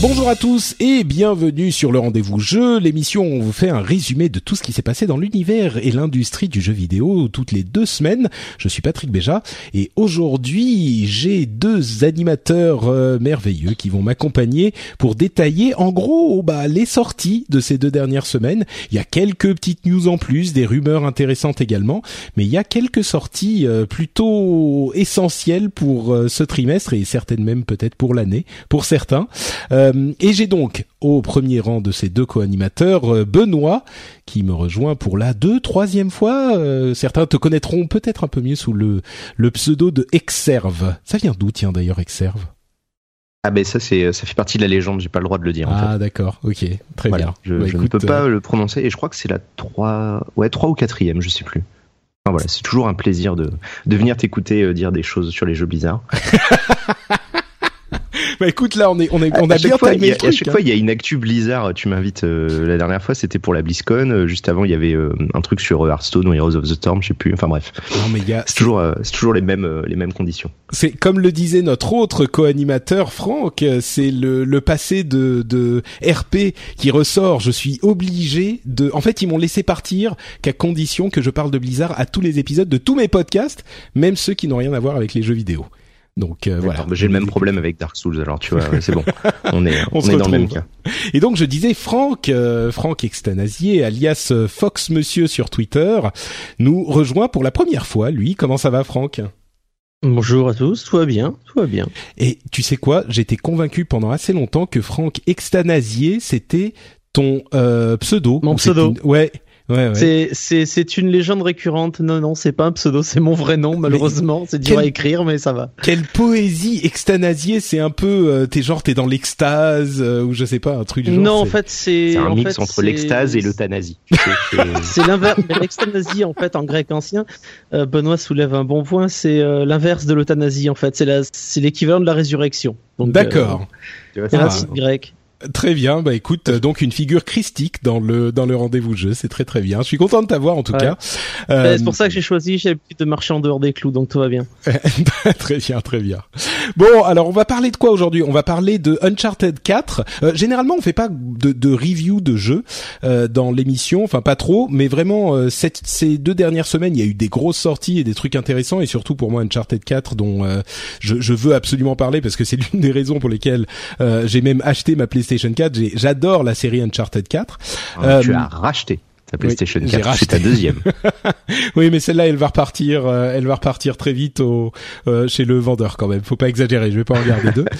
Bonjour à tous et bienvenue sur le rendez-vous jeu, l'émission où on vous fait un résumé de tout ce qui s'est passé dans l'univers et l'industrie du jeu vidéo toutes les deux semaines. Je suis Patrick Béja et aujourd'hui j'ai deux animateurs euh, merveilleux qui vont m'accompagner pour détailler en gros bah, les sorties de ces deux dernières semaines. Il y a quelques petites news en plus, des rumeurs intéressantes également, mais il y a quelques sorties euh, plutôt essentielles pour euh, ce trimestre et certaines même peut-être pour l'année, pour certains. Et j'ai donc au premier rang de ces deux co-animateurs euh, Benoît qui me rejoint pour la deux troisième fois. Euh, certains te connaîtront peut-être un peu mieux sous le le pseudo de Exerve. Ça vient d'où tiens d'ailleurs Exerve? Ah ben ça c'est ça fait partie de la légende, j'ai pas le droit de le dire. Ah d'accord, ok, très bien. Je, bah, ne peux pas le prononcer et je crois que c'est la 3 ouais 3 ou quatrième, je sais plus. Enfin, voilà, c'est toujours un plaisir de de venir t'écouter dire des choses sur les jeux bizarres. bah écoute, là, on est, on est, on a, à bien fois, timé a, le truc, À chaque hein. fois, il y a une actu Blizzard. Tu m'invites euh, la dernière fois, c'était pour la BlizzCon. Euh, Juste avant, il y avait euh, un truc sur euh, Hearthstone ou Heroes of the Storm, je sais plus. Enfin bref, Non mais gars, c'est toujours, euh, c'est toujours les mêmes, euh, les mêmes conditions. c'est comme le disait notre autre co-animateur Franck, c'est le, le passé de, de RP qui ressort. Je suis obligé de. En fait, ils m'ont laissé partir qu'à condition que je parle de Blizzard à tous les épisodes de tous mes podcasts, même ceux qui n'ont rien à voir avec les jeux vidéo. Donc euh, voilà. J'ai le même problème avec Dark Souls. Alors tu vois, c'est bon. On est, On on, se est dans le même cas. Et donc je disais Franck, euh, Franck Extanasier, alias euh, Fox Monsieur sur Twitter, nous rejoint pour la première fois. Lui, comment ça va, Franck? Bonjour à tous, tout va bien, tout va bien. Et tu sais quoi? J'étais convaincu pendant assez longtemps que Franck Extanasier c'était ton euh, pseudo. Mon pseudo. une- Ouais. Ouais, ouais. C'est c'est c'est une légende récurrente. Non non, c'est pas un pseudo, c'est mon vrai nom malheureusement. C'est dur quel- à écrire mais ça va. Quelle poésie Extanasier, c'est un peu euh, t'es genre t'es dans l'extase euh, ou je sais pas un truc du genre. non, en fait c'est C'est un en mix fait, entre l'extase et l'euthanasie. C'est- l'inverse. mais L'extasie en fait en grec ancien. euh, Benoît soulève un bon point. C'est euh, l'inverse de l'euthanasie en fait. C'est la c'est l'équivalent de la résurrection. D'accord. Euh, c'est racine grecque. Très bien, bah écoute, euh, donc une figure christique dans le dans le rendez-vous jeu, c'est très très bien. Je suis content de t'avoir en tout Ouais. cas. Euh, Euh, C'est pour ça que j'ai choisi. J'ai l'habitude de marcher en dehors des clous, donc tout va bien. très bien, très bien. Bon, alors on va parler de quoi aujourd'hui? On va parler de Uncharted 4. Euh, généralement, on fait pas de, de review de jeux euh, dans l'émission, enfin pas trop, mais vraiment euh, cette- ces deux dernières semaines, il y a eu des grosses sorties et des trucs intéressants, et surtout pour moi Uncharted 4, dont euh, je, je veux absolument parler parce que c'est l'une des raisons pour lesquelles euh, j'ai même acheté ma PlayStation 4. J'ai- J'adore la série Uncharted 4. Ah, tu Euh, as racheté ta PlayStation j'ai 4. racheté. C'est ta deuxième. Oui, mais celle-là, elle va repartir, euh, elle va repartir très vite au euh, chez le vendeur quand même. Faut pas exagérer, je vais pas en garder deux.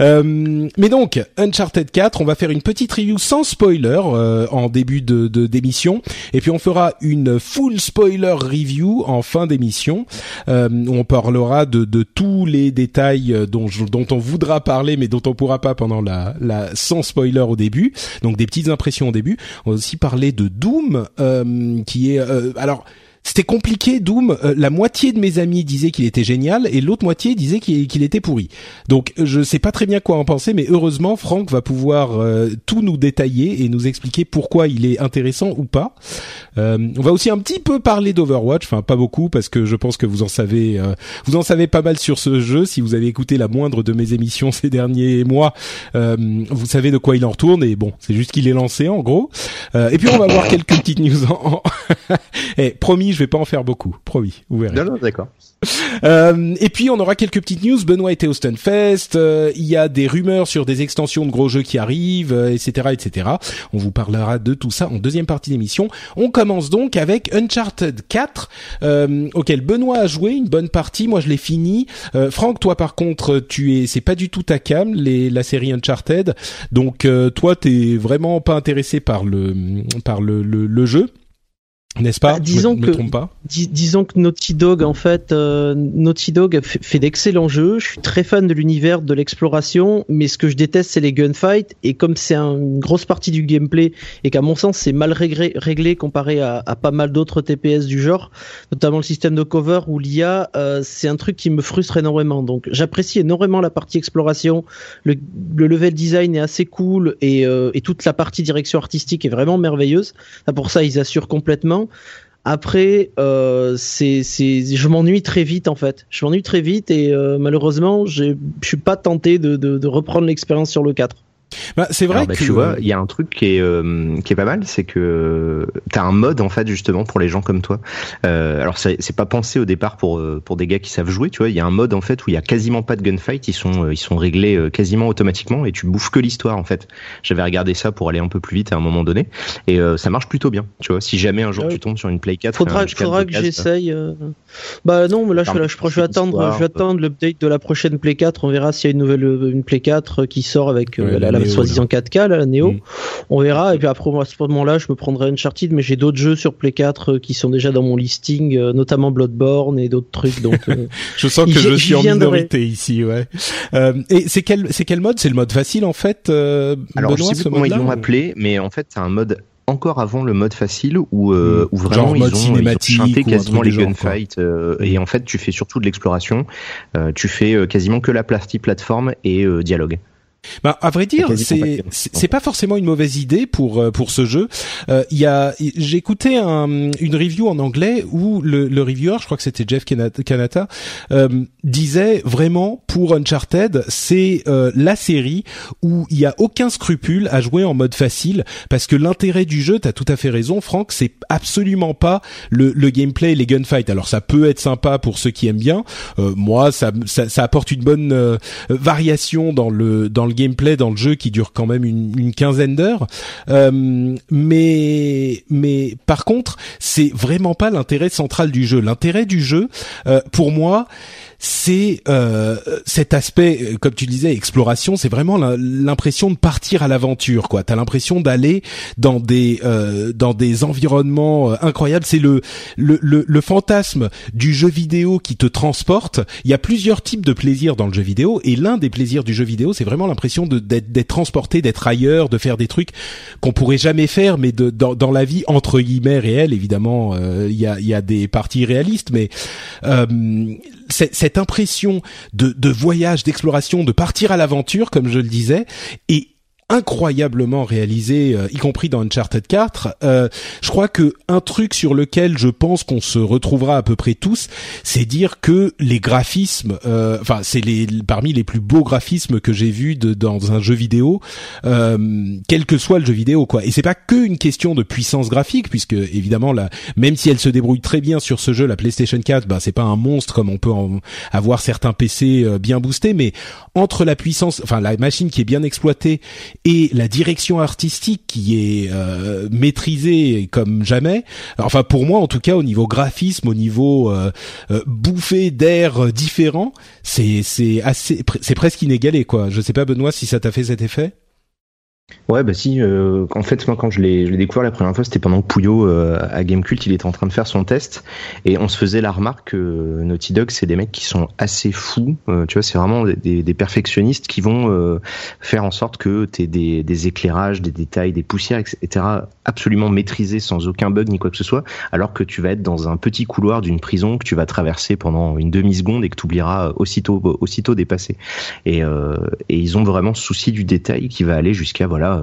Euh, mais donc, Uncharted 4, on va faire une petite review sans spoiler euh, en début de de- d'émission, et puis on fera une full spoiler review en fin d'émission. Euh, où on parlera de de tous les détails euh, dont dont on voudra parler, mais dont on pourra pas pendant la la sans spoiler au début. Donc des petites impressions au début. On va aussi parler de Doom, euh, qui est euh, alors c'était compliqué Doom. Euh, la moitié de mes amis disaient qu'il était génial et l'autre moitié disait qu'il était pourri. Donc je sais pas très bien quoi en penser, mais heureusement Franck va pouvoir euh, tout nous détailler et nous expliquer pourquoi il est intéressant ou pas. Euh, on va aussi un petit peu parler d'Overwatch, enfin pas beaucoup parce que je pense que vous en savez, euh, vous en savez pas mal sur ce jeu. Si vous avez écouté la moindre de mes émissions ces derniers mois, euh, vous savez de quoi il en retourne. Et bon, c'est juste qu'il est lancé en gros. Euh, et puis on va voir quelques petites news. En, en- Eh, promis, promis, je vais pas en faire beaucoup, promis. Vous verrez. Non, non, d'accord. Euh, et puis on aura quelques petites news. Benoît était au Stunfest. Euh, il y a des rumeurs sur des extensions de gros jeux qui arrivent, etc., euh, etc. On vous parlera de tout ça en deuxième partie d'émission. On commence donc avec Uncharted 4, euh, auquel Benoît a joué une bonne partie. Moi, je l'ai fini. Franck, toi, par contre, tu es, c'est pas du tout ta cam, les, la série Uncharted. Donc, toi, t'es vraiment pas intéressé par le par le, le jeu. N'est-ce pas bah, Disons me, que pas. disons que Naughty Dog en fait, euh, Naughty Dog fait, d'excellents jeux. Je suis très fan de l'univers de l'exploration, mais ce que je déteste c'est les gunfights. Et comme c'est une grosse partie du gameplay et qu'à mon sens c'est mal réglé, réglé comparé à, à pas mal d'autres TPS du genre, notamment le système de cover ou l'IA, euh, c'est un truc qui me frustre énormément. Donc j'apprécie énormément la partie exploration. Le, le, level design est assez cool et, euh, et toute la partie direction artistique est vraiment merveilleuse. Pour ça ils assurent complètement. Après, euh, c'est, je m'ennuie très vite en fait. Je m'ennuie très vite et euh, malheureusement, je suis pas tenté de, de, de reprendre l'expérience sur le 4. Bah, c'est vrai bah, que tu vois, il y a un truc qui est euh, qui est pas mal, c'est que tu as un mode en fait justement pour les gens comme toi. Euh, alors c'est pas pensé au départ pour euh, pour des gars qui savent jouer, tu vois. Il y a un mode en fait où il y a quasiment pas de gunfight, ils sont ils sont réglés quasiment automatiquement et tu bouffes que l'histoire en fait. J'avais regardé ça pour aller un peu plus vite à un moment donné et ça marche plutôt bien, tu vois. Si jamais un jour tu tombes sur une Play 4, faudra, faudra que j'essaye. Bah non, mais là, je, je, je, vais attendre, je vais attendre l'update de la prochaine Play 4. On verra s'il y a une nouvelle une Play 4 qui sort avec la, la soi-disant 4K, la Neo. Mm. On verra. Et puis après, à ce moment-là, je me prendrai Uncharted, mais j'ai d'autres jeux sur Play 4 euh, qui sont déjà dans mon listing, euh, notamment Bloodborne et d'autres trucs. Donc, euh, je sens que je suis en minorité ici, ouais. et c'est quel, c'est quel mode? C'est le mode facile en fait. Alors, Benoît, je sais plus comment ils l'ont appelé, mais en fait, c'est un mode encore avant le mode facile où, euh, mm. où vraiment ils, ont, cinématique ils quasiment les gunfights et en fait tu fais surtout de l'exploration tu fais quasiment que la partie plateforme et dialogue bah, à vrai dire, c'est c'est pas forcément une mauvaise idée pour euh, pour ce jeu. Euh, Il y a, écouté un, une review en anglais où le, le reviewer, je crois que c'était Jeff Kanata, euh, disait vraiment pour Uncharted, c'est euh, la série où il y a aucun scrupule à jouer en mode facile parce que l'intérêt du jeu, t'as tout à fait raison, Franck, c'est absolument pas le, le gameplay, les gunfights. Alors ça peut être sympa pour ceux qui aiment bien. moi, ça, ça, ça apporte une bonne variation dans le dans le gameplay dans le jeu qui dure quand même une, une quinzaine d'heures. Euh, mais mais par contre, c'est vraiment pas l'intérêt central du jeu. L'intérêt du jeu, euh, pour moi, c'est euh, cet aspect, euh, comme tu disais, exploration. C'est vraiment l'impression de partir à l'aventure, quoi. T'as l'impression d'aller dans des euh, dans des environnements euh, incroyables. C'est le, le, le le fantasme du jeu vidéo qui te transporte. Il y a plusieurs types de plaisirs dans le jeu vidéo, et l'un des plaisirs du jeu vidéo, c'est vraiment l'impression d'être transporté, d'être ailleurs, de faire des trucs qu'on pourrait jamais faire, mais de dans, dans la vie entre guillemets réelle. Évidemment, il y a il y a des parties réalistes, mais cette impression de, de voyage, d'exploration, de partir à l'aventure, comme je le disais, et incroyablement réalisé, euh, y compris dans Uncharted 4. Euh, je crois que un truc sur lequel je pense qu'on se retrouvera à peu près tous, c'est dire que les graphismes, euh, enfin c'est les parmi les plus beaux graphismes que j'ai vus dans un jeu vidéo, quel que soit le jeu vidéo quoi. Et c'est pas que une question de puissance graphique, puisque évidemment là, même si elle se débrouille très bien sur ce jeu, la PlayStation 4, bah c'est pas un monstre comme on peut en avoir certains PC bien boostés, mais entre la puissance, enfin la machine qui est bien exploitée et la direction artistique qui est euh, maîtrisée comme jamais. Enfin pour moi en tout cas au niveau graphisme, au niveau euh, euh bouffée d'air différent, c'est c'est assez c'est presque inégalé quoi. Je sais pas Benoît si ça t'a fait cet effet? Ouais, bah si. Euh, en fait, moi, quand je l'ai, découvert la première fois, c'était pendant que Pouillot euh, à Gamecult, il était en train de faire son test, et on se faisait la remarque que Naughty Dog, c'est des mecs qui sont assez fous. Euh, tu vois, c'est vraiment des, perfectionnistes qui vont euh, faire en sorte que tu des, des éclairages, des détails, des poussières, etc., absolument maîtrisés sans aucun bug ni quoi que ce soit, alors que tu vas être dans un petit couloir d'une prison que tu vas traverser pendant une demi seconde et que tu oublieras aussitôt, aussitôt dépassé. Et, et ils ont vraiment ce souci du détail qui va aller jusqu'à voilà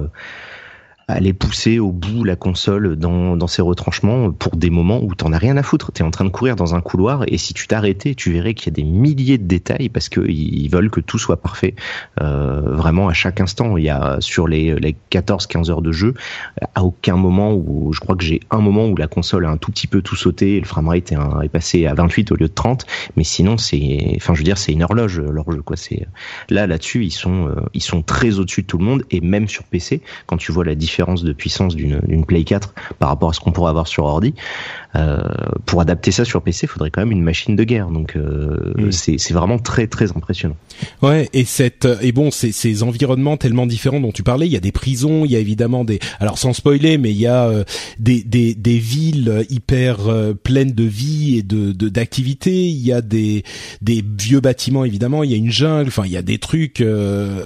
aller pousser au bout la console dans, dans ses retranchements pour des moments où t'en as rien à foutre. T'es en train de courir dans un couloir et si tu t'arrêtais, tu verrais qu'il y a des milliers de détails parce qu'ils veulent que tout soit parfait euh, vraiment à chaque instant. Il y a sur les, les 14-15 heures de jeu, à aucun moment où je crois que j'ai un moment où la console a un tout petit peu tout sauté et le framerate est, est passé à 28 au lieu de 30, mais sinon c'est, enfin je veux dire c'est une horloge jeu quoi. C'est là là-dessus ils sont euh, ils sont très au-dessus de tout le monde et même sur PC quand tu vois la différence de puissance d'une Play 4 par rapport à ce qu'on pourrait avoir sur ordi, pour adapter ça sur PC, il faudrait quand même une machine de guerre. Donc euh, mm. c'est vraiment très très impressionnant. Ouais, et cette et bon, ces, ces environnements tellement différents dont tu parlais, il y a des prisons, il y a évidemment des alors sans spoiler, mais il y a euh, des, des des villes hyper pleines de vie et de d'activité, il y a des des vieux bâtiments évidemment, il y a une jungle, enfin il y a des trucs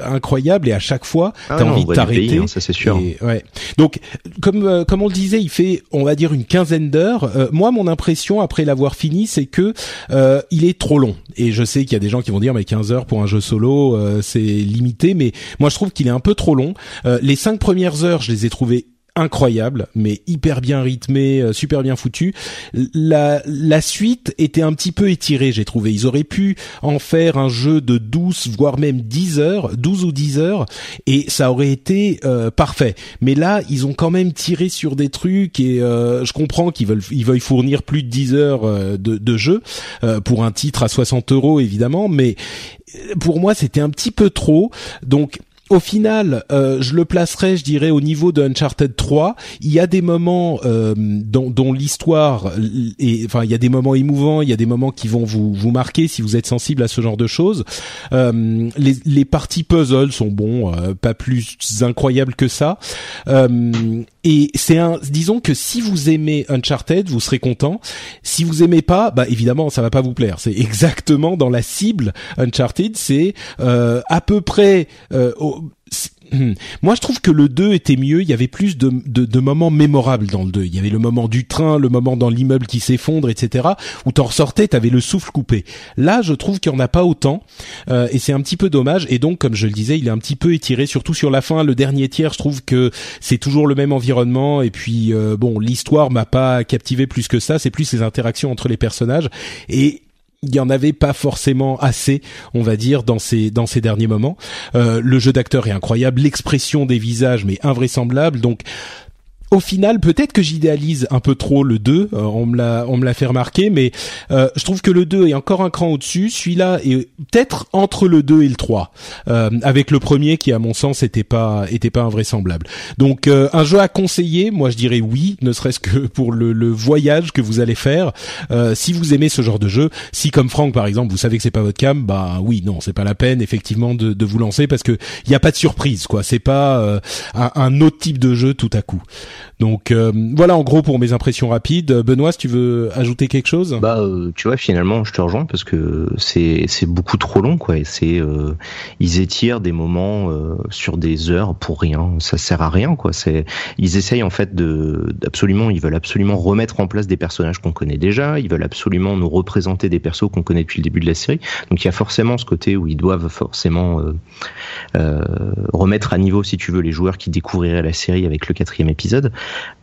incroyables et à chaque fois ah t'as envie de t'arrêter. Hein, ça c'est sûr. ouais. Donc comme comme on le disait, il fait on va dire une quinzaine d'heures euh, moi, mon impression après l'avoir fini, c'est que euh, il est trop long. Et je sais qu'il y a des gens qui vont dire mais 15 heures pour un jeu solo, euh, c'est limité. Mais moi, je trouve qu'il est un peu trop long. les cinq premières heures, je les ai trouvées incroyable, mais hyper bien rythmé, euh, super bien foutu. La, la suite était un petit peu étirée, j'ai trouvé. Ils auraient pu en faire un jeu de 12, voire même 10 heures, 12 ou 10 heures, et ça aurait été euh, parfait. Mais là, ils ont quand même tiré sur des trucs, et euh, je comprends qu'ils veulent, ils veulent fournir plus de 10 heures de, de jeu pour un titre à 60 euros, évidemment, mais pour moi, c'était un petit peu trop. Donc, au final, euh, je le placerai, je dirais, au niveau de Uncharted 3. Il y a des moments euh, dont, dont l'histoire, est, enfin, il y a des moments émouvants, il y a des moments qui vont vous vous marquer si vous êtes sensible à ce genre de choses. Euh, les, les parties puzzle sont bons, euh, pas plus incroyables que ça. Euh, et c'est un, disons que si vous aimez Uncharted, vous serez content. Si vous aimez pas, bah évidemment, ça va pas vous plaire. C'est exactement dans la cible Uncharted. C'est euh, à peu près euh, Hmm. Moi, je trouve que le 2 était mieux. Il y avait plus de, de, de, moments mémorables dans le 2. Il y avait le moment du train, le moment dans l'immeuble qui s'effondre, etc. Où t'en ressortais, t'avais le souffle coupé. Là, je trouve qu'il y en a pas autant, euh, et c'est un petit peu dommage. Et donc, comme je le disais, il est un petit peu étiré, surtout sur la fin. Le dernier tiers, je trouve que c'est toujours le même environnement. Et puis, euh, bon, l'histoire m'a pas captivé plus que ça. C'est plus les interactions entre les personnages. Et il y en avait pas forcément assez, on va dire, dans ces dans ces derniers moments. Euh, le jeu d'acteur est incroyable, l'expression des visages mais invraisemblable. Donc au final, peut-être que j'idéalise un peu trop le 2, euh, on me l'a on me l'a fait remarquer, mais euh, je trouve que le 2 est encore un cran au-dessus, celui-là est peut-être entre le 2 et le 3, euh, avec le premier qui à mon sens était pas était pas invraisemblable. Donc un jeu à conseiller, moi je dirais oui, ne serait-ce que pour le, voyage que vous allez faire. si vous aimez ce genre de jeu, si comme Franck par exemple, vous savez que c'est pas votre cam, bah oui, non, c'est pas la peine effectivement de, vous lancer parce que il y a pas de surprise quoi, c'est pas un autre type de jeu tout à coup. Donc euh, voilà en gros pour mes impressions rapides. Benoît, tu veux ajouter quelque chose? Bah euh, tu vois finalement je te rejoins parce que c'est c'est beaucoup trop long quoi. Et c'est euh, ils étirent des moments sur des heures pour rien. Ça sert à rien quoi. C'est ils essayent en fait de absolument ils veulent absolument remettre en place des personnages qu'on connaît déjà. Ils veulent absolument nous représenter des persos qu'on connaît depuis le début de la série. Donc il y a forcément ce côté où ils doivent forcément remettre à niveau si tu veux les joueurs qui découvriraient la série avec le quatrième épisode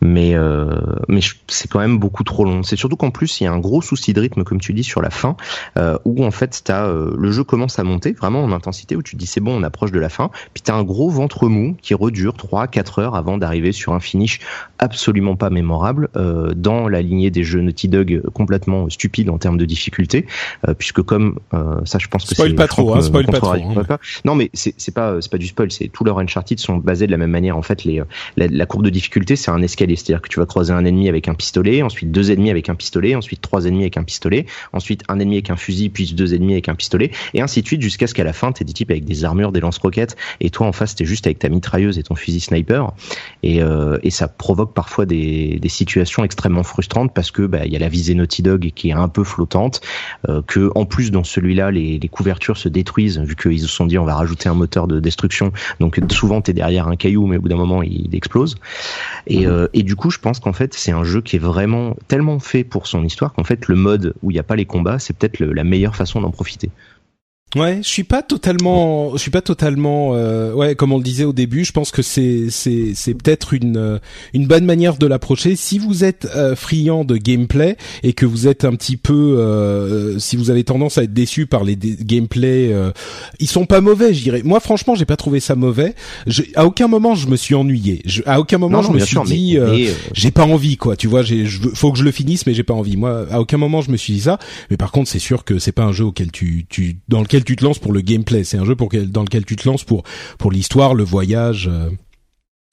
mais euh, mais c'est quand même beaucoup trop long. C'est surtout qu'en plus il y a un gros souci de rythme comme tu dis sur la fin euh, où en fait t'as euh, le jeu commence à monter vraiment en intensité où tu te dis c'est bon on approche de la fin puis t'as un gros ventre mou qui redure 3 4 heures avant d'arriver sur un finish absolument pas mémorable euh, dans la lignée des jeux Naughty Dog complètement stupide en termes de difficulté puisque comme ça je pense que spoil pas trop hein, spoil pas trop hein. non mais c'est c'est pas c'est pas du spoil c'est tous leurs Uncharted sont basés de la même manière en fait les la, la courbe de difficulté c'est un escalier. C'est-à-dire que tu vas croiser un ennemi avec un pistolet, ensuite deux ennemis avec un pistolet, ensuite trois ennemis avec un pistolet, ensuite un ennemi avec un fusil, puis deux ennemis avec un pistolet, et ainsi de suite jusqu'à ce qu'à la fin, t'es des types avec des armures, des lance-roquettes, et toi en face, t'es juste avec ta mitrailleuse et ton fusil sniper. Et, euh, et ça provoque parfois des, des situations extrêmement frustrantes parce que bah, il y a la visée Naughty Dog qui est un peu flottante, euh, que en plus dans celui-là, les, les couvertures se détruisent vu qu'ils se sont dit on va rajouter un moteur de destruction. Donc souvent t'es derrière un caillou, mais au bout d'un moment il explose. Et, euh, et du coup, je pense qu'en fait, c'est un jeu qui est vraiment tellement fait pour son histoire qu'en fait, le mode où il n'y a pas les combats, c'est peut-être la meilleure façon d'en profiter. Ouais, je suis pas totalement, je suis pas totalement, euh, ouais, comme on le disait au début, je pense que c'est c'est c'est peut-être une euh, une bonne manière de l'approcher. Si vous êtes euh, friand de gameplay et que vous êtes un petit peu, euh, si vous avez tendance à être déçu par les gameplay, ils sont pas mauvais, je dirais. Moi, franchement, j'ai pas trouvé ça mauvais. Je, à aucun moment, je me suis ennuyé. Je, à aucun moment, je me suis dit, j'ai pas envie, quoi. Tu vois, j'ai, faut que je le finisse, mais j'ai pas envie. Moi, à aucun moment, je me suis dit ça. Mais par contre, c'est sûr que c'est pas un jeu auquel tu tu dans lequel tu te lances pour le gameplay. C'est un jeu pour dans lequel tu te lances pour pour l'histoire, le voyage.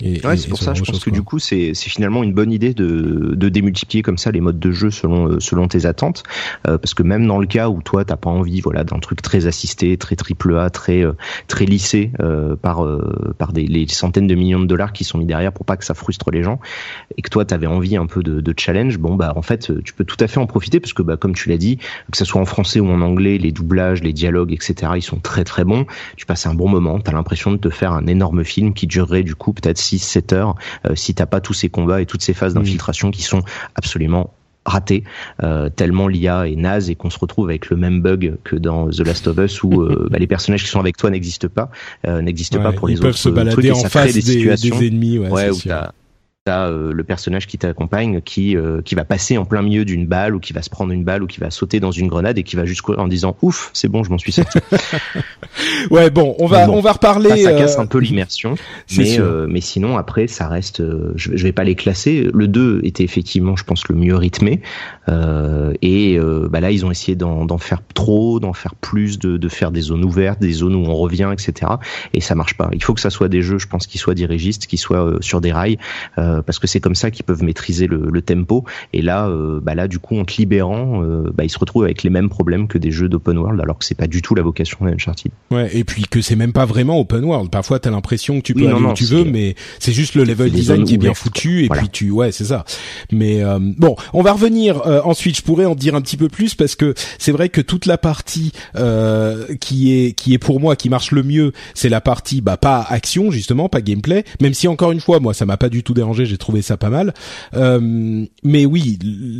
Euh, et, ouais, c'est pour ça. Je pense que du coup, c'est finalement une bonne idée de, de démultiplier comme ça les modes de jeu selon euh, selon tes attentes, euh, parce que même dans le cas où toi t'as pas envie, voilà, d'un truc très assisté, très triple A, très euh, très lissé euh, par par des les centaines de millions de dollars qui sont mis derrière pour pas que ça frustre les gens, et que toi t'avais envie un peu de, de, challenge, bon bah en fait tu peux tout à fait en profiter parce que bah comme tu l'as dit, que ça soit en français ou en anglais, les doublages, les dialogues, etc. Ils sont très très bons. Tu passes un bon moment. T'as l'impression de te faire un énorme film qui durerait du coup peut-être 6-7 heures euh, si t'as pas tous ces combats et toutes ces phases d'infiltration qui sont absolument ratées euh, tellement l'IA est naze et qu'on se retrouve avec le même bug que dans The Last of Us où euh, bah, les personnages qui sont avec toi n'existent pas, n'existent pas pour les autres. Ils peuvent se balader en face des, des, ennemis, ouais, ouais euh, le personnage qui t'accompagne qui euh, qui va passer en plein milieu d'une balle ou qui va se prendre une balle ou qui va sauter dans une grenade et qui va juste en disant ouf c'est bon je m'en suis sorti. ouais bon on va on va reparler. Ça, casse euh, un peu l'immersion mais mais sinon après ça reste je, je vais pas les classer. Le 2 était effectivement je pense le mieux rythmé et bah là ils ont essayé d'en faire trop d'en faire plus de de faire des zones ouvertes des zones où on revient etc et ça marche pas. Il faut que ça soit des jeux je pense qui soient dirigistes qui soient sur des rails. Euh, parce que c'est comme ça qu'ils peuvent maîtriser le, le tempo. Et là, euh, bah là, du coup, en te libérant, euh, bah, ils se retrouvent avec les mêmes problèmes que des jeux d'open world, alors que c'est pas du tout la vocation d'Uncharted. Ouais, et puis que c'est même pas vraiment open world. Parfois, t'as l'impression que tu peux aller où tu veux, mais c'est juste le level design qui est bien foutu. Et puis tu, ouais, c'est ça. Mais bon, on va revenir ensuite. Je pourrais en dire un petit peu plus parce que c'est vrai que toute la partie qui est qui est pour moi qui marche le mieux, c'est la partie bah pas action justement, pas gameplay. Même si encore une fois, moi, ça m'a pas du tout dérangé j'ai trouvé ça pas mal. Euh, mais oui,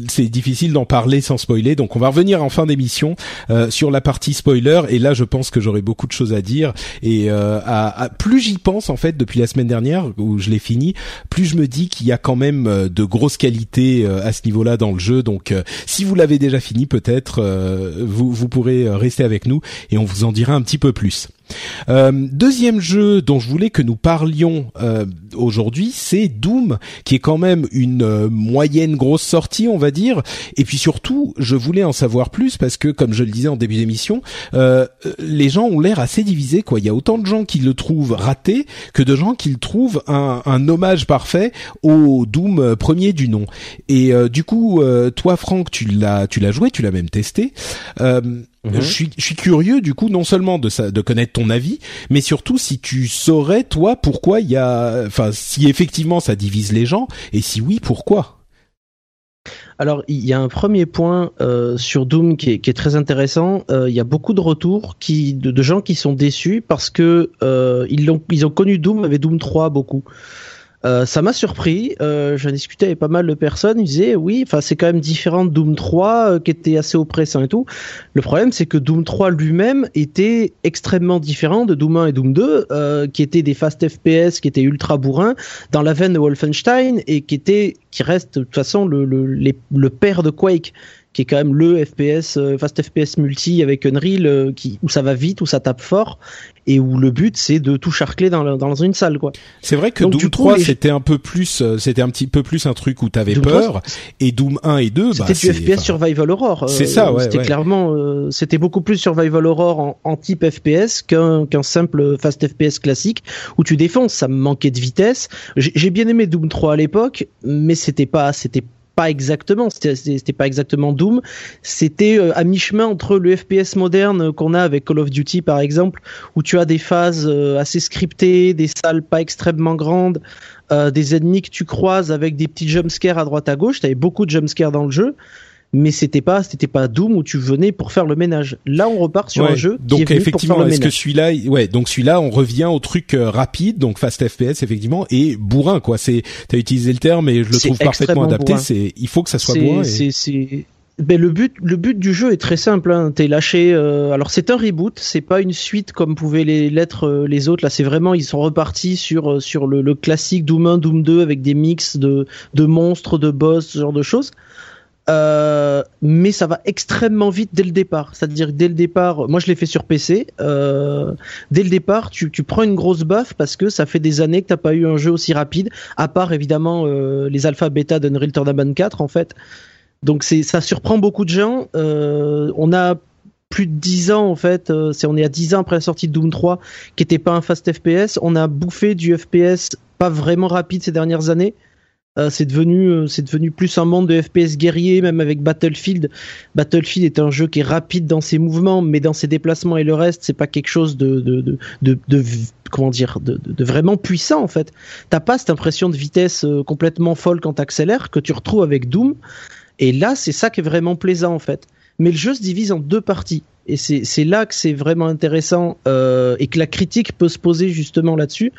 c'est difficile d'en parler sans spoiler, donc on va revenir en fin d'émission euh, sur la partie spoiler. Et là, je pense que j'aurai beaucoup de choses à dire. Et euh, à, plus j'y pense en fait depuis la semaine dernière où je l'ai fini, plus je me dis qu'il y a quand même de grosses qualités à ce niveau-là dans le jeu. Donc, si vous l'avez déjà fini, peut-être vous vous pourrez rester avec nous et on vous en dira un petit peu plus. Euh, deuxième jeu dont je voulais que nous parlions euh, aujourd'hui, c'est Doom, qui est quand même une euh, moyenne grosse sortie, on va dire. Et puis surtout, je voulais en savoir plus parce que, comme je le disais en début d'émission, les gens ont l'air assez divisés. Quoi, il y a autant de gens qui le trouvent raté que de gens qui le trouvent un, un hommage parfait au Doom premier du nom. Et du coup, toi, Franck, tu l'as, tu l'as joué, tu l'as même testé. Mhm. Je, suis, je suis curieux du coup non seulement de, de connaître ton avis, mais surtout si tu saurais toi pourquoi il y a, enfin si effectivement ça divise les gens et si oui pourquoi? Alors, il y a un premier point euh, sur Doom qui est, très intéressant. Euh, il y a beaucoup de retours qui, de, gens qui sont déçus parce que euh, ils, ont, ils ont connu Doom avec Doom 3 beaucoup. Euh, ça m'a surpris. Euh, J'en discutais avec pas mal de personnes. Ils disaient oui, enfin c'est quand même différent de Doom 3 euh, qui était assez oppressant et tout. Le problème c'est que Doom 3 lui-même était extrêmement différent de Doom 1 et Doom 2, euh, qui étaient des fast FPS, qui étaient ultra bourrins dans la veine de Wolfenstein et qui était, qui reste de toute façon le, le, le père de Quake qui est quand même le FPS, euh, fast FPS multi avec Unreal, euh, qui, où ça va vite, où ça tape fort, et où le but c'est de tout charcler dans, dans une salle, quoi. C'est vrai que Doom 3 c'était un peu plus, euh, c'était un petit peu plus un truc où t'avais peur, et Doom 1 et 2, c'était bah, du FPS Survival Horror. C'est ça, ouais. C'était clairement, c'était beaucoup plus Survival Horror en, en type FPS qu'un qu'un simple fast FPS classique où tu défonces. Ça me manquait de vitesse. J'ai bien aimé Doom 3 à l'époque, mais c'était pas, c'était pas exactement, c'était pas exactement Doom, c'était euh, à mi-chemin entre le FPS moderne qu'on a avec Call of Duty par exemple, où tu as des phases euh, assez scriptées, des salles pas extrêmement grandes, euh, des ennemis que tu croises avec des petits jumpscares à droite à gauche, tu avais beaucoup de jumpscares dans le jeu, mais c'était pas c'était pas Doom où tu venais pour faire le ménage. Là, on repart sur un jeu donc qui est effectivement est-ce que celui-là ouais, donc celui-là on revient au truc euh, rapide donc fast FPS effectivement et bourrin quoi, c'est tu as utilisé le terme et je le trouve parfaitement adapté, c'est il faut que ça soit bourrin c'est ben le but, le but du jeu est très simple. Hein. T'es lâché. Euh, alors c'est un reboot, c'est pas une suite comme pouvaient l'être euh, les autres. Là, c'est vraiment ils sont repartis sur euh, sur le, le, classique Doom 1, Doom 2 avec des mix de de monstres, de boss, ce genre de choses. Euh, mais ça va extrêmement vite dès le départ. C'est-à-dire dès le départ, moi je l'ai fait sur PC. Euh, dès le départ, tu, prends une grosse baffe parce que ça fait des années que t'as pas eu un jeu aussi rapide, à part évidemment euh, les alpha bêta d'Unreal Tournament 4 en fait. Donc ça surprend beaucoup de gens. On a plus de 10 ans en fait, on est à 10 ans après la sortie de Doom 3 qui était pas un fast FPS, on a bouffé du FPS pas vraiment rapide ces dernières années. Euh, c'est devenu, euh, devenu plus un monde de FPS guerrier, même avec Battlefield. Battlefield est un jeu qui est rapide dans ses mouvements, mais dans ses déplacements et le reste, c'est pas quelque chose de, comment dire, de, vraiment puissant en fait. T'as pas cette impression de vitesse euh, complètement folle quand t'accélères que tu retrouves avec Doom. Et là, c'est ça qui est vraiment plaisant en fait. Mais le jeu se divise en deux parties. Et c'est là que c'est vraiment intéressant et que la critique peut se poser justement là-dessus.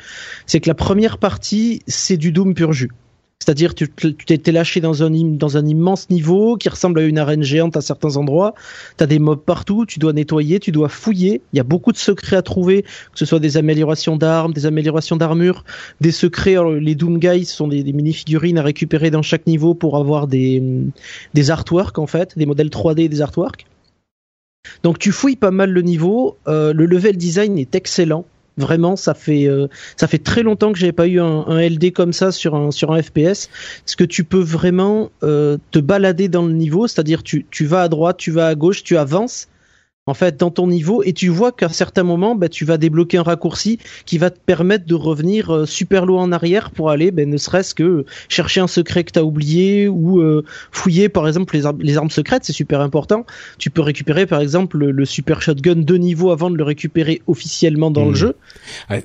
C'est que la première partie, c'est du Doom pur jus. C'est-à-dire tu t'es lâché dans un, immense niveau qui ressemble à une arène géante à certains endroits. Tu as des mobs partout, tu dois nettoyer, tu dois fouiller. Il y a beaucoup de secrets à trouver, que ce soit des améliorations d'armes, des améliorations d'armure, des secrets. les Doom Guys sont des, mini-figurines à récupérer dans chaque niveau pour avoir des, artworks en fait, des modèles 3D et des artworks. Donc tu fouilles pas mal le niveau. Euh, le level design est excellent. Vraiment, ça fait euh, ça fait très longtemps que j'avais pas eu un, LD comme ça sur un sur un FPS. Parce que tu peux vraiment euh, te balader dans le niveau, c'est-à-dire tu tu vas à droite, tu vas à gauche, tu avances en fait dans ton niveau et tu vois qu'à certains moments bah, tu vas débloquer un raccourci qui va te permettre de revenir euh, super loin en arrière pour aller ben, ne serait-ce que chercher un secret que tu as oublié ou euh, fouiller par exemple les, les armes secrètes c'est super important tu peux récupérer par exemple le, super shotgun de niveau avant de le récupérer officiellement dans le mmh. jeu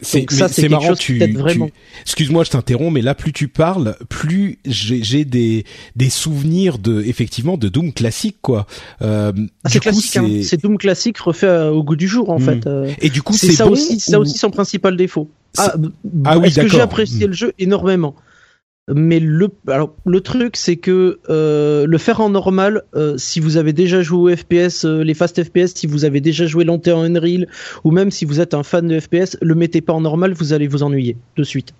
c'est c'est marrant tu, vraiment... excuse-moi je t'interromps mais là plus tu parles plus j'ai des des souvenirs de effectivement de Doom classique quoi euh, ah, c'est classique hein. c'est Doom classique classique refait euh, au goût du jour en hmm. fait. Euh. Et du coup, c'est ça aussi, ça aussi son principal défaut. Ah, ah oui, que j'ai apprécié hmm. le jeu énormément? Mais le, alors, le truc, c'est que euh, le faire en normal, si vous avez déjà joué au FPS, les fast FPS, si vous avez déjà joué longtemps en Unreal, ou même si vous êtes un fan de FPS, le mettez pas en normal, vous allez vous ennuyer de suite.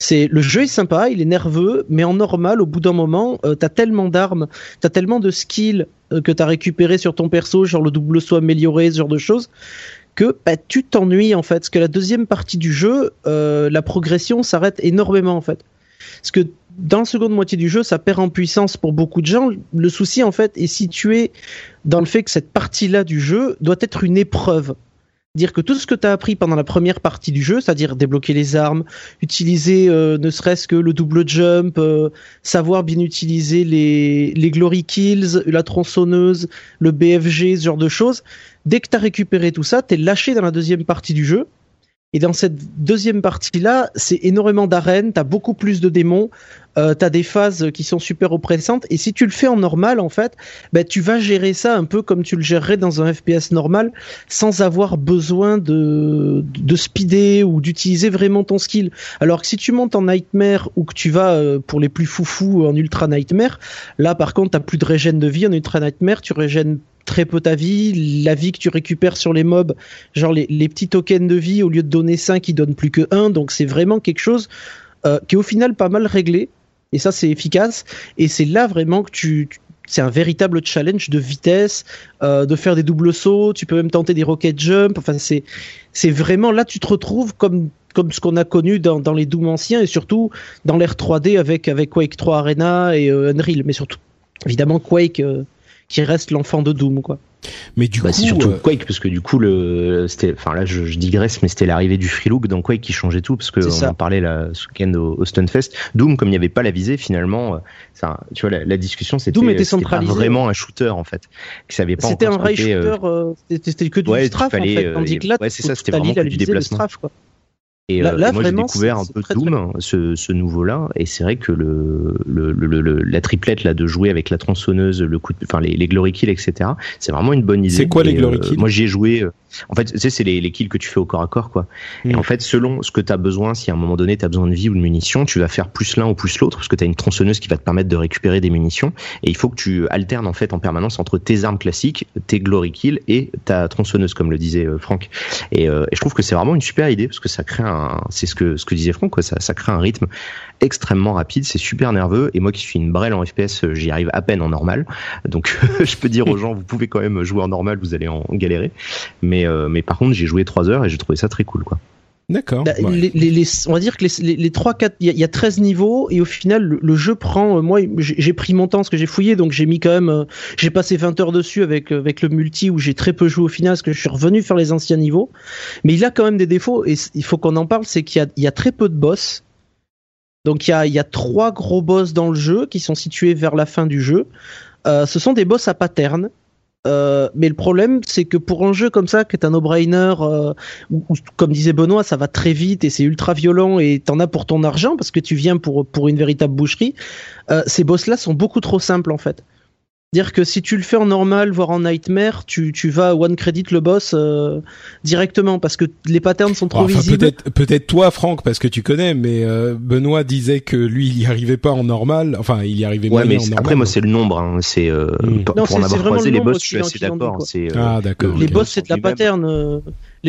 C'est le jeu est sympa, il est nerveux, mais en normal, au bout d'un moment, t'as tellement d'armes, t'as tellement de skills que tu as récupéré sur ton perso, genre le double saut amélioré, ce genre de choses, que bah, tu t'ennuies en fait. Parce que la deuxième partie du jeu, euh, la progression s'arrête énormément en fait. Parce que dans la seconde moitié du jeu, ça perd en puissance pour beaucoup de gens. Le souci en fait est situé dans le fait que cette partie-là du jeu doit être une épreuve dire que tout ce que tu as appris pendant la première partie du jeu, c'est-à-dire débloquer les armes, utiliser euh, ne serait-ce que le double jump, euh, savoir bien utiliser les, les glory kills, la tronçonneuse, le BFG, ce genre de choses, dès que tu as récupéré tout ça, tu es lâché dans la deuxième partie du jeu. Et dans cette deuxième partie-là, c'est énormément d'arènes, t'as beaucoup plus de démons, euh, t'as des phases qui sont super oppressantes, et si tu le fais en normal, en fait, ben, tu vas gérer ça un peu comme tu le gérerais dans un FPS normal, sans avoir besoin de, de speeder ou d'utiliser vraiment ton skill. Alors que si tu montes en Nightmare ou que tu vas, euh, pour les plus foufous, en Ultra Nightmare, là par contre, t'as plus de régène de vie en Ultra Nightmare, tu régènes très peu ta vie, la vie que tu récupères sur les mobs, genre les, petits tokens de vie, au lieu de donner 5, ils donnent plus que 1, donc c'est vraiment quelque chose euh, qui est au final pas mal réglé, et ça c'est efficace, et c'est là vraiment que tu, c'est un véritable challenge de vitesse, euh, de faire des doubles sauts, tu peux même tenter des rocket jump, enfin c'est, vraiment, là tu te retrouves comme ce qu'on a connu dans, les Doom anciens et surtout dans l'ère 3D avec, avec Quake 3 Arena et euh, Unreal, mais surtout évidemment Quake qui reste l'enfant de Doom, quoi. Mais du bah, coup, c'est surtout euh, Quake parce que du coup le, c'était, enfin là je, digresse, mais c'était l'arrivée du free look dans Quake qui changeait tout parce que on en parlait là ce week-end au, Stunfest. Doom, comme il n'y avait pas la visée, finalement, euh, ça, tu vois la, discussion c'était, Doom était pas vraiment un shooter en fait, qui savait pas c'était un vrai shooter, euh, c'était que du strafe en fait, tandis que là, ouais, c'est ça, c'était vraiment du déplacement. Strafe, quoi. Et là, euh, moi, j'ai découvert un peu Doom, ce, ce nouveau-là, et c'est vrai que le, le, le, la triplette là de jouer avec la tronçonneuse, le coup, enfin les, les glory kills, etc. C'est vraiment une bonne idée. C'est quoi les glory kills? Moi, j'y ai joué. En fait, tu sais, c'est les, les, kills que tu fais au corps à corps, quoi. Et mm. en fait, selon ce que tu as besoin, si à un moment donné tu as besoin de vie ou de munitions, tu vas faire plus l'un ou plus l'autre, parce que tu as une tronçonneuse qui va te permettre de récupérer des munitions. Et il faut que tu alternes en fait en permanence entre tes armes classiques, tes glory kills et ta tronçonneuse, comme le disait euh, Franck. Et, euh, et, je trouve que c'est vraiment une super idée parce que ça crée un, c'est ce que disait Franck, quoi. Ça, crée un rythme extrêmement rapide, c'est super nerveux. Et moi qui suis une brêle en FPS, j'y arrive à peine en normal. Donc je peux dire aux gens, vous pouvez quand même jouer en normal, vous allez en galérer. Mais euh, par contre, j'ai joué 3 heures et j'ai trouvé ça très cool. D'accord. Bah, les, les, on va dire que les, les 3 4 il y, a 13 niveaux et au final le, jeu prend euh, moi j'ai pris mon temps parce que j'ai fouillé donc j'ai mis quand même euh, j'ai passé 20 heures dessus avec avec le multi où j'ai très peu joué au final parce que je suis revenu faire les anciens niveaux. Mais il a quand même des défauts et il faut qu'on en parle, c'est qu'il y a il y a très peu de boss. Donc il y a y a trois gros boss dans le jeu qui sont situés vers la fin du jeu. Euh, ce sont des boss à pattern euh, mais le problème, c'est que pour un jeu comme ça, qui est un no-brainer, euh, comme disait Benoît, ça va très vite et c'est ultra violent et t'en as pour ton argent parce que tu viens pour pour une véritable boucherie. Euh, ces boss-là sont beaucoup trop simples en fait dire que si tu le fais en normal, voire en nightmare, tu, tu vas one credit le boss euh, directement parce que les patterns sont trop visibles. Peut-être peut-être toi Franck parce que tu connais, mais euh, Benoît disait que lui il y arrivait pas en normal. Enfin il y arrivait ouais, mais en normal. Après moi c'est le nombre. Hein. C'est euh, hmm. pour, en avoir croisé les boss, je suis assez d'accord. ah d'accord. Les boss c'est de la pattern.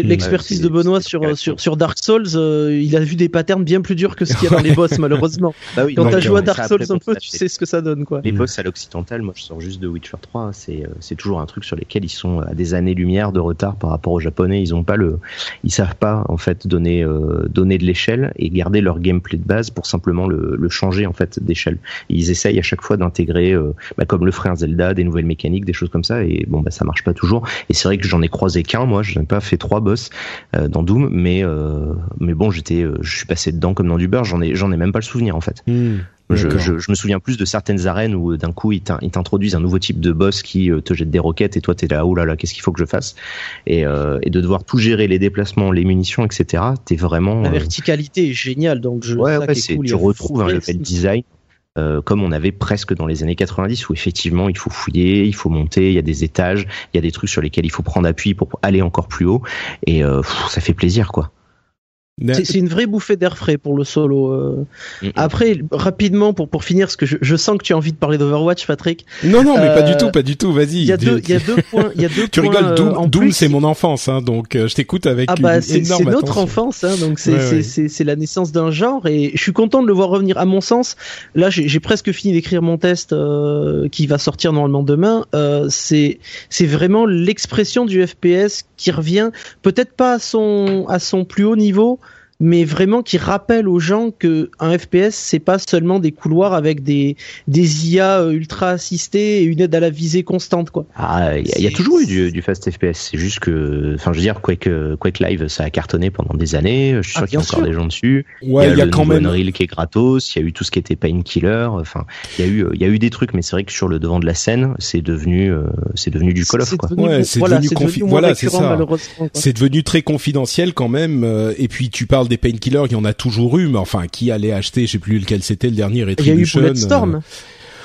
L'expertise de Benoît sur, sur, sur Dark Souls, euh, il a vu des patterns bien plus durs que ce qu'il y a dans les boss, malheureusement. Bah oui, Quand t'as joué à Dark Souls un peu, tu sais ce que ça donne, quoi. Les boss à l'occidental, moi je sors juste de Witcher 3, c'est, euh, c'est toujours un truc sur lesquels ils sont à des années-lumière de retard par rapport aux japonais. Ils ont pas le, ils savent pas, en fait, donner, euh, donner de l'échelle et garder leur gameplay de base pour simplement le, le changer, en fait, d'échelle. Ils essayent à chaque fois d'intégrer, bah, comme le frère Zelda, des nouvelles mécaniques, des choses comme ça, et bon, bah, ça marche pas toujours. Et c'est vrai que j'en ai croisé qu'un, moi, je n'ai pas fait trois boss euh, dans Doom, mais euh, mais bon, j'étais, euh, je suis passé dedans comme dans du beurre. J'en ai j'en ai même pas le souvenir en fait. Hmm. Je, je, je, me souviens plus de certaines arènes où d'un coup ils t'introduisent un nouveau type de boss qui te jette des roquettes et toi t'es là oh là là qu'est-ce qu'il faut que je fasse? Et, euh, et de devoir tout gérer les déplacements les munitions etc t'es vraiment la verticalité est géniale donc je ouais, ouais c'est tu retrouves un level design euh, comme on avait presque dans les années 90 où effectivement il faut fouiller, il faut monter, il y a des étages, il y a des trucs sur lesquels il faut prendre appui pour aller encore plus haut et euh, ça fait plaisir quoi. C'est une vraie bouffée d'air frais pour le solo. Euh. Mm. Après, rapidement, pour, pour finir, parce que je, je sens que tu as envie de parler d'Overwatch, Patrick. Non, non, mais pas du tout, pas du tout, vas-y. Il y, a deux, y a deux points. Y a deux tu rigoles, Doom, Doom c'est mon enfance, hein, donc je t'écoute avec ah bah, C'est notre enfance, hein, donc c'est la naissance d'un genre, et je suis content de le voir revenir. À mon sens, là, j'ai presque fini d'écrire mon test euh, qui va sortir normalement demain. Euh, c'est vraiment l'expression du FPS qui revient, peut-être pas à son, à son plus haut niveau, mais vraiment qui rappelle aux gens que un FPS c'est pas seulement des couloirs avec des des IA euh, ultra assistés et une aide à la visée constante quoi. Ah, il y, a toujours eu du, du fast FPS, c'est juste que enfin je veux dire Quake Quake Live ça a cartonné pendant des années, je suis sûr ah, qu'il y a encore des gens dessus. Ouais, il y a, quand même Unreal qui est gratos, il y a eu tout ce qui était Painkiller, enfin il y a eu il y a eu des trucs mais c'est vrai que sur le devant de la scène, c'est devenu euh, c'est devenu du Call of quoi. ouais, c'est devenu, voilà, c'est ça. C'est devenu très confidentiel quand même euh, et puis tu parles des painkillers, il y en a toujours eu, mais enfin, qui allait acheter, je sais plus lequel c'était le dernier Retribution. Il y a eu Bulletstorm.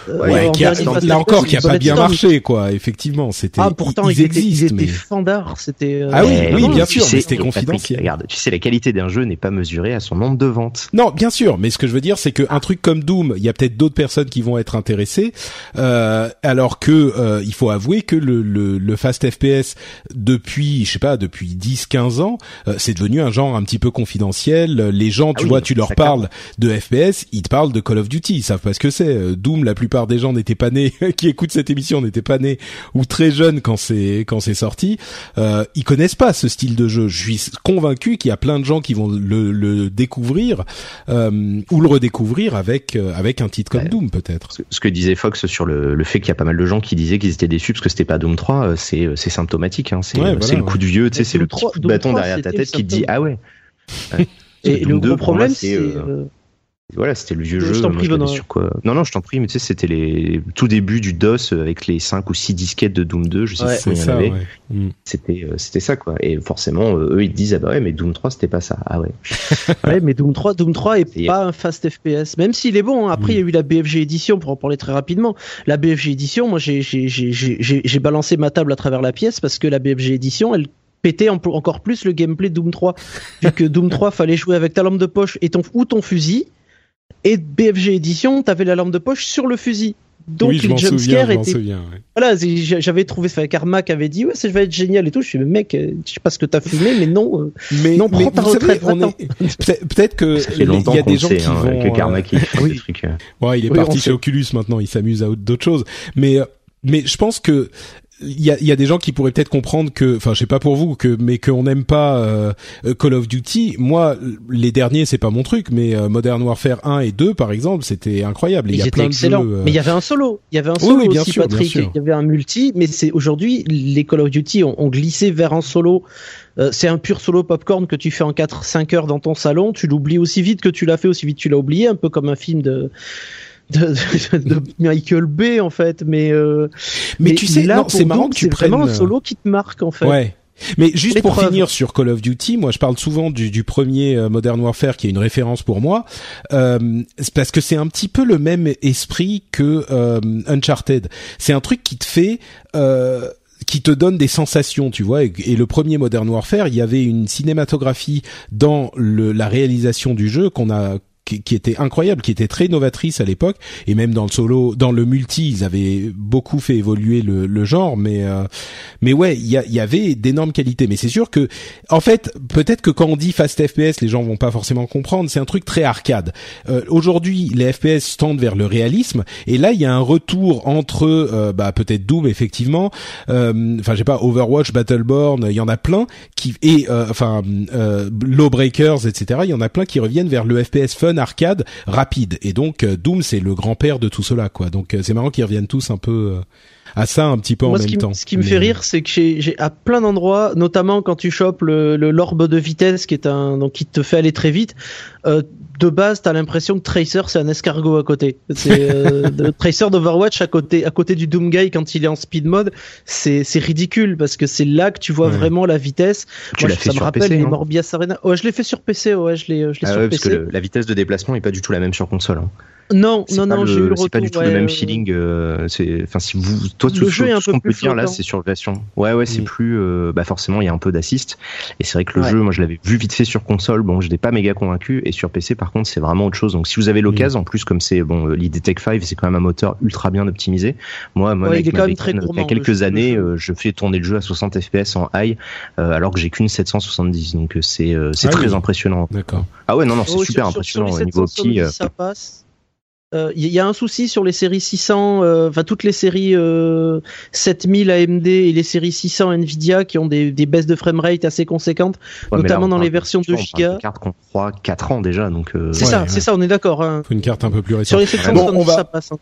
Ouais, qui a, là encore, qui a pas bien marché, quoi. Effectivement, c'était. Ah, pourtant, ils, existent, ils étaient, fandards. C'était. Euh, ah oui, oui, bien sûr, mais c'était confidentiel. Regarde, tu sais, la qualité d'un jeu n'est pas mesurée à son nombre de ventes. Non, bien sûr, mais ce que je veux dire, c'est qu'un ah. truc comme Doom, il y a peut-être d'autres personnes qui vont être intéressées, euh, alors que euh, il faut avouer que le, le, le, fast FPS depuis, je sais pas, depuis 10-15 ans, euh, c'est devenu un genre un petit peu confidentiel. Les gens, tu ah vois, tu leur parles de FPS, ils te parlent de Call of Duty, ils savent pas ce que c'est. Euh, Doom, la plupart des gens n'étaient pas nés, qui écoutent cette émission n'étaient pas nés ou très jeunes quand c'est quand c'est sorti, euh, ils connaissent pas ce style de jeu. Je suis convaincu qu'il y a plein de gens qui vont le, le découvrir euh, ou le redécouvrir avec euh, avec un titre comme Doom peut-être. Ce que disait Fox sur le, le fait qu'il y a pas mal de gens qui disaient qu'ils étaient déçus parce que c'était pas Doom 3, euh, c'est c'est symptomatique. Hein. C'est c'est le coup de vieux, tu sais, c'est le petit coup de bâton derrière ta tête qui te dit ah ouais. Et le gros problème, c'est euh, voilà, c'était le vieux Je jeu. moi, prie, je l'avais Benoît. sur quoi Non, non, je t'en prie, mais tu sais, c'était les tout début du DOS avec les 5 ou 6 disquettes de Doom 2, je sais Ouais. pas combien il y en ça, avait. ouais. Mm. C'était euh, c'était ça quoi. Et forcément, euh, eux ils te disent ah bah ouais, mais Doom 3 c'était pas ça. Ah ouais. Ouais, mais Doom 3, Doom 3 est pas un fast FPS, même s'il est bon. hein. Après, il y a eu la BFG édition pour en parler très rapidement. La BFG édition, moi, j'ai j'ai j'ai j'ai j'ai- j'ai balancé ma table à travers la pièce parce que la BFG édition, elle pétait en- encore plus le gameplay de Doom 3. Vu que Doom 3 fallait jouer avec ta lampe de poche et ton ou ton fusil, et BFG édition, t'avais la lampe de poche sur le fusil. Donc oui, je les m'en souviens, ouais. voilà, j'avais trouvé ça. Carmack avait dit ouais, ça va être génial et tout. Je suis mais mec, euh, je sais pas ce que t'as fumé, mais non. euh, Mais, Non, mais prends ta retraite, est peut-être que il y a des le gens sait, qui hein, vont que euh, Karma qui fait oui. des trucs. euh. Ouais, il est Oui, parti chez Oculus maintenant, il s'amuse à autre- d'autres choses. Mais euh, mais je pense que il y a, y a des gens qui pourraient peut-être comprendre que, enfin, je sais pas pour vous, que mais qu'on n'aime pas euh, Call of Duty. Moi, les derniers, c'est pas mon truc, mais euh, Modern Warfare 1 et 2, par exemple, c'était incroyable. Il y a plein de jeux. euh, Mais il y avait un solo. Il y avait un solo oui, bien aussi, sûr, Patrick. Il y avait un multi, mais c'est aujourd'hui les Call of Duty ont, ont glissé vers un solo. Euh, c'est un pur solo popcorn que tu fais en 4-5 heures dans ton salon. Tu l'oublies aussi vite que tu l'as fait, aussi vite tu l'as oublié, un peu comme un film de de, de, Michael Bay en fait. Mais euh, mais, tu sais, là, c'est marrant que tu prennes. vraiment un solo qui te marque en fait. Ouais. Mais juste pour finir sur Call of Duty, moi je parle souvent du, du premier euh, Modern Warfare qui est une référence pour moi, euh, parce que c'est un petit peu le même esprit que euh, Uncharted. C'est un truc qui te fait euh, qui te donne des sensations, tu vois. Et, et le premier Modern Warfare, il y avait une cinématographie dans le, la réalisation du jeu qu'on a qui, qui était incroyable, qui était très novatrice à l'époque, et même dans le solo, dans le multi, ils avaient beaucoup fait évoluer le, le genre, mais euh, mais ouais, il y, y avait d'énormes qualités. Mais c'est sûr que, en fait, peut-être que quand on dit fast FPS, les gens vont pas forcément comprendre. C'est un truc très arcade. Euh, Aujourd'hui, les FPS tendent vers le réalisme, et là, il y a un retour entre, euh, bah peut-être Doom effectivement, euh, enfin, j'ai pas Overwatch, Battleborn, il y en a plein qui et euh, enfin euh, Lawbreakers, etc. Il y en a plein qui reviennent vers le FPS fun arcade rapide. Et donc euh, Doom, c'est le grand-père de tout cela, quoi. Donc euh, c'est marrant qu'ils reviennent tous un peu euh, à ça un petit peu Moi, en même temps. ce qui me Mais- fait rire, c'est que j'ai, à plein d'endroits, notamment quand tu chopes le, le l'orbe de vitesse, qui est un, donc qui te fait aller très vite. euh, de base, t'as l'impression que Tracer c'est un escargot à côté. C'est euh, le Tracer d'Overwatch à côté, à côté du Doom Guy quand il est en speed mode. C'est, ridicule parce que c'est là que tu vois Ouais. vraiment la vitesse. Tu Moi, l'as ça fait me sur rappelle PC, les Morbius Arena. Ouais, je l'ai fait sur PC. Ouais, je l'ai, je l'ai Ah sur ouais, parce PC. que le- la vitesse de déplacement est pas du tout la même sur console. hein. Non, non, non, le- j'ai eu le C'est pas du retour, tout le même euh, feeling. euh, c'est, enfin, si vous, toi, Le tout, jeu tout est un ce peu qu'on peut plus dire là, c'est sur version. Ouais, ouais, c'est Mm. plus, euh, bah forcément, il y a un peu d'assist. Et c'est vrai que le Ouais. jeu, moi, je l'avais vu vite fait sur console. Bon, je n'étais pas méga convaincu. Et sur PC, par contre, c'est vraiment autre chose. Donc, si vous avez l'occasion, en plus, comme c'est bon, euh, l'idée Tech 5, c'est quand même un moteur ultra bien optimisé. Moi, moi, Ouais, avec il est ma quand même très il y a le quelques le années, euh, je fais tourner le jeu à 60 FPS en high, euh, alors que j'ai qu'une 770. Donc, euh, c'est, euh, c'est Ah très oui. impressionnant. D'accord. Ah ouais, non, non, c'est Oh, super sur- impressionnant au les niveau 770, opti. euh, ça passe. Euh, Il y a un souci sur les séries 600, euh, enfin toutes les séries euh, 7000 AMD et les séries 600 Nvidia qui ont des, des baisses de framerate assez conséquentes. ouais, mais là, notamment dans les versions tu vois, 2 on parle de gigas. cartes qu'on croit 4 ans déjà, donc. euh, C'est Ouais, ça, ouais. c'est ça, on est d'accord. Hein. Faut une carte un peu plus Sur récente. les Bon, 770, on va- ça passe. hein.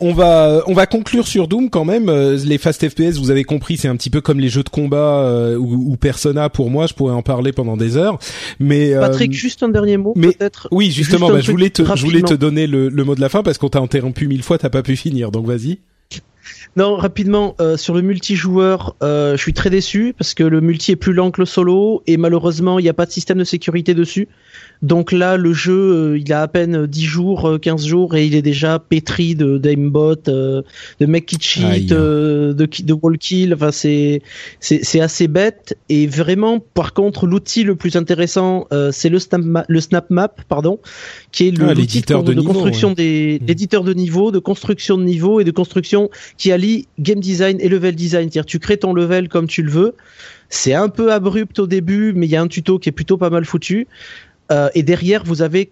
On va on va conclure sur Doom quand même. Euh, Les fast FPS, vous avez compris, c'est un petit peu comme les jeux de combat euh, ou, ou Persona pour moi. Je pourrais en parler pendant des heures. Mais euh, Patrick, juste un dernier mot, mais- peut-être. oui, justement, Juste bah, je voulais te je voulais te donner le, le mot de la fin parce qu'on t'a interrompu mille fois, t'as pas pu finir. Donc vas-y. Non, rapidement, euh, sur le multijoueur, euh, je suis très déçu parce que le multi est plus lent que le solo et malheureusement, il n'y a pas de système de sécurité dessus. Donc là, le jeu, euh, il a à peine 10 jours, euh, 15 jours et il est déjà pétri de d'aimbot, euh, de mecs qui cheat, euh, de, de wall kill. Enfin, c'est c'est c'est assez bête et vraiment, par contre, l'outil le plus intéressant, euh, c'est le snap ma- le snap map, pardon, qui est le Ah, l'outil de de, niveau, construction ouais. des Mm. l'éditeur de niveau, de construction de niveau et de construction qui allie game design et level design. C'est-à-dire tu crées ton level comme tu le veux. C'est un peu abrupt au début, mais il y a un tuto qui est plutôt pas mal foutu. Euh, et derrière, vous avez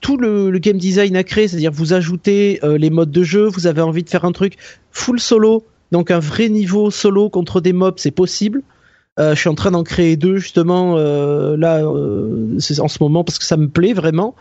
tout le, game design à créer, c'est-à-dire vous ajoutez euh, les modes de jeu, vous avez envie de faire un truc full solo, donc un vrai niveau solo contre des mobs, c'est possible. Euh, je suis en train d'en créer deux justement euh, là euh, en ce moment parce que ça me plaît vraiment.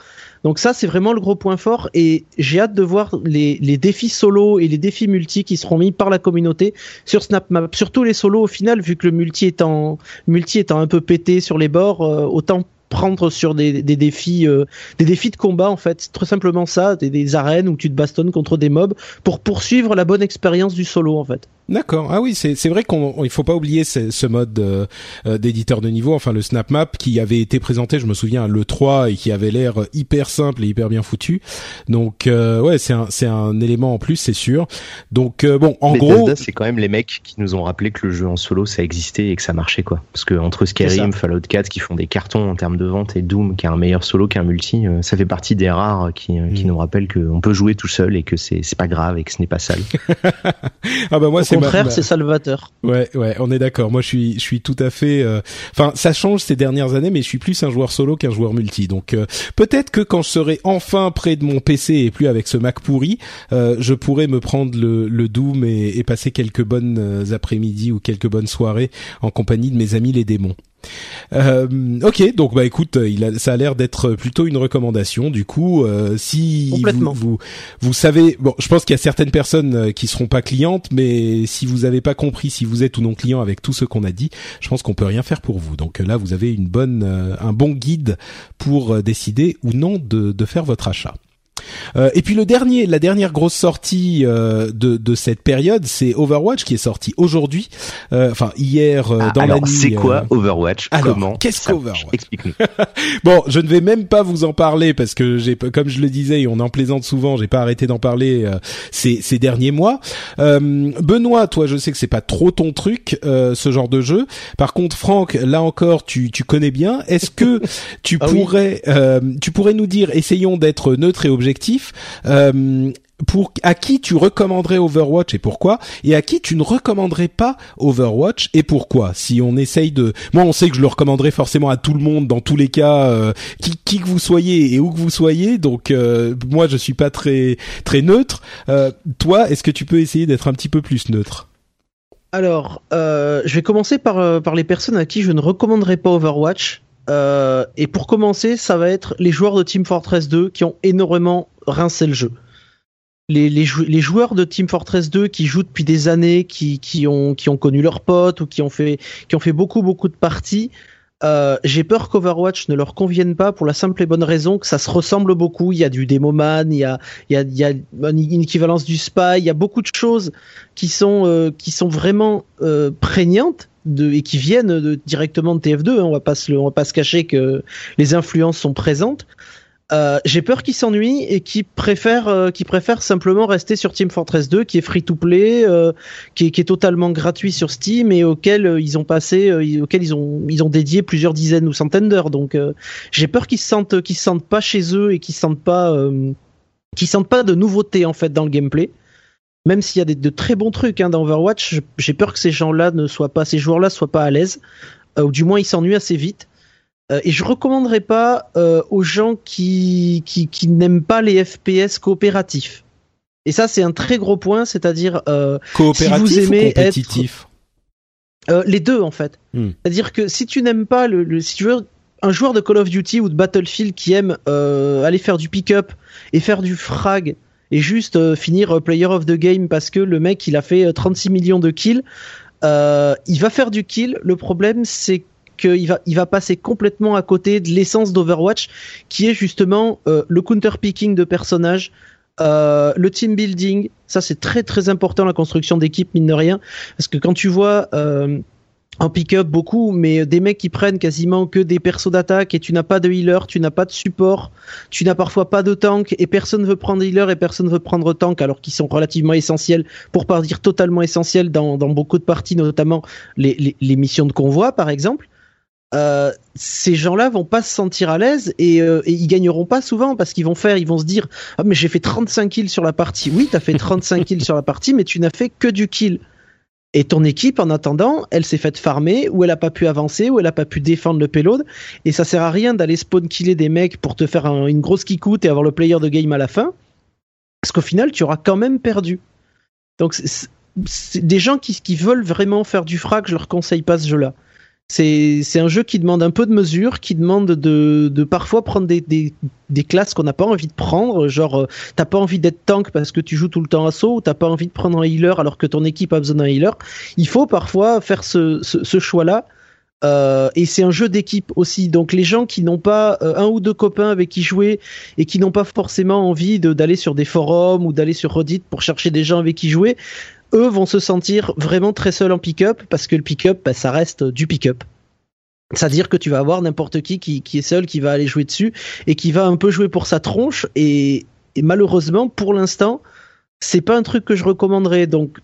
Donc ça c'est vraiment le gros point fort et j'ai hâte de voir les, les défis solo et les défis multi qui seront mis par la communauté sur SnapMap. Surtout les solos au final vu que le multi étant multi étant un peu pété sur les bords, euh, autant prendre sur des, des défis, euh, des défis de combat en fait. C'est très simplement ça, des, des arènes où tu te bastonnes contre des mobs pour poursuivre la bonne expérience du solo en fait. D'accord. Ah oui, c'est c'est vrai qu'on il faut pas oublier ce, ce mode euh, euh, d'éditeur de niveau, enfin le Snap Map qui avait été présenté, je me souviens, à le 3 et qui avait l'air hyper simple et hyper bien foutu. Donc euh, ouais, c'est un c'est un élément en plus, c'est sûr. Donc bon, en gros, c'est quand même les mecs qui nous ont rappelé que le jeu en solo ça existait et que ça marchait quoi. Parce que entre Skyrim, Fallout 4 qui font des cartons en termes de vente et Doom qui a un meilleur solo qu'un multi, ça fait partie des rares qui qui mm. nous rappellent qu'on peut jouer tout seul et que c'est c'est pas grave et que ce n'est pas sale. ah bah moi c'est contraire, c'est salvateur. Ouais, ouais, on est d'accord. Moi, je suis, je suis tout à fait. Euh, enfin, ça change ces dernières années, mais je suis plus un joueur solo qu'un joueur multi. Donc, euh, peut-être que quand je serai enfin près de mon PC et plus avec ce Mac pourri, euh, je pourrais me prendre le, le Doom et, et passer quelques bonnes après-midi ou quelques bonnes soirées en compagnie de mes amis les démons. Euh, ok, donc bah écoute, il a, ça a l'air d'être plutôt une recommandation. Du coup, euh, si vous, vous, vous savez, bon, je pense qu'il y a certaines personnes euh, qui seront pas clientes, mais si vous avez pas compris si vous êtes ou non client avec tout ce qu'on a dit, je pense qu'on peut rien faire pour vous. Donc là, vous avez une bonne, un bon guide pour décider ou non de, de faire votre achat. Euh, et puis le dernier, la dernière grosse sortie euh, de, de cette période, c'est Overwatch qui est sorti aujourd'hui, euh, enfin hier ah, dans la nuit. C'est quoi Overwatch? Alors, Comment Qu'est-ce qu'Overwatch? Explique-nous. bon, je ne vais même pas vous en parler parce que j'ai, comme je le disais, et on en plaisante souvent, j'ai pas arrêté d'en parler ces, ces derniers mois. Benoît, toi, je sais que c'est pas trop ton truc, ce genre de jeu. Par contre, Franck, là encore, tu, tu connais bien. Est-ce que tu ah pourrais, tu pourrais nous dire, essayons d'être neutre et objectif euh, pour à qui tu recommanderais Overwatch et pourquoi et à qui tu ne recommanderais pas Overwatch et pourquoi si on essaye de moi on sait que je le recommanderais forcément à tout le monde dans tous les cas euh, qui, qui que vous soyez et où que vous soyez donc euh, moi je suis pas très très neutre. Toi est-ce que tu peux essayer d'être un petit peu plus neutre? Alors je vais commencer par par les personnes à qui je ne recommanderais pas Overwatch euh, et pour commencer, ça va être les joueurs de Team Fortress 2 qui ont énormément rincé le jeu. Les, joueurs de Team Fortress 2 qui jouent depuis des années, qui, ont, connu leurs potes ou qui ont fait, beaucoup de parties, euh, j'ai peur qu'Overwatch ne leur convienne pas pour la simple et bonne raison que ça se ressemble beaucoup. Il y a du Demoman, il y a, y a, une équivalence du Spy, il y a beaucoup de choses qui sont, euh, vraiment prégnantes de, et qui viennent de, directement de TF2. Hein. On va pas se, va pas se cacher que les influences sont présentes. Euh, j'ai peur qu'ils s'ennuient et qu'ils préfèrent, euh, préfèrent simplement rester sur Team Fortress 2, qui est free to play, euh, qui, est, totalement gratuit sur Steam et auquel ils ont passé, auquel ils ont, ils ont dédié plusieurs dizaines ou centaines d'heures. Donc, j'ai peur qu'ils se sentent, qu'ils se sentent pas chez eux et qu'ils sentent pas, qu'ils sentent pas de nouveautés en fait dans le gameplay même s'il y a des, de très bons trucs hein, dans Overwatch, j'ai peur que ces gens-là ne soient pas, ces joueurs-là soient pas à l'aise, euh, ou du moins ils s'ennuient assez vite. Euh, et je recommanderais pas euh, aux gens qui, qui, qui n'aiment pas les FPS coopératifs. Et ça, c'est un très gros point, c'est-à-dire si vous aimez ou compétitif? Les deux en fait. Hmm. C'est-à-dire que si tu n'aimes pas le, le, si tu veux un joueur de Call of Duty ou de Battlefield qui aime aller faire du pick-up et faire du frag et juste euh, finir euh, player of the game parce que le mec il a fait 36 euh, millions de kills. il va faire du kill. Le problème c'est qu'il va, passer complètement à côté de l'essence d'Overwatch, qui est justement le counter picking de personnages, le team building. Ça c'est très très important la construction d'équipe mine de rien, parce que quand tu vois en pick-up beaucoup, mais des mecs qui prennent quasiment que des persos d'attaque et tu n'as pas de healer, tu n'as pas de support, tu n'as parfois pas de tank et personne veut prendre healer et personne veut prendre tank alors qu'ils sont relativement essentiels, pour pas dire totalement essentiels dans, beaucoup de parties, notamment les, missions de convoi par exemple. Euh, ces gens-là vont pas se sentir à l'aise et, euh, et, ils gagneront pas souvent parce qu'ils vont faire, ils vont se dire ah mais j'ai fait 35 kills sur la partie. Oui, t'as fait 35 kills sur la partie, mais tu n'as fait que du kill. Et ton équipe, en attendant, elle s'est faite farmer, ou elle a pas pu avancer, ou elle a pas pu défendre le payload. Et ça sert à rien d'aller spawn killer des mecs pour te faire une grosse kick-out et avoir le player de game à la fin. Parce qu'au final, tu auras quand même perdu. Donc, c'est des gens qui, qui, veulent vraiment faire du frag, je leur conseille pas ce jeu-là. C'est un jeu qui demande un peu de mesure, qui demande de, parfois prendre des, classes qu'on n'a pas envie de prendre. Genre, euh, t'as pas envie d'être tank parce que tu joues tout le temps assaut, ou t'as pas envie de prendre un healer alors que ton équipe a besoin d'un healer. Il faut parfois faire ce choix-là. Euh, et c'est un jeu d'équipe aussi. Donc les gens qui n'ont pas euh, un ou deux copains avec qui jouer et qui n'ont pas forcément envie d'aller sur des forums ou d'aller sur Reddit pour chercher des gens avec qui jouer, eux vont se sentir vraiment très seuls en pick-up parce que le pick-up, bah, ça reste du pick-up. C'est-à-dire que tu vas avoir n'importe qui, qui, est seul, qui va aller jouer dessus et qui va un peu jouer pour sa tronche. Et, malheureusement, pour l'instant, c'est pas un truc que je recommanderais. Donc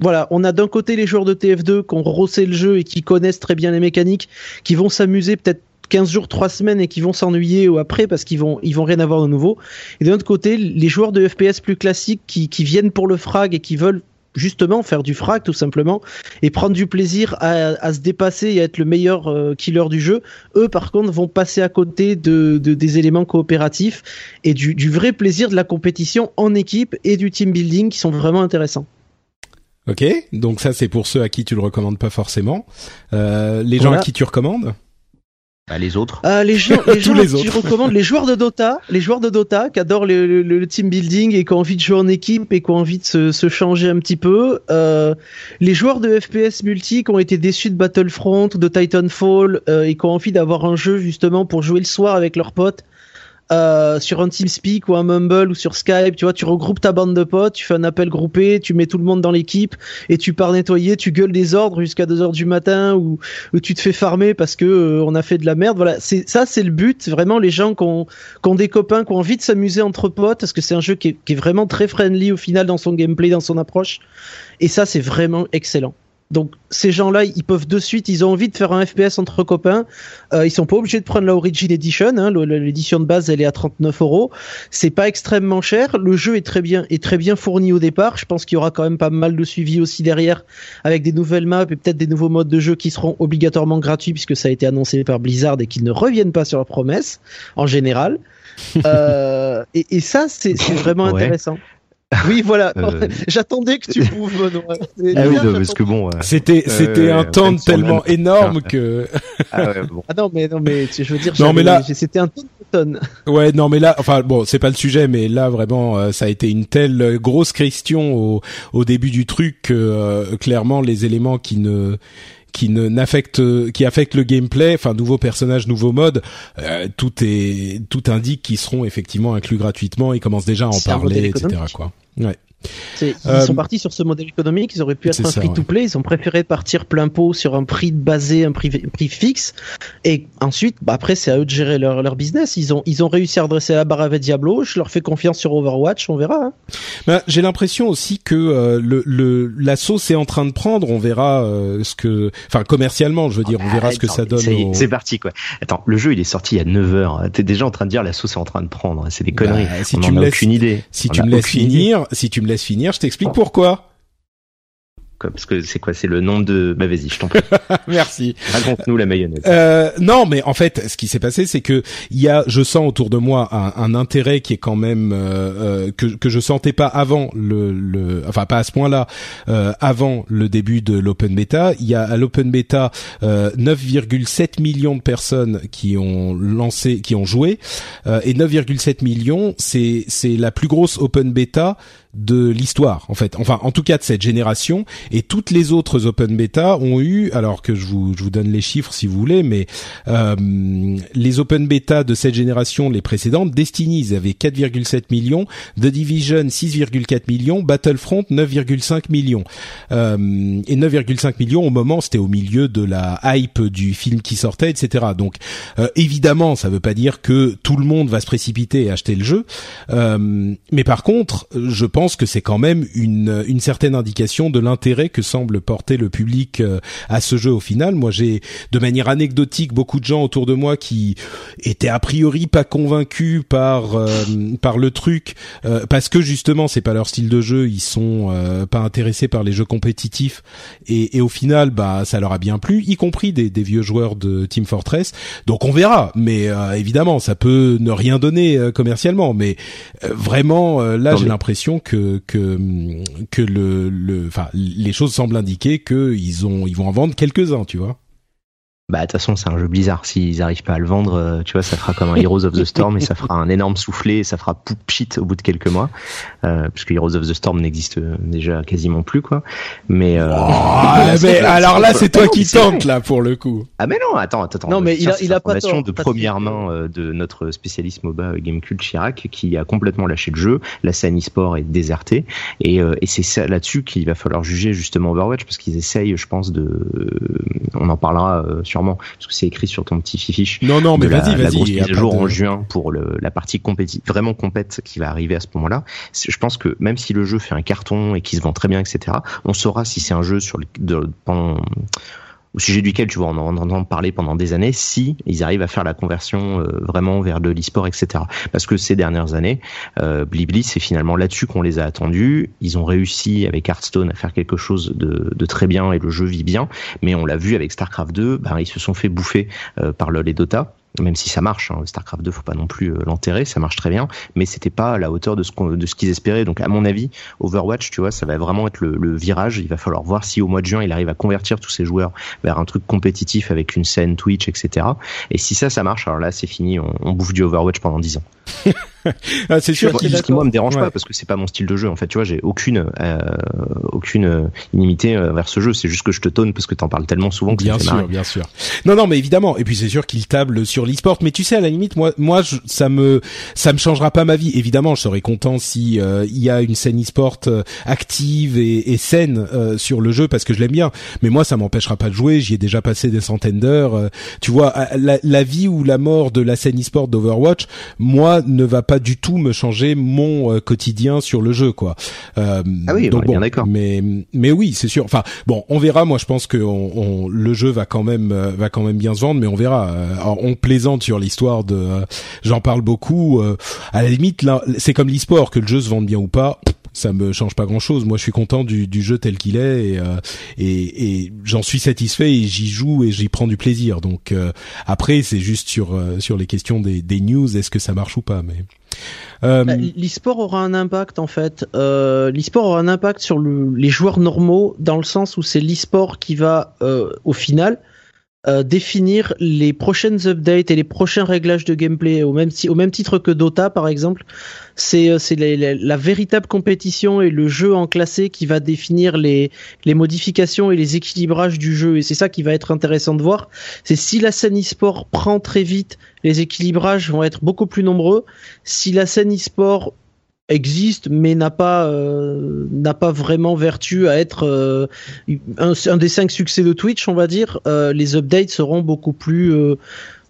voilà, on a d'un côté les joueurs de TF2 qui ont rossé le jeu et qui connaissent très bien les mécaniques, qui vont s'amuser peut-être 15 jours, 3 semaines et qui vont s'ennuyer ou après parce qu'ils vont ils vont rien avoir de nouveau. Et d'un autre côté, les joueurs de FPS plus classiques qui, qui viennent pour le frag et qui veulent justement faire du frag tout simplement et prendre du plaisir à, se dépasser et à être le meilleur euh, killer du jeu. Eux par contre vont passer à côté de, des éléments coopératifs et du, vrai plaisir de la compétition en équipe et du team building qui sont vraiment intéressants. Ok, donc ça c'est pour ceux à qui tu le recommandes pas forcément. Euh, les gens à qui tu recommandes? Bah, les autres. Euh, les gens, les gens les autres. recommande les joueurs de Dota, les joueurs de Dota qui adorent le, le, team building et qui ont envie de jouer en équipe et qui ont envie de se, se changer un petit peu. Euh, les joueurs de FPS multi qui ont été déçus de Battlefront, de Titanfall euh, et qui ont envie d'avoir un jeu justement pour jouer le soir avec leurs potes euh, sur un TeamSpeak ou un Mumble ou sur Skype, tu vois, tu regroupes ta bande de potes, tu fais un appel groupé, tu mets tout le monde dans l'équipe et tu pars nettoyer, tu gueules des ordres jusqu'à 2 heures du matin ou, tu te fais farmer parce que euh, on a fait de la merde. Voilà, ça, c'est le but. Vraiment, les gens qui ont, des copains, qui ont envie de s'amuser entre potes, parce que c'est un jeu qui est vraiment très friendly au final dans son gameplay, dans son approche. Et ça, c'est vraiment excellent. Donc ces gens-là, ils peuvent de suite, ils ont envie de faire un FPS entre copains. Euh, ils sont pas obligés de prendre la Origin Edition. Hein. L'édition de base, elle est à 39 euros. C'est pas extrêmement cher. Le jeu est très bien, est très bien fourni au départ. Je pense qu'il y aura quand même pas mal de suivi aussi derrière, avec des nouvelles maps et peut-être des nouveaux modes de jeu qui seront obligatoirement gratuits puisque ça a été annoncé par Blizzard et qu'ils ne reviennent pas sur la promesse en général. euh, et, et, ça, c'est vraiment intéressant. Oui, voilà. Euh, J'attendais que tu prouves, Benoît. Ah oui, parce que bon. C'était c'était un temps tellement énorme que. ah, ouais, bon. ah non, mais non, mais je veux dire. Non, mais là, c'était un tonne. Ouais, non, mais là, enfin bon, c'est pas le sujet, mais là vraiment, euh, ça a été une telle grosse question au au début du truc que euh, clairement les éléments qui ne qui ne n'affecte qui affecte le gameplay, enfin nouveaux personnages, nouveaux modes, euh, tout est tout indique qu'ils seront effectivement inclus gratuitement. Ils commencent déjà à en parler, etc. Quoi. Ouais. Ils euh, sont partis sur ce modèle économique, ils auraient pu être un free-to-play, ils ont préféré partir plein pot sur un prix basé, un prix, prix fixe, et ensuite, bah après c'est à eux de gérer leur, leur business. Ils ont, ils ont réussi à redresser la barre avec Diablo, je leur fais confiance sur Overwatch, on verra. Hein. Bah, J'ai l'impression aussi que euh, le, le, la sauce est en train de prendre, on verra euh, ce que, enfin commercialement, je veux dire, on verra ce que ça donne. C'est parti quoi. Attends, le jeu il est sorti il y a 9 heures, t'es déjà en train de dire la sauce est en train de prendre, c'est des conneries. Bah, si on tu me laisses, aucune idée. Si tu me laisses finir, si tu me laisse finir, je t'explique pourquoi parce que c'est quoi C'est le nom de. Bah vas-y, je t'en prie. Merci. Raconte-nous la mayonnaise. Euh, non, mais en fait, ce qui s'est passé, c'est que il y a, je sens autour de moi un, un intérêt qui est quand même euh, euh que que je sentais pas avant le, le enfin pas à ce point-là euh, avant le début de l'open beta. Il y a à l'open beta 9,7 euh, millions de personnes qui ont lancé, qui ont joué, euh, et 9,7 millions, c'est c'est la plus grosse open beta de l'histoire en fait. Enfin en tout cas de cette génération. Et toutes les autres open beta ont eu alors que je vous je vous donne les chiffres si vous voulez mais euh, les open beta de cette génération les précédentes Destiny ils avaient 4,7 millions The Division 6,4 millions Battlefront 9,5 millions. Euh, et 9,5 millions au moment c'était au milieu de la hype du film qui sortait etc donc euh, évidemment ça veut pas dire que tout le monde va se précipiter et acheter le jeu. Euh, mais par contre je pense pense que c'est quand même une, une certaine indication de l'intérêt que semble porter le public euh, à ce jeu au final. Moi, j'ai de manière anecdotique beaucoup de gens autour de moi qui étaient a priori pas convaincus par euh, par le truc euh, parce que justement c'est pas leur style de jeu, ils sont pas intéressés par les jeux compétitifs et, et, au final bah ça leur a bien plu, y compris des, des vieux joueurs de Team Fortress. Donc on verra, mais évidemment ça peut ne rien donner commercialement, mais vraiment là j'ai l'impression que que que le le enfin les choses semblent indiquer qu'ils ont ils vont en vendre quelques uns, tu vois. Bah de toute façon c'est un jeu Blizzard. S'ils arrivent pas à le vendre, euh, tu vois, ça fera comme un Heroes of the Storm et ça fera un énorme soufflé, et ça fera poop shit au bout de quelques mois, euh, puisque Heroes of the Storm n'existe euh, déjà quasiment plus quoi. Mais, euh, oh, mais alors là c'est toi qui tente là pour le coup. Ah mais non, attends, attends. Non mais il a, il a pas de première main de notre spécialiste MOBA Gamecult Chirac qui a complètement lâché le jeu. La scène e-sport est désertée et, et c'est là-dessus qu'il va falloir juger justement Overwatch parce qu'ils essayent, je pense, de, on en parlera sur parce que c'est écrit sur ton petit fiche. Non, non, mais vas-y, vas-y. La grosse mise à jour en juin pour le, la partie compétitive, vraiment compète qui va arriver à ce moment-là. Je pense que même si le jeu fait un carton et qu'il se vend très bien, etc., on saura si c'est un jeu sur le, de, pendant au sujet duquel tu vois on en entend parler pendant des années si ils arrivent à faire la conversion euh, vraiment vers de l'e-sport etc parce que ces dernières années euh, Blibli c'est finalement là-dessus qu'on les a attendus. Ils ont réussi avec Hearthstone à faire quelque chose de, très bien et le jeu vit bien. Mais on l'a vu avec Starcraft 2 ben, ils se sont fait bouffer euh, par le les Dota même si ça marche, hein, Starcraft 2, faut pas non plus euh, l'enterrer, ça marche très bien, mais c'était pas à la hauteur de ce de ce qu'ils espéraient. Donc à mon avis, Overwatch, tu vois, ça va vraiment être le, virage. Il va falloir voir si au mois de juin il arrive à convertir tous ses joueurs vers un truc compétitif avec une scène Twitch, etc. Et si ça, ça marche, alors là c'est fini, on, on bouffe du Overwatch pendant 10 ans. ah, c'est sûr. qu'il moi me dérange pas parce que c'est pas mon style de jeu en fait. Tu vois j'ai aucune euh, aucune euh, inimité euh, vers ce jeu. C'est juste que je te tonne parce que t'en parles tellement souvent que bien sûr bien sûr. Non non mais évidemment. Et puis c'est sûr qu'il table sur l'e-sport. Mais tu sais à la limite moi moi ça me ça me changera pas ma vie. Évidemment je serais content si euh, il y a une scène e-sport active et, et saine sur le jeu parce que je l'aime bien. Mais moi ça m'empêchera pas de jouer. J'y ai déjà passé des centaines d'heures tu vois la, la vie ou la mort de la scène e-sport d'Overwatch moi ne va pas du tout me changer mon euh, quotidien sur le jeu, quoi. Euh, ah oui, donc bon, d'accord. Mais mais oui, c'est sûr. Enfin bon, on verra. Moi, je pense que on, le jeu va quand même euh, va quand même bien se vendre, mais on verra. on plaisante sur l'histoire de. J'en parle beaucoup. à la limite, là, c'est comme l'e-sport que le jeu se vende bien ou pas ça me change pas grand chose. Moi, je suis content du, du jeu tel qu'il est et, et, et j'en suis satisfait et j'y joue et j'y prends du plaisir. Donc après, c'est juste sur sur les questions des, des news, est-ce que ça marche ou pas. Mais euh... Bah, l'e-sport aura un impact en fait. Euh, l'e-sport aura un impact sur le, les joueurs normaux dans le sens où c'est l'e-sport qui va euh, au final euh, définir les prochaines updates et les prochains réglages de gameplay au même, titre que Dota par exemple. C'est euh, la, la, véritable compétition et le jeu en classé qui va définir les, les modifications et les équilibrages du jeu. Et c'est ça qui va être intéressant de voir. C'est si la scène e-sport prend très vite, les équilibrages vont être beaucoup plus nombreux. Si la scène e-sport existe mais n'a pas euh, n'a pas vraiment vertu à être euh, un, un, des cinq succès de Twitch on va dire. Euh, les updates seront beaucoup plus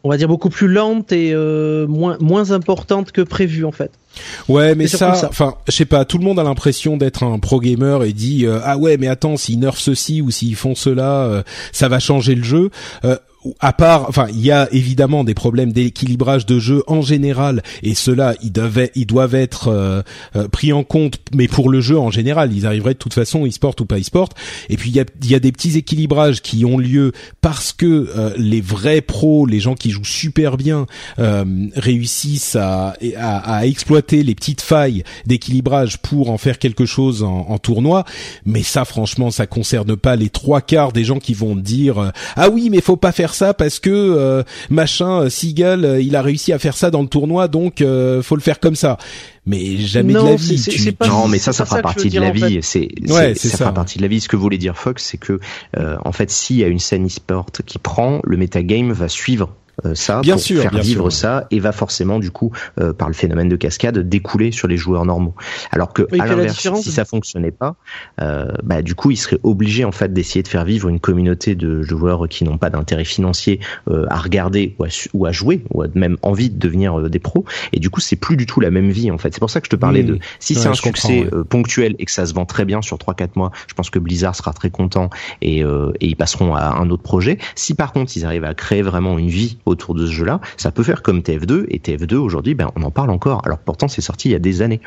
on va dire beaucoup plus lentes et moins moins importantes que prévu en fait. Ouais, mais ça, enfin, je sais pas. Tout le monde a l'impression d'être un pro gamer et dit ah ouais, mais attends, s'ils nerfent ceci ou s'ils font cela, ça va changer le jeu à part, enfin, il y a évidemment des problèmes d'équilibrage de jeu en général, et cela, ils ils doivent être euh, euh, pris en compte. Mais pour le jeu en général, ils arriveraient de toute façon, e-sport ou pas e-sport. Et puis il y a, y a, des petits équilibrages qui ont lieu parce que euh, les vrais pros, les gens qui jouent super bien, réussissent à, à, à, exploiter les petites failles d'équilibrage pour en faire quelque chose en, en, tournoi. Mais ça, franchement, ça concerne pas les trois quarts des gens qui vont dire ah oui, mais faut pas faire ça parce que euh, machin euh, Seagal euh, il a réussi à faire ça dans le tournoi donc faut le faire comme ça mais jamais de la vie. non, mais ça, ça fera partie de la vie. C'est, ça, ça, fera partie de la vie. Ce que voulait dire Fox, c'est que, en fait, s'il y a une scène e-sport qui prend, le metagame va suivre ça bien pour sûr, faire vivre ça et va forcément du coup euh, par le phénomène de cascade découler sur les joueurs normaux. Alors que à l'inverse, si ça fonctionnait pas, euh, bah du coup ils seraient obligés en fait d'essayer de faire vivre une communauté de joueurs qui n'ont pas d'intérêt financier euh, à regarder ou à, ou à, jouer ou à même envie de devenir des pros. Et du coup c'est plus du tout la même vie en fait. C'est pour ça que je te parlais de si c'est un succès ponctuel et que ça se vend très bien sur 3-4 mois, je pense que Blizzard sera très content et, et ils passeront à un autre projet. Si par contre ils arrivent à créer vraiment une vie autour de ce jeu-là, ça peut faire comme TF2 et TF2 aujourd'hui, ben on en parle encore. Alors pourtant c'est sorti il y a des années.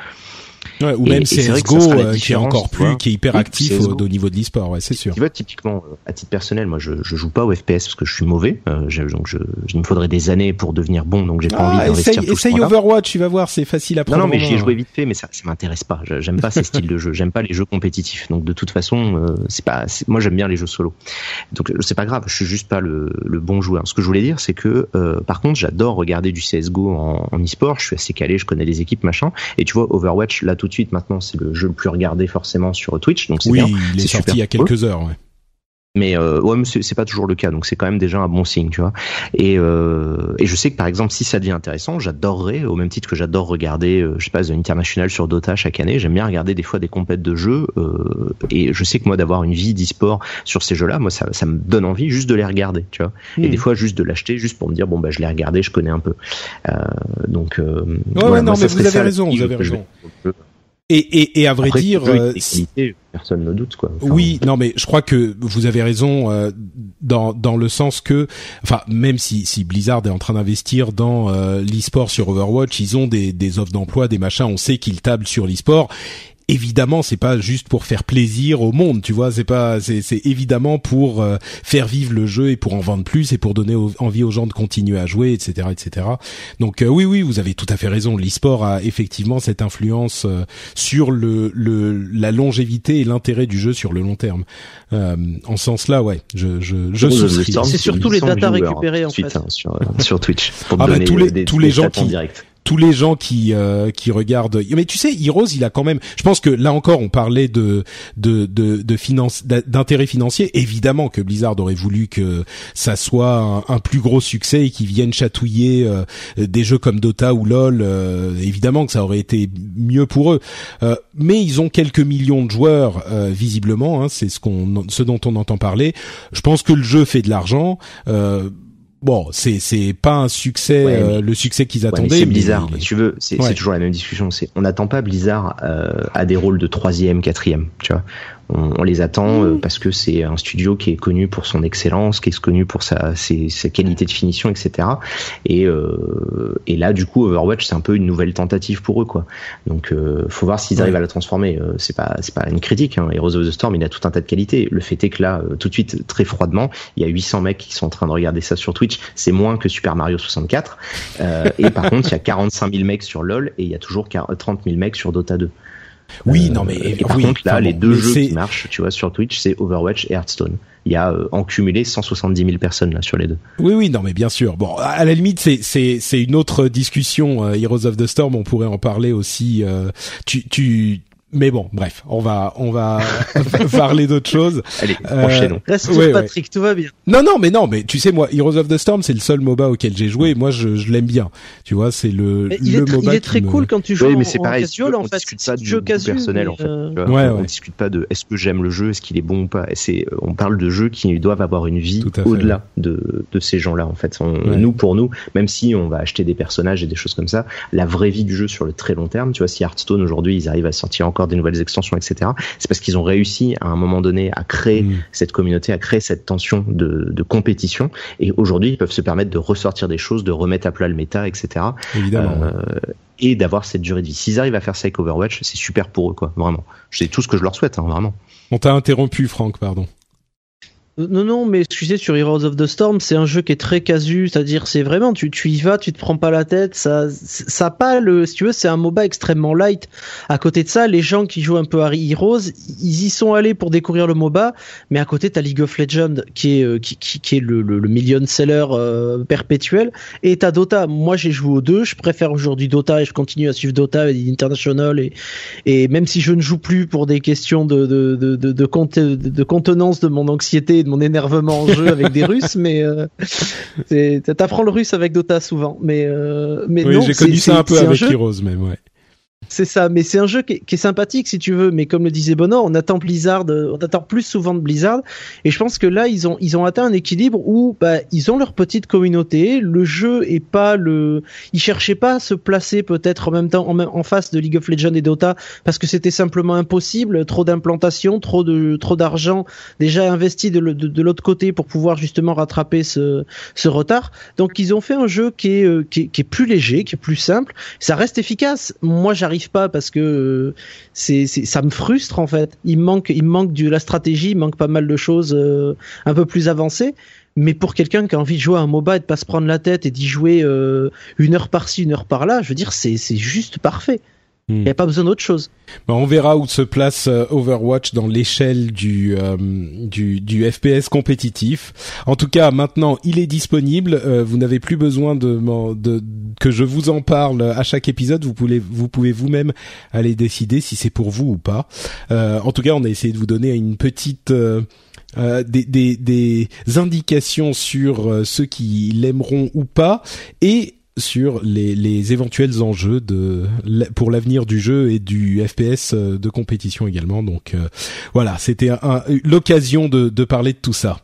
Ouais, ou Et- même CSGO euh, qui est encore plus, qui est hyper actif au, au niveau de l'e-sport, ouais, c'est sûr. Tu vois, typiquement, euh, à titre personnel, moi, je, je joue pas au FPS parce que je suis mauvais. Euh, donc, je, il me faudrait des années pour devenir bon, donc j'ai pas envie Ah, d'investir essaye, tout essaye. Overwatch, tu vas voir, c'est facile à Non, prendre. non, mais en j'y ai joué vite fait, mais ça, ça m'intéresse pas. J'aime pas ces styles de jeu. J'aime pas les jeux compétitifs. Donc, de toute façon, euh, c'est pas. Moi, j'aime bien les jeux solo. Donc, c'est pas grave. Je suis juste pas le, le bon joueur. Ce que je voulais dire, c'est que, par contre, j'adore regarder du CS:GO en, en e-sport. Je suis assez calé. Je connais les équipes, machin. Et tu vois, Overwatch, là, tout de suite, maintenant, c'est le jeu le plus regardé forcément sur Twitch. Donc, c'est Oui, bien. il est sorti super il y a quelques heures, ouais. Mais euh, ouais, mais c'est pas toujours le cas, donc c'est quand même déjà un bon signe, tu vois. Et, euh, et je sais que par exemple, si ça devient intéressant, j'adorerais, au même titre que j'adore regarder, euh, je sais pas, The International sur Dota chaque année, j'aime bien regarder des fois des compètes de jeux. euh, et je sais que moi, d'avoir une vie d'e-sport sur ces jeux-là, moi, ça, ça me donne envie juste de les regarder, tu vois. Et Hmm. des fois, juste de l'acheter, juste pour me dire, bon, bah, je l'ai regardé, je connais un peu. Euh, donc, euh, Ouais, voilà, ouais, non, moi, mais vous avez raison, vous avez raison. Et, et, et à vrai Après, dire, euh, qualité, personne ne doute, quoi. Enfin, Oui, non, mais je crois que vous avez raison euh, dans dans le sens que, enfin, même si si Blizzard est en train d'investir dans euh, l'e-sport sur Overwatch, ils ont des des offres d'emploi, des machins. On sait qu'ils tablent sur l'e-sport. Évidemment, c'est pas juste pour faire plaisir au monde, tu vois. C'est pas, c'est c'est évidemment pour euh, faire vivre le jeu et pour en vendre plus et pour donner au- envie aux gens de continuer à jouer, etc., etc. Donc euh, oui, oui, vous avez tout à fait raison. L'e-sport a effectivement cette influence euh, sur le, le la longévité et l'intérêt du jeu sur le long terme. Euh, en ce sens-là, ouais, je je je souscris. C'est surtout les 800 datas viewers, récupérées, en fait. hein, sur, euh, sur Twitch. Pour Ah bah, donner, tous les- des- tous les gens qui- direct. Tous les gens qui euh, qui regardent. Mais tu sais Heroes il a quand même je pense que là encore on parlait de de de, de finance d'intérêt financier. Évidemment que Blizzard aurait voulu que ça soit un, plus gros succès et qu'ils viennent chatouiller euh, des jeux comme Dota ou LoL euh, évidemment que ça aurait été mieux pour eux. Euh, mais ils ont quelques millions de joueurs euh, visiblement hein, c'est ce qu'on ce dont on entend parler. Je pense que le jeu fait de l'argent euh, Bon, c'est c'est pas un succès, Ouais, euh, le succès qu'ils Ouais, attendaient. c'est Blizzard. Tu veux, c'est Ouais. toujours la même discussion. C'est, on n'attend pas Blizzard euh, à des rôles de troisième, quatrième. Tu vois, on, on les attend euh, parce que c'est un studio qui est connu pour son excellence, qui est connu pour sa, ses, sa qualité de finition, etc. Et, euh, et là, du coup, Overwatch, c'est un peu une nouvelle tentative pour eux, quoi. Donc, euh, faut voir s'ils Ouais. arrivent à la transformer. C'est pas, c'est pas une critique. Hein. Heroes of the Storm, il a tout un tas de qualités. Le fait est que là, tout de suite, très froidement, il y a 800 mecs qui sont en train de regarder ça sur Twitch. C'est moins que Super Mario 64. Euh, et par contre, il y a 45 000 mecs sur LoL et il y a toujours 30 000 mecs sur Dota 2. Oui, Euh, non mais et par oui, contre, là, les deux jeux qui marchent, tu vois, sur Twitch, c'est Overwatch et Hearthstone. Il y a euh, en cumulé 170 000 personnes là sur les deux. Oui, oui, non, mais bien sûr. Bon, à la limite, c'est c'est c'est une autre discussion. euh, Heroes of the Storm, on pourrait en parler aussi. euh, tu tu. Mais bon, bref, on va on va parler d'autre chose. Allez, Euh, enchaînons. Reste Ouais. Patrick, tout va bien. Non, non, mais non, mais tu sais moi, Heroes of the Storm, c'est le seul MOBA auquel j'ai joué. Moi, je, je l'aime bien. Tu vois, c'est le Mais il le est, tr- MOBA il est très me- cool quand tu joues Oui, mais c'est en pareil. casual, on en fait. discute pas du casual, personnel en fait. euh, tu vois. Ouais, on ouais. discute pas de est-ce que j'aime le jeu, est-ce qu'il est bon ou pas. C'est, on parle de jeux qui doivent avoir une vie au-delà de, de ces gens-là en fait. On- Ouais. Nous pour nous, même si on va acheter des personnages et des choses comme ça, la vraie vie du jeu sur le très long terme, tu vois, si Hearthstone aujourd'hui ils arrivent à sortir encore des nouvelles extensions, etc. C'est parce qu'ils ont réussi à un moment donné à créer Mm. cette communauté, à créer cette tension de, de compétition. Et aujourd'hui ils peuvent se permettre de ressortir des choses, de remettre à plat le méta, etc. évidemment. Euh, et d'avoir cette durée de vie. S'ils arrivent à faire ça avec Overwatch, c'est super pour eux, quoi, vraiment. C'est tout ce que je leur souhaite, hein, vraiment. On t'a interrompu, Franck, pardon. Non, non, mais excusez, sur Heroes of the Storm, c'est un jeu qui est très casu, c'est-à-dire c'est vraiment, tu, y vas, tu te prends pas la tête, ça, ça pas le, si tu veux, c'est un MOBA extrêmement light. À côté de ça, les gens qui jouent un peu à Heroes, ils y sont allés pour découvrir le MOBA, mais à côté, t'as League of Legends, qui est, euh, qui, qui, est le, million seller euh, perpétuel, et t'as Dota. Moi, j'ai joué aux deux, je préfère aujourd'hui Dota et je continue à suivre Dota et International et, et même si je ne joue plus pour des questions de, de, de, de, de, conte- de- de contenance de mon anxiété de mon énervement en jeu avec des Russes, mais euh, t'apprends le russe avec Dota souvent. Mais, euh, mais Oui, j'ai connu ça un peu avec jeu- Heroes, même. Ouais. C'est ça, mais c'est un jeu qui est, sympathique si tu veux, mais comme le disait Bono, on attend Blizzard, euh, on attend plus souvent de Blizzard, et je pense que là ils ont ils ont atteint un équilibre où bah, ils ont leur petite communauté, le jeu est pas le, ils cherchaient pas à se placer peut-être en même temps en, en face de League of Legends et Dota parce que c'était simplement impossible, trop d'implantation, trop de trop d'argent déjà investi de, de l'autre côté pour pouvoir justement rattraper ce ce retard. Donc ils ont fait un jeu qui est euh, qui est, qui est plus léger, qui est plus simple, ça reste efficace. Moi, j'arrive arrive pas parce que c'est, ça me frustre en fait. Il manque, il manque de la stratégie, il manque pas mal de choses un peu plus avancées. Mais pour quelqu'un qui a envie de jouer à un MOBA et de pas se prendre la tête et d'y jouer une heure par-ci, une heure par-là, je veux dire, c'est, c'est juste parfait. Il n'y a pas besoin d'autre chose. Bah, on verra où se place euh, Overwatch dans l'échelle du, euh, du, du FPS compétitif. En tout cas, maintenant, il est disponible. Euh, vous n'avez plus besoin de, de, que je vous en parle à chaque épisode. Vous pouvez vous pouvez vous-même aller décider si c'est pour vous ou pas. en tout cas, on a essayé de vous donner une petite des, des, des, indications sur ceux qui l'aimeront ou pas et sur les, les éventuels enjeux de pour l'avenir du jeu et du FPS euh, de compétition également. Donc euh, voilà, c'était l'occasion de, de parler de tout ça.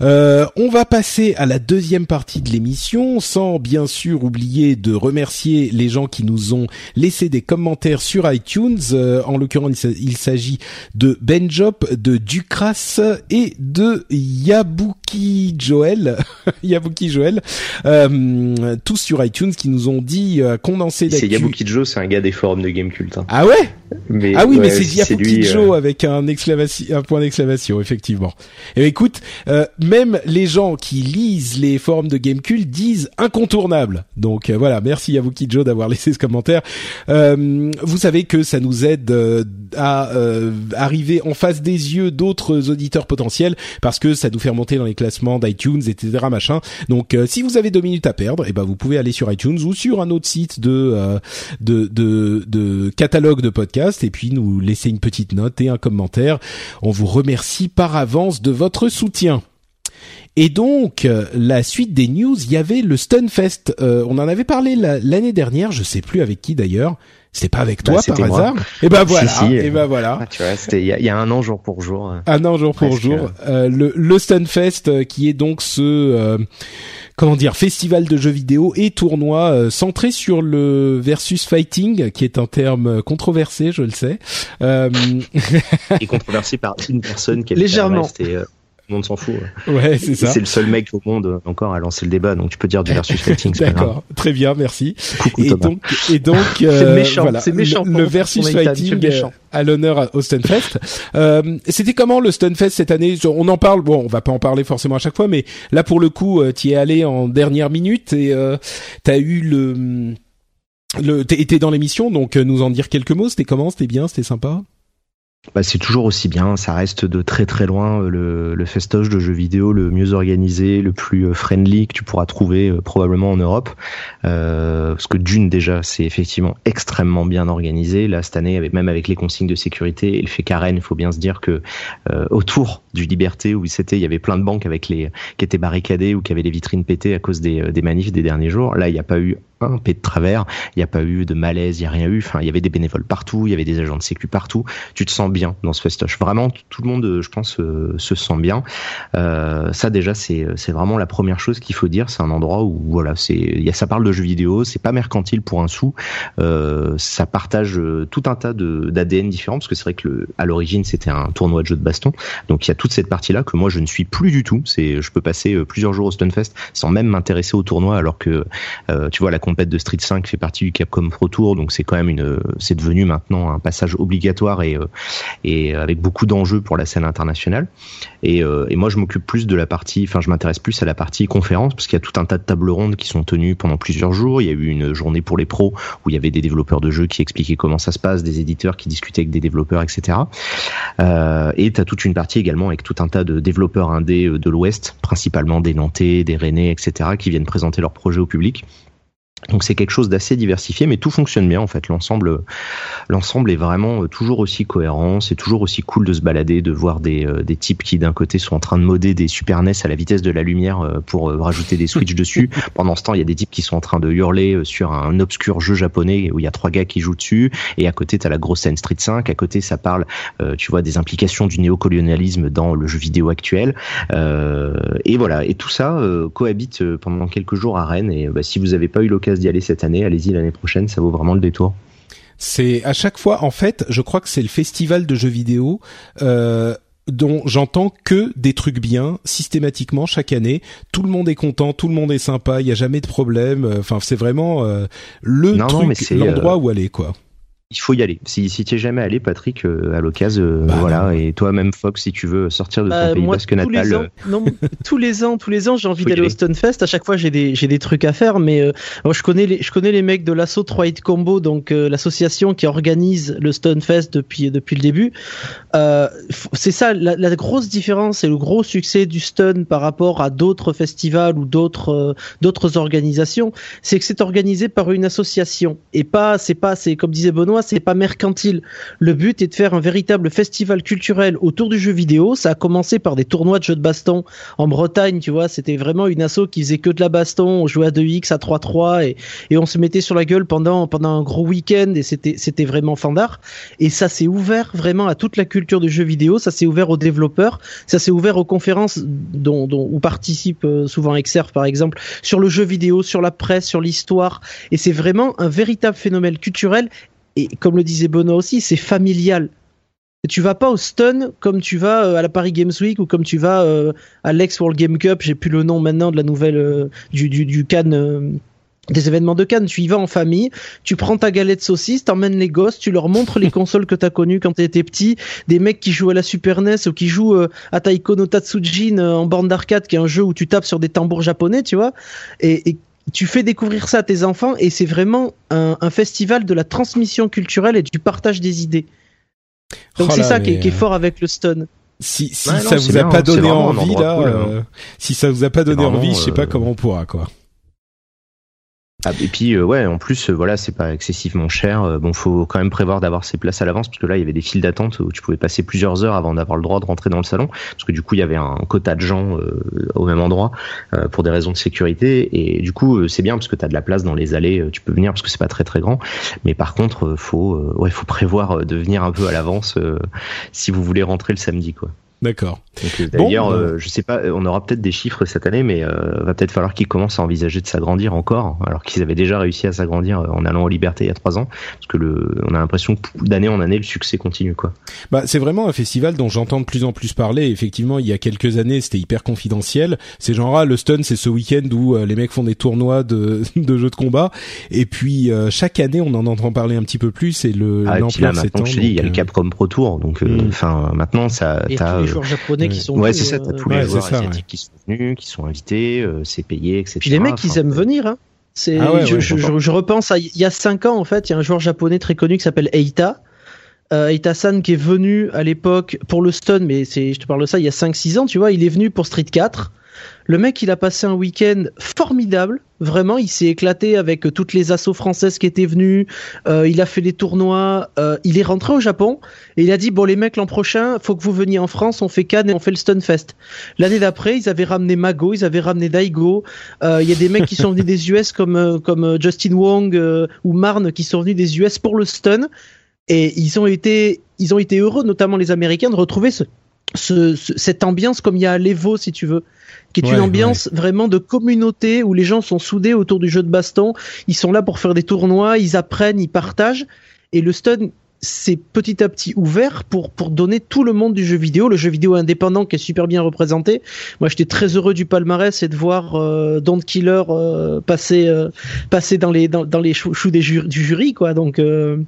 Euh, on va passer à la deuxième partie de l'émission, sans bien sûr oublier de remercier les gens qui nous ont laissé des commentaires sur iTunes. Euh, en l'occurrence, il s'agit de Benjop, de Ducras et de Yabuki Joel. Yabuki Joel, euh, tous sur iTunes qui nous ont dit euh, condenser C'est Yabuki Joe, c'est un gars des forums de Gamecult. Hein. Ah ouais? Ah oui, mais c'est Yabuki Joe avec un, exclamation, un point d'exclamation, effectivement. Et eh écoute, euh, même les gens qui lisent les forums de Gamecult disent incontournable. Donc euh, voilà, merci à vous Kidjo d'avoir laissé ce commentaire. Euh, vous savez que ça nous aide à arriver en face des yeux d'autres auditeurs potentiels parce que ça nous fait remonter dans les classements d'iTunes, etc. Machin. Donc si vous avez deux minutes à perdre, eh ben vous pouvez aller sur iTunes ou sur un autre site de de, de, de catalogue de podcasts et puis nous laisser une petite note et un commentaire. On vous remercie par avance de votre soutien. Et donc, euh, la suite des news, il y avait le Stunfest. Euh, on en avait parlé l'année dernière, je sais plus avec qui d'ailleurs. C'était pas avec toi bah, par hasard Et ben voilà. et ben voilà. Ah, tu vois, c'était il y, a un an jour pour jour. Un an jour pour jour. Euh, le, le Stunfest, qui est donc ce comment dire festival de jeux vidéo et tournoi centré sur le versus fighting, qui est un terme controversé, je le sais. et controversé par une personne qui est légèrement le monde s'en fout. Ouais, c'est ça. C'est le seul mec au monde euh, encore à lancer le débat, donc tu peux dire du versus fighting. D'accord, très bien, merci. Coucou, et donc, et donc, euh, méchant, c'est méchant. Le, versus fighting euh, à l'honneur au Stunfest. euh, C'était comment le Stunfest cette année? On en parle. Bon, on va pas en parler forcément à chaque fois, mais là pour le coup, tu es allé en dernière minute et euh, t'as eu le le t'es dans l'émission, donc nous en dire quelques mots. C'était comment? C'était bien? C'était sympa? Bah, c'est toujours aussi bien. Ça reste de très très loin euh, le, le festoche de jeux vidéo le mieux organisé, le plus euh, friendly que tu pourras trouver euh, probablement en Europe. Parce que d'une déjà, c'est effectivement extrêmement bien organisé. Là cette année, avec, même avec les consignes de sécurité et le fait qu'Arène, il faut bien se dire que autour du Liberté où c'était, il y avait plein de banques avec les qui étaient barricadées ou qui avaient les vitrines pétées à cause des, des manifs des derniers jours. Là, il n'y a pas eu un pet de travers, il n'y a pas eu de malaise, il n'y a rien eu. Enfin, il y avait des bénévoles partout, il y avait des agents de sécu partout. Tu te sens bien dans ce festoche. Vraiment, tout le monde, je pense, euh, se sent bien. Euh, ça déjà, c'est c'est vraiment la première chose qu'il faut dire. C'est un endroit où voilà, y a ça parle de jeux vidéo, c'est pas mercantile pour un sou. Euh, ça partage euh, tout un tas d'ADN différents parce que c'est vrai que le, à l'origine c'était un tournoi de jeux de baston. Donc il y a toute cette partie là que moi je ne suis plus du tout. C'est je peux passer euh, plusieurs jours au Stunfest sans même m'intéresser au tournoi alors que tu vois la compète de Street 5 fait partie du Capcom Pro Tour, donc c'est quand même une, c'est devenu maintenant un passage obligatoire et euh, et avec beaucoup d'enjeux pour la scène internationale. Et, euh, et moi, je m'occupe plus de la partie, enfin, je m'intéresse plus à la partie conférence parce qu'il y a tout un tas de tables rondes qui sont tenues pendant plusieurs jours. Il y a eu une journée pour les pros où il y avait des développeurs de jeux qui expliquaient comment ça se passe, des éditeurs qui discutaient avec des développeurs, etc. Euh, et tu as toute une partie également avec tout un tas de développeurs indés de l'Ouest, principalement des Nantais, des Rennais, etc., qui viennent présenter leurs projets au public. Donc c'est quelque chose d'assez diversifié, mais tout fonctionne bien en fait. L'ensemble, l'ensemble est vraiment euh, toujours aussi cohérent. C'est toujours aussi cool de se balader, de voir des, euh, des types qui d'un côté sont en train de modder des Super NES à la vitesse de la lumière euh, pour rajouter des switches dessus. Pendant ce temps, il y a des types qui sont en train de hurler sur un obscur jeu japonais où il y a trois gars qui jouent dessus. Et à côté, t'as la grosse scène Street 5. À côté, ça parle, tu vois, des implications du néocolonialisme dans le jeu vidéo actuel. et voilà. Et tout ça cohabite pendant quelques jours à Rennes. Et bah, si vous n'avez pas eu l'occasion d'y aller cette année, allez-y l'année prochaine, ça vaut vraiment le détour. C'est à chaque fois, en fait, je crois que c'est le festival de jeux vidéo. Euh, dont j'entends que des trucs bien systématiquement chaque année. Tout le monde est content, tout le monde est sympa, il y a jamais de problème. Enfin, c'est vraiment euh, le truc, l'endroit où aller quoi. Il faut y aller. Si, si tu es jamais allé, Patrick, euh, à l'occasion, euh, Bah, voilà. Et toi-même, Fox, si tu veux sortir de ton Bah, pays moi, basque tous les natal, ans, euh, non, tous les ans, tous les ans, j'ai envie d'aller au. Stunfest. À chaque fois, j'ai des, j'ai des trucs à faire, mais euh, moi, je connais les, je connais les mecs de l'assaut 3 Hit Combo, donc euh, l'association qui organise le Stunfest depuis depuis le début. Euh, c'est ça, la, la grosse différence et le gros succès du Stun par rapport à d'autres festivals ou d'autres euh, d'autres organisations, c'est que c'est organisé par une association et pas, c'est pas, c'est comme disait Benoît, c'est pas mercantile. Le but est de faire un véritable festival culturel autour du jeu vidéo. Ça a commencé par des tournois de jeux de baston en Bretagne, tu vois. C'était vraiment une asso qui faisait que de la baston. On jouait à 2x, à 3-3 et, et on se mettait sur la gueule pendant, pendant un gros week-end et c'était, c'était vraiment fandard. Et ça s'est ouvert vraiment à toute la culture du jeu vidéo. Ça s'est ouvert aux développeurs. Ça s'est ouvert aux conférences dont, dont, où participe euh, souvent Exerf, par exemple, sur le jeu vidéo, sur la presse, sur l'histoire. Et c'est vraiment un véritable phénomène culturel et comme le disait Benoît aussi, c'est familial. Tu vas pas au Stun comme tu vas euh, à la Paris Games Week ou comme tu vas euh, à l'Ex World Game Cup, j'ai plus le nom maintenant de la nouvelle euh, du, du, du Cannes des événements de Cannes, tu y vas en famille, tu prends ta galette saucisse, t'emmènes les gosses, tu leur montres les consoles que t'as connues quand t'étais petit, des mecs qui jouent à la Super NES ou qui jouent à Taiko no Tatsujin en borne d'arcade, qui est un jeu où tu tapes sur des tambours japonais, tu vois, et tu fais découvrir ça à tes enfants et c'est vraiment un, un festival de la transmission culturelle et du partage des idées. Donc Oh c'est ça qui est, mais, qui est euh, fort avec le stun. Si, si Ouais, non, ça vous a bien, pas donné envie là, cool, hein. euh, si ça vous a pas donné vraiment, envie, je sais pas euh, comment on pourra quoi. Ah, et puis euh, ouais, en plus euh, voilà, c'est pas excessivement cher. Euh, bon, faut quand même prévoir d'avoir ses places à l'avance parce que là, il y avait des files d'attente où tu pouvais passer plusieurs heures avant d'avoir le droit de rentrer dans le salon parce que du coup, il y avait un quota de gens euh, au même endroit euh, pour des raisons de sécurité et du coup, c'est bien parce que tu as de la place dans les allées, tu peux venir parce que c'est pas très très grand. Mais par contre, faut ouais, faut prévoir de venir un peu à l'avance si vous voulez rentrer le samedi quoi. D'accord. Euh, Bon, D'ailleurs, bah. euh, je sais pas, euh, on aura peut-être des chiffres cette année, mais euh, va peut-être falloir qu'ils commencent à envisager de s'agrandir encore, alors qu'ils avaient déjà réussi à s'agrandir euh, en allant aux libertés il y a trois ans, parce que le, on a l'impression que d'année en année le succès continue quoi. Bah, c'est vraiment un festival dont j'entends de plus en plus parler. Effectivement, il y a quelques années, c'était hyper confidentiel. C'est genre ah, le stun, c'est ce week-end où euh, les mecs font des tournois de, de jeux de combat. Et puis euh, chaque année, on en entend parler un petit peu plus. Et le Ah, et puis là maintenant, je te dis, il y a le euh, Capcom Pro Tour, donc euh, Mm. enfin maintenant ça, Joueurs japonais qui sont ouais venus, c'est ça, t'as euh, tous les joueurs ça, asiatiques ouais. qui sont venus, qui sont invités, euh, c'est payé, etc. Puis les mecs, ils aiment venir. Hein. C'est, Ah ouais, je, ouais, je, j'entends. je- je repense à il y a cinq ans en fait, il y a un joueur japonais très connu qui s'appelle Eita. Euh, Eita-san qui est venu à l'époque pour le stun, mais c'est, je te parle de ça il y a 5-6 ans, tu vois, il est venu pour Street 4. Le mec, il a passé un week-end formidable. Vraiment, il s'est éclaté avec toutes les assos françaises qui étaient venues. Euh, il a fait des tournois. Euh, il est rentré au Japon et il a dit bon les mecs l'an prochain, faut que vous veniez en France. On fait Cannes et on fait le Stunfest. L'année d'après, ils avaient ramené Mago, ils avaient ramené Daigo. Euh, Il y a des mecs qui sont venus des US comme comme Justin Wong ou Marne qui sont venus des US pour le stun et ils ont été ils ont été heureux, notamment les Américains, de retrouver ce, ce, ce- cette ambiance comme il y a à l'Evo si tu veux, qui est Ouais, une ambiance vraiment de communauté où les gens sont soudés autour du jeu de baston. Ils sont là pour faire des tournois, ils apprennent, ils partagent et le stun c'est petit à petit ouvert pour pour donner tout le monde du jeu vidéo, le jeu vidéo indépendant qui est super bien représenté. Moi, j'étais très heureux du palmarès et de voir euh, Don't Killer euh, passer euh, passer dans les dans, dans les choux choux des ju- du jury quoi. Donc euh,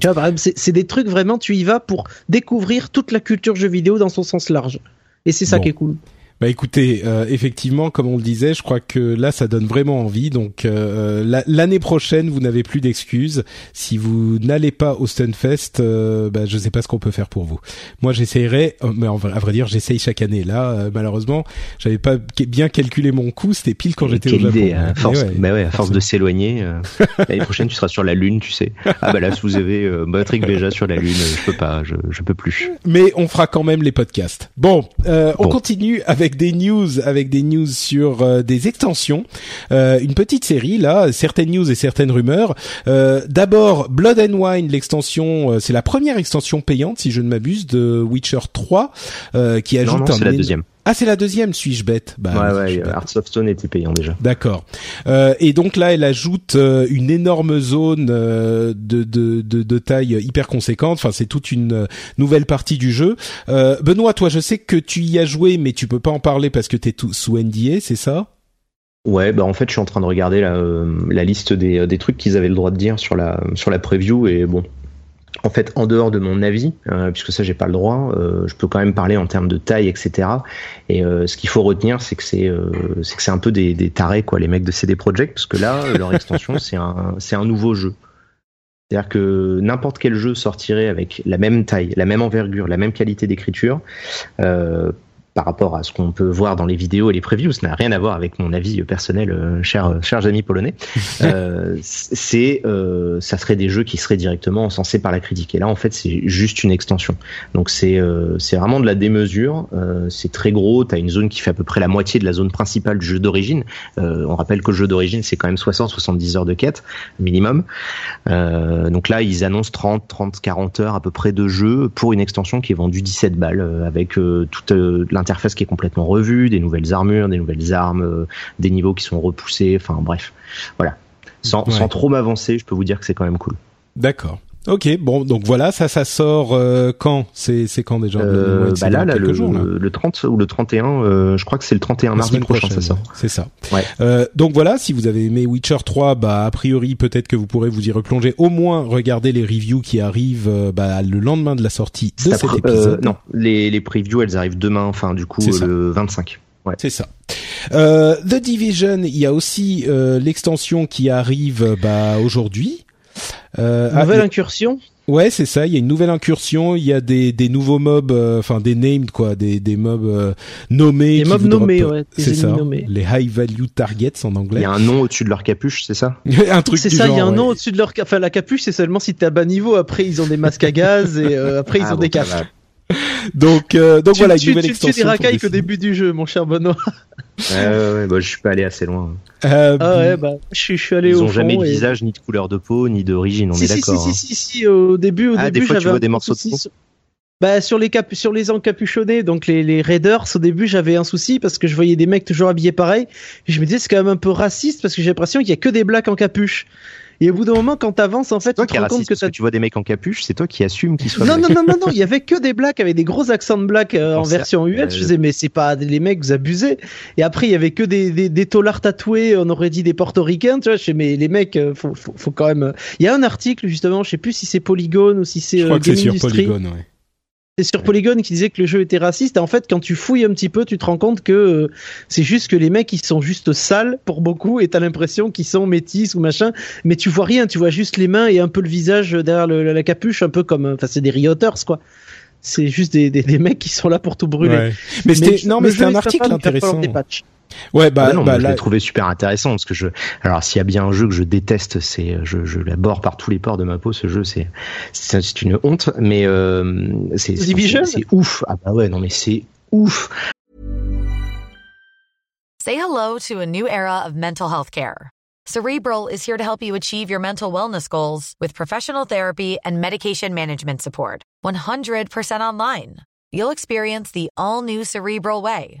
tu vois, par exemple, c'est des trucs vraiment, tu y vas pour découvrir toute la culture jeu vidéo dans son sens large. Et c'est ça Bon. qui est cool. Bah écoutez, euh, effectivement, comme on le disait, je crois que là, ça donne vraiment envie. Donc euh, la- l'année prochaine, vous n'avez plus d'excuses. Si vous n'allez pas au Stunfest, euh, bah, je sais pas ce qu'on peut faire pour vous. Moi, j'essayerai, euh, mais en vrai- à vrai dire, j'essaye chaque année. Là, euh, malheureusement, j'avais pas bien calculé mon coût. C'était pile quand j'étais au Quelle Japon. idée, hein, à Mais force, ouais. bah ouais, à force de s'éloigner, euh, l'année prochaine tu seras sur la lune, tu sais. Ah bah là, si vous avez euh, Patrick Béja sur la lune, euh, je peux pas, je, je peux plus. mais on fera quand même les podcasts. Bon, euh, on Bon. continue avec des news, avec des news sur euh, des extensions. Euh, une petite série là, certaines news et certaines rumeurs. Euh, D'abord, Blood and Wine, l'extension, euh, c'est la première extension payante, si je ne m'abuse, de Witcher 3, euh, qui ajoute Non, non, un c'est la deuxième. Ah, c'est la deuxième, suis-je bête Bah, ouais, ouais, euh. Hearts of Stone était payant déjà. D'accord. Euh, et donc là, elle ajoute euh, une énorme zone euh, de, de, de, de taille hyper conséquente. Enfin, c'est toute une euh, nouvelle partie du jeu. Euh, Benoît, toi, je sais que tu y as joué, mais tu peux pas en parler parce que t'es tout sous NDA, c'est ça? Ouais, bah en fait, je suis en train de regarder la, euh, la liste des, des trucs qu'ils avaient le droit de dire sur la sur la preview et bon, en fait, en dehors de mon avis, euh, puisque ça j'ai pas le droit, euh, je peux quand même parler en termes de taille, etc. Et euh, ce qu'il faut retenir, c'est que c'est que c'est un peu des, des tarés quoi, les mecs de CD Projekt, parce que là, leur extension, c'est un c'est un nouveau jeu. C'est-à-dire que n'importe quel jeu sortirait avec la même taille, la même envergure, la même qualité d'écriture, par rapport à ce qu'on peut voir dans les vidéos et les previews, ça n'a rien à voir avec mon avis personnel, euh, cher, chers amis polonais. euh, c'est, euh, ça serait des jeux qui seraient directement encensés par la critique. Et là, en fait, c'est juste une extension. Donc c'est, euh, c'est vraiment de la démesure. Euh, c'est très gros. T'as une zone qui fait à peu près la moitié de la zone principale du jeu d'origine. on rappelle que le jeu d'origine, c'est quand même 60-70 heures de quête minimum. donc là, ils annoncent 30, 30, 40 heures à peu près de jeu pour une extension qui est vendue 17 balles avec toute l'intérêt interface qui est complètement revue, des nouvelles armures, des nouvelles armes, euh, des niveaux qui sont repoussés, enfin bref. Voilà. Sans, trop m'avancer, je peux vous dire que c'est quand même cool. D'accord. Ok, bon, donc voilà, ça, ça sort euh, quand? C'est c'est quand déjà? Euh, bah là, le, jours, le 30 ou le 31, euh, je crois que c'est le 31 mardi prochain, ça sort. C'est ça. Ouais. Euh, donc voilà, si vous avez aimé Witcher 3, bah a priori peut-être que vous pourrez vous y replonger. Au moins, regarder les reviews qui arrivent bah, le lendemain de la sortie de cet épisode. non, les les previews, elles arrivent demain, enfin du coup le 25. Ouais. C'est ça. Euh, The Division, il y a aussi euh, l'extension qui arrive bah, aujourd'hui. Euh, nouvelle ah, incursion. Ouais, c'est ça. Il y a une nouvelle incursion. Il y a des, des nouveaux mobs, euh, enfin des named quoi, des, des mobs euh, nommés. Des mobs nommés, ouais. C'est ça. Les high value targets en anglais. Il y a un nom au-dessus de leur capuche, c'est ça? Un truc. C'est ça. Il y a un nom au-dessus de leur. Enfin, la capuche, c'est seulement si t'es à bas niveau. Après, ils ont des masques à gaz et après, ils ah ont des casques. donc, donc voilà, une nouvelle extension. Tu des racailles qu'au début du jeu, mon cher Benoît. ouais, ouais, ouais, bah, je suis pas allé assez loin. Euh, ah ouais, bah, je, je suis allé ils au ont jamais de visage, ni de couleur de peau, ni d'origine, on si, est si, d'accord. Si, si, si, si, au début, au ah, début, des fois, tu vois des morceaux de peau. Bah sur les cap sur les encapuchonnés, donc les, les raiders, au début j'avais un souci parce que je voyais des mecs toujours habillés pareil. Et je me disais c'est quand même un peu raciste parce que j'ai l'impression qu'il y a que des blacks en capuche. Et au bout d'un moment, quand t'avances, en fait, tu te rends compte que, ça... tu vois des mecs en capuche, c'est toi qui assumes qu'ils soient. Non, non, non, non, non, il y avait que des blacks avec des gros accents de black euh, en version US. Je disais, mais c'est pas les mecs, vous abusez. Et après, il y avait que des, des, des tolards tatoués, on aurait dit des portoricains, tu vois. Je sais, mais les mecs, euh, faut, faut, faut quand même. Il y a un article, justement, je sais plus si c'est Polygon ou si c'est. Je crois euh, que c'est sur Polygon, ouais c'est sur Polygon qui disait que le jeu était raciste. Et en fait, quand tu fouilles un petit peu, tu te rends compte que euh, c'est juste que les mecs, ils sont juste sales pour beaucoup et t'as l'impression qu'ils sont métis ou machin. Mais tu vois rien, tu vois juste les mains et un peu le visage derrière la capuche, un peu comme, enfin, c'est des rioters, quoi. C'est juste des, des, mecs qui sont là pour tout brûler. Mais, c'était, non, mais c'était un article intéressant. Ouais, bah, bah non, bah, je l'ai trouvé super intéressant parce que je, alors s'il y a bien un jeu que je déteste, c'est, je, je l'aborde par tous les pores de ma peau. Ce jeu, c'est, c'est une honte, mais euh, c'est, c'est ouf. Ah bah ouais, non mais c'est ouf. Say hello to a new era of mental health care. Cerebral is here to help you achieve your mental wellness goals with professional therapy and medication management support. 100% online. You'll experience the all new Cerebral way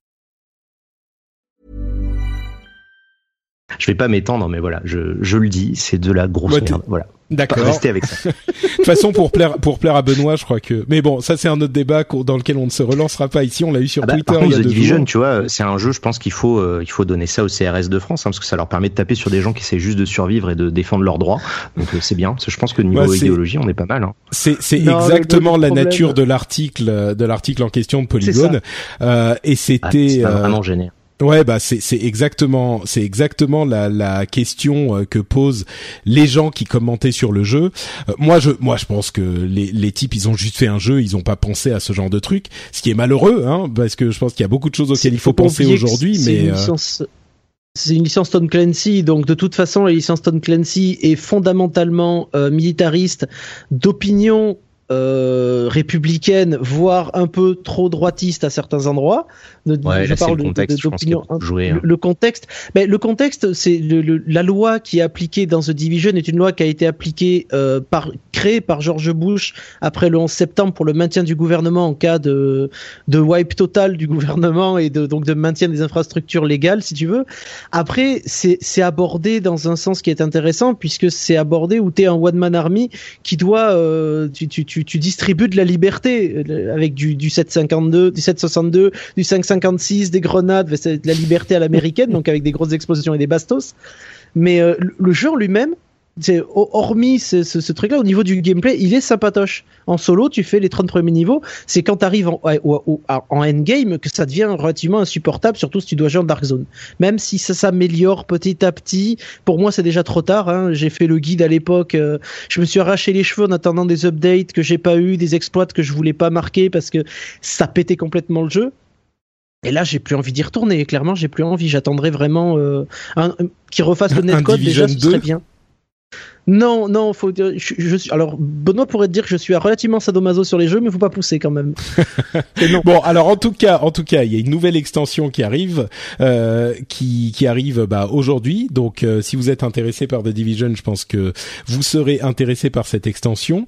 Je vais pas m'étendre, mais voilà, je, je le dis, c'est de la grosse Ouais, merde. Voilà. D'accord. Restez avec ça. De toute façon, pour plaire pour plaire à Benoît, je crois que. Mais bon, ça c'est un autre débat dans lequel on ne se relancera pas ici. On l'a eu sur Ah bah, Twitter par il y contre, a The deux Division, jours. tu vois, c'est un jeu, je pense qu'il faut, euh, il faut donner ça au CRS de France, hein, parce que ça leur permet de taper sur des gens qui essaient juste de survivre et de défendre leurs droits. Donc euh, c'est bien. Je pense que niveau c'est- idéologie, on est pas mal. Hein. C'est exactement la nature de l'article euh, de l'article en question de Polygone. Euh, et Ah, c'était euh, vraiment gêné. Ouais, bah c'est c'est exactement c'est exactement la la question euh, que posent les gens qui commentaient sur le jeu. Euh, moi je moi je pense que les les types ils ont juste fait un jeu, ils ont pas pensé à ce genre de truc, ce qui est malheureux hein parce que je pense qu'il y a beaucoup de choses auxquelles il faut penser aujourd'hui c'est mais une euh, licence- C'est une licence Tom Clancy, donc de toute façon, la licence Tom Clancy est fondamentalement euh, militariste, d'opinion euh, républicaine, voire un peu trop droitiste à certains endroits. De- Ouais, je là, parle le de- contexte, de- je pense, a le, hein. le contexte, mais le contexte, c'est le, le- la loi qui est appliquée dans The Division est une loi qui a été appliquée euh, par créée par George Bush après le 11 septembre pour le maintien du gouvernement en cas de de wipe total du gouvernement et de donc de maintien des infrastructures légales, si tu veux. Après, c'est c'est abordé dans un sens qui est intéressant puisque c'est abordé où tu es un one man army qui doit euh, tu, tu, tu, tu distribues de la liberté euh, avec du, du 752, du 762, du 556, des grenades, de la liberté à l'américaine, donc avec des grosses explosions et des bastos. Mais euh, le- jeu lui-même, hormis ce, ce, ce truc-là, au niveau du gameplay, il est sympatoche. En solo, tu fais les 30 premiers niveaux. C'est quand tu arrives en, en endgame que ça devient relativement insupportable, surtout si tu dois jouer en Dark Zone. Même si ça s'améliore petit à petit, pour moi c'est déjà trop tard. Hein. J'ai fait le guide à l'époque, euh, je me suis arraché les cheveux en attendant des updates que j'ai pas eu, des exploits que je voulais pas marquer parce que ça pétait complètement le jeu. Et là, j'ai plus envie d'y retourner. Clairement, j'ai plus envie. J'attendrai vraiment euh, un, un- qu'ils refassent le netcode déjà, ce serait 2? bien. Non, non, faut dire, je, je suis, alors, Benoît pourrait te dire que je suis relativement sadomaso sur les jeux, mais faut pas pousser quand même. Non. Bon, alors en tout cas, en tout cas, il y a une nouvelle extension qui arrive, euh, qui qui arrive bah, aujourd'hui. Donc, euh, si vous êtes intéressé par The Division, je pense que vous serez intéressé par cette extension.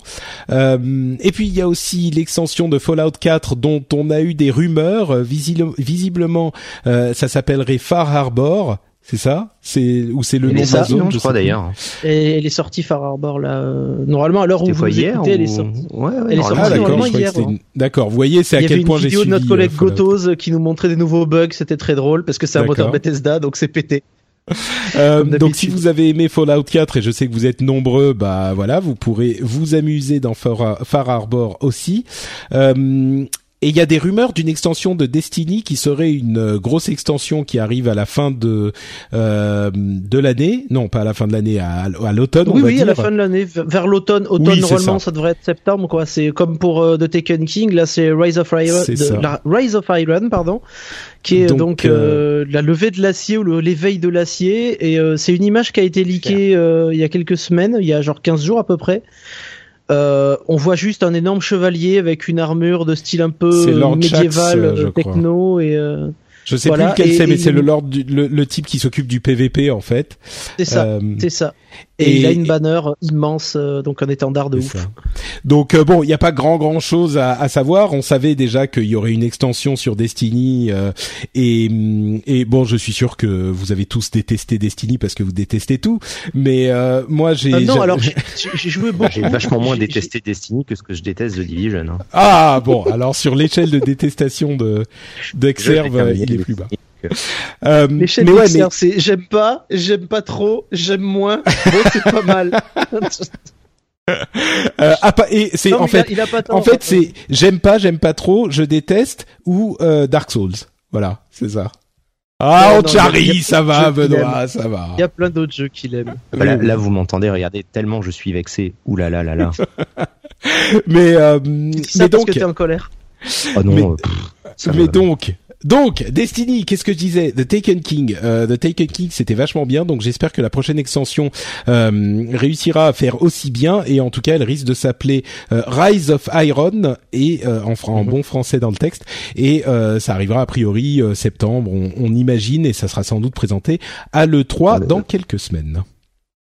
Euh, et puis il y a aussi l'extension de Fallout 4 dont on a eu des rumeurs. Euh, visiblement, euh, ça s'appellerait Far Harbor. C'est ça? C'est ou c'est le nom de la zone je crois d'ailleurs. Et elle est sortie Far Harbor là. euh, Normalement, à l'heure où vous hier écoutez, elle est ou- sortie. Ouais, ouais, Elle est sortie Ah d'accord, normalement hier, que c'était hein. une- D'accord, vous voyez, c'est à Il y avait quel une point j'ai vidéo suivi. de notre collègue euh. Gotoz qui nous montrait des nouveaux bugs, c'était très drôle parce que c'est un moteur. Bethesda, donc c'est pété. Euh, donc si vous avez aimé Fallout 4 et je sais que vous êtes nombreux, bah voilà, vous pourrez vous amuser dans Far, Far Harbor aussi. Euh, et il y a des rumeurs d'une extension de Destiny qui serait une euh, grosse extension qui arrive à la fin de euh, de l'année. Non, pas à la fin de l'année, à, à l'automne. on Oui, va oui, à la fin de l'année, vers l'automne. Automne, Oui, normalement, ça. ça. devrait être septembre, quoi. C'est comme pour euh, The Taken King, là, c'est Rise of Iron, de- la Rise of Iron, pardon, qui est Donc, donc, euh, la levée de l'acier ou l'éveil de l'acier. Et euh, c'est une image qui a été leakée euh, il y a quelques semaines, il y a genre 15 jours à peu près. Euh, on voit juste un énorme chevalier avec une armure de style un peu euh, médiéval, euh, je euh, crois. techno et euh, Je sais Voilà, plus lequel c'est, mais c'est le lord du, le, le type qui s'occupe du PVP en fait. c'est ça, c'est ça. Et, et- il a une banner immense, euh, donc un étendard de ouf. ça. Donc euh, bon, il n'y a pas grand grand chose à, à savoir. On savait déjà qu'il y aurait une extension sur Destiny euh, et, hum, et bon, je suis sûr que vous avez tous détesté Destiny parce que vous détestez tout. Mais euh, moi, j'ai Euh, non, alors j'ai j'ai joué beaucoup. J'ai vachement moins détesté Destiny que ce que je déteste The Division. Hein. ah bon, alors sur l'échelle de détestation de d'Exerve, il est plus bas. Euh, mais ouais, mais c'est j'aime pas, j'aime pas trop, j'aime moins. Bon, c'est pas mal. euh, ah, pas- et c'est en mais il a- fait il a pas tort. En fait, c'est j'aime pas, j'aime pas trop, je déteste ou euh, Dark Souls. Voilà, c'est ça. Ah, on charrie, ça va, Benoît, ça va. Il y a plein d'autres jeux qu'il aime. Bah, là, vous m'entendez, regardez, tellement je suis vexé. Ouh là là là là. Mais euh, ça parce donc, que t'es en colère. Oh non, Mais- euh, pff, donc, donc Destiny, qu'est-ce que je disais? The Taken King, euh, The Taken King, c'était vachement bien. Donc j'espère que la prochaine extension euh, réussira à faire aussi bien. Et en tout cas, elle risque de s'appeler euh, Rise of Iron et euh, en, Mhm. bon français dans le texte. Et euh, ça arrivera a priori euh, septembre, on, on imagine, et ça sera sans doute présenté à le 3 Ah, le- dans quelques semaines.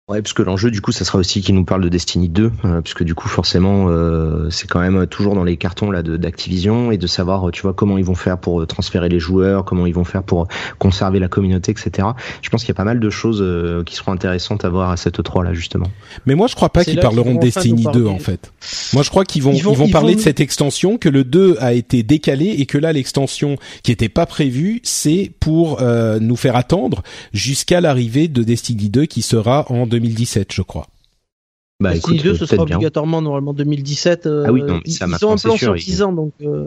Ouais, parce que l'enjeu du coup, ça sera aussi qu'il nous parle de Destiny 2, euh, puisque du coup, forcément, euh, c'est quand même toujours dans les cartons là d'Activision et de savoir, tu vois, comment ils vont faire pour euh, transférer les joueurs, comment ils vont faire pour conserver la communauté, etc. Je pense qu'il y a pas mal de choses euh, qui seront intéressantes à voir à cette 3 là justement. Mais moi, je crois pas qu'ils parleront de Destiny nous 2 parler. en fait. Moi, je crois qu'ils vont Ils ils vont- ils parler vont de cette extension, que le 2 a été décalé et que là, l'extension qui était pas prévue, c'est pour euh, nous faire attendre jusqu'à l'arrivée de Destiny 2 qui sera en 2017, je crois. Bah Destiny écoute, 2, euh, ce sera obligatoirement normalement 2017. euh, Ah oui, non, mais ça, ils ont un plan sur ils- 10 ans, donc. euh,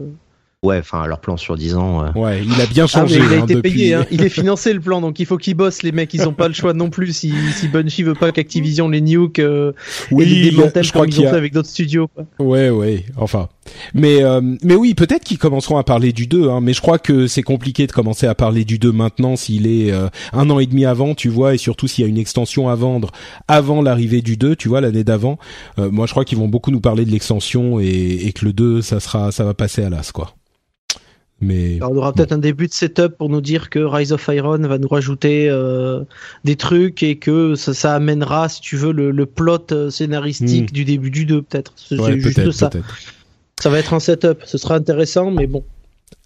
Ouais, enfin leur plan sur 10 ans. euh, Ouais, il a bien Ah, changé. il a hein, été depuis. payé, hein. il est financé le plan, donc il faut qu'ils bossent les mecs. Ils ont pas le choix non plus. Si, si Bungie veut pas qu'Activision les nuke euh, et Oui, les démantèle je crois comme ils ont a- fait avec d'autres studios. Quoi. Ouais, ouais. Enfin, mais euh, mais oui, peut-être qu'ils commenceront à parler du 2. Hein, mais je crois que c'est compliqué de commencer à parler du 2 maintenant s'il est euh, un an et demi avant, tu vois, et surtout s'il y a une extension à vendre avant l'arrivée du 2, tu vois, l'année d'avant. Euh, moi, je crois qu'ils vont beaucoup nous parler de l'extension et, et que le 2, ça sera, ça va passer à l'as, quoi. Mais Alors, on aura peut-être un début de setup pour nous dire que Rise of Iron va nous rajouter euh, des trucs et que ça, ça amènera, si tu veux, le, le plot scénaristique du début du 2, peut-être. C'est Hmm. ouais, juste peut-être, ça. Ça va être un setup. Ce sera intéressant, mais bon.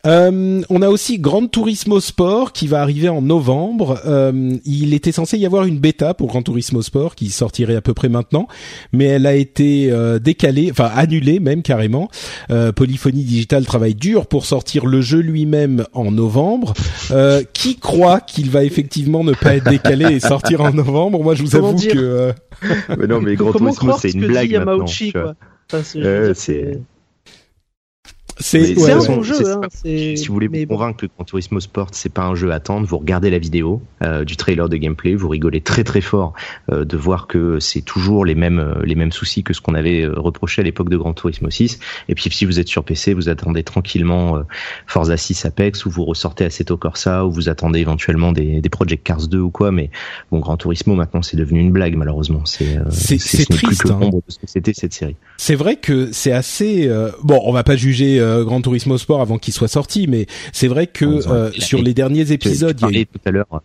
Euh, on a aussi Gran Turismo Sport qui va arriver en novembre. Euh, il était censé y avoir une bêta pour Gran Turismo Sport qui sortirait à peu près maintenant, mais elle a été euh, décalée, enfin annulée même carrément. Euh, Polyphony Digital travaille dur pour sortir le jeu lui-même en novembre. Euh, qui croit qu'il va effectivement ne pas être décalé et sortir en novembre? Moi, je vous Comment avoue que euh, Mais non, mais Gran Comment Turismo, c'est ce une blague maintenant. C'est- je Euh, veux dire, c'est- ouais, un bon jeu. Hein, pas- Si vous voulez vous bon. convaincre que Gran Turismo Sport c'est pas un jeu à attendre, vous regardez la vidéo euh, du trailer de gameplay, vous rigolez très très fort euh, de voir que c'est toujours les mêmes euh, les mêmes soucis que ce qu'on avait euh, reproché à l'époque de Gran Turismo 6. Et puis si vous êtes sur PC, vous attendez tranquillement euh, Forza 6 Apex ou vous ressortez Assetto Corsa ou vous attendez éventuellement des, des Project Cars 2 ou quoi. Mais bon, Gran Turismo maintenant c'est devenu une blague malheureusement. C'est euh, C'est- plus triste, que hein. de ce que c'était cette série. C'est vrai que c'est assez euh, bon. On va pas juger euh, Gran Turismo Sport avant qu'il soit sorti, mais c'est vrai que euh, sur les derniers épisodes, tu il y a eu- parlais tout à l'heure.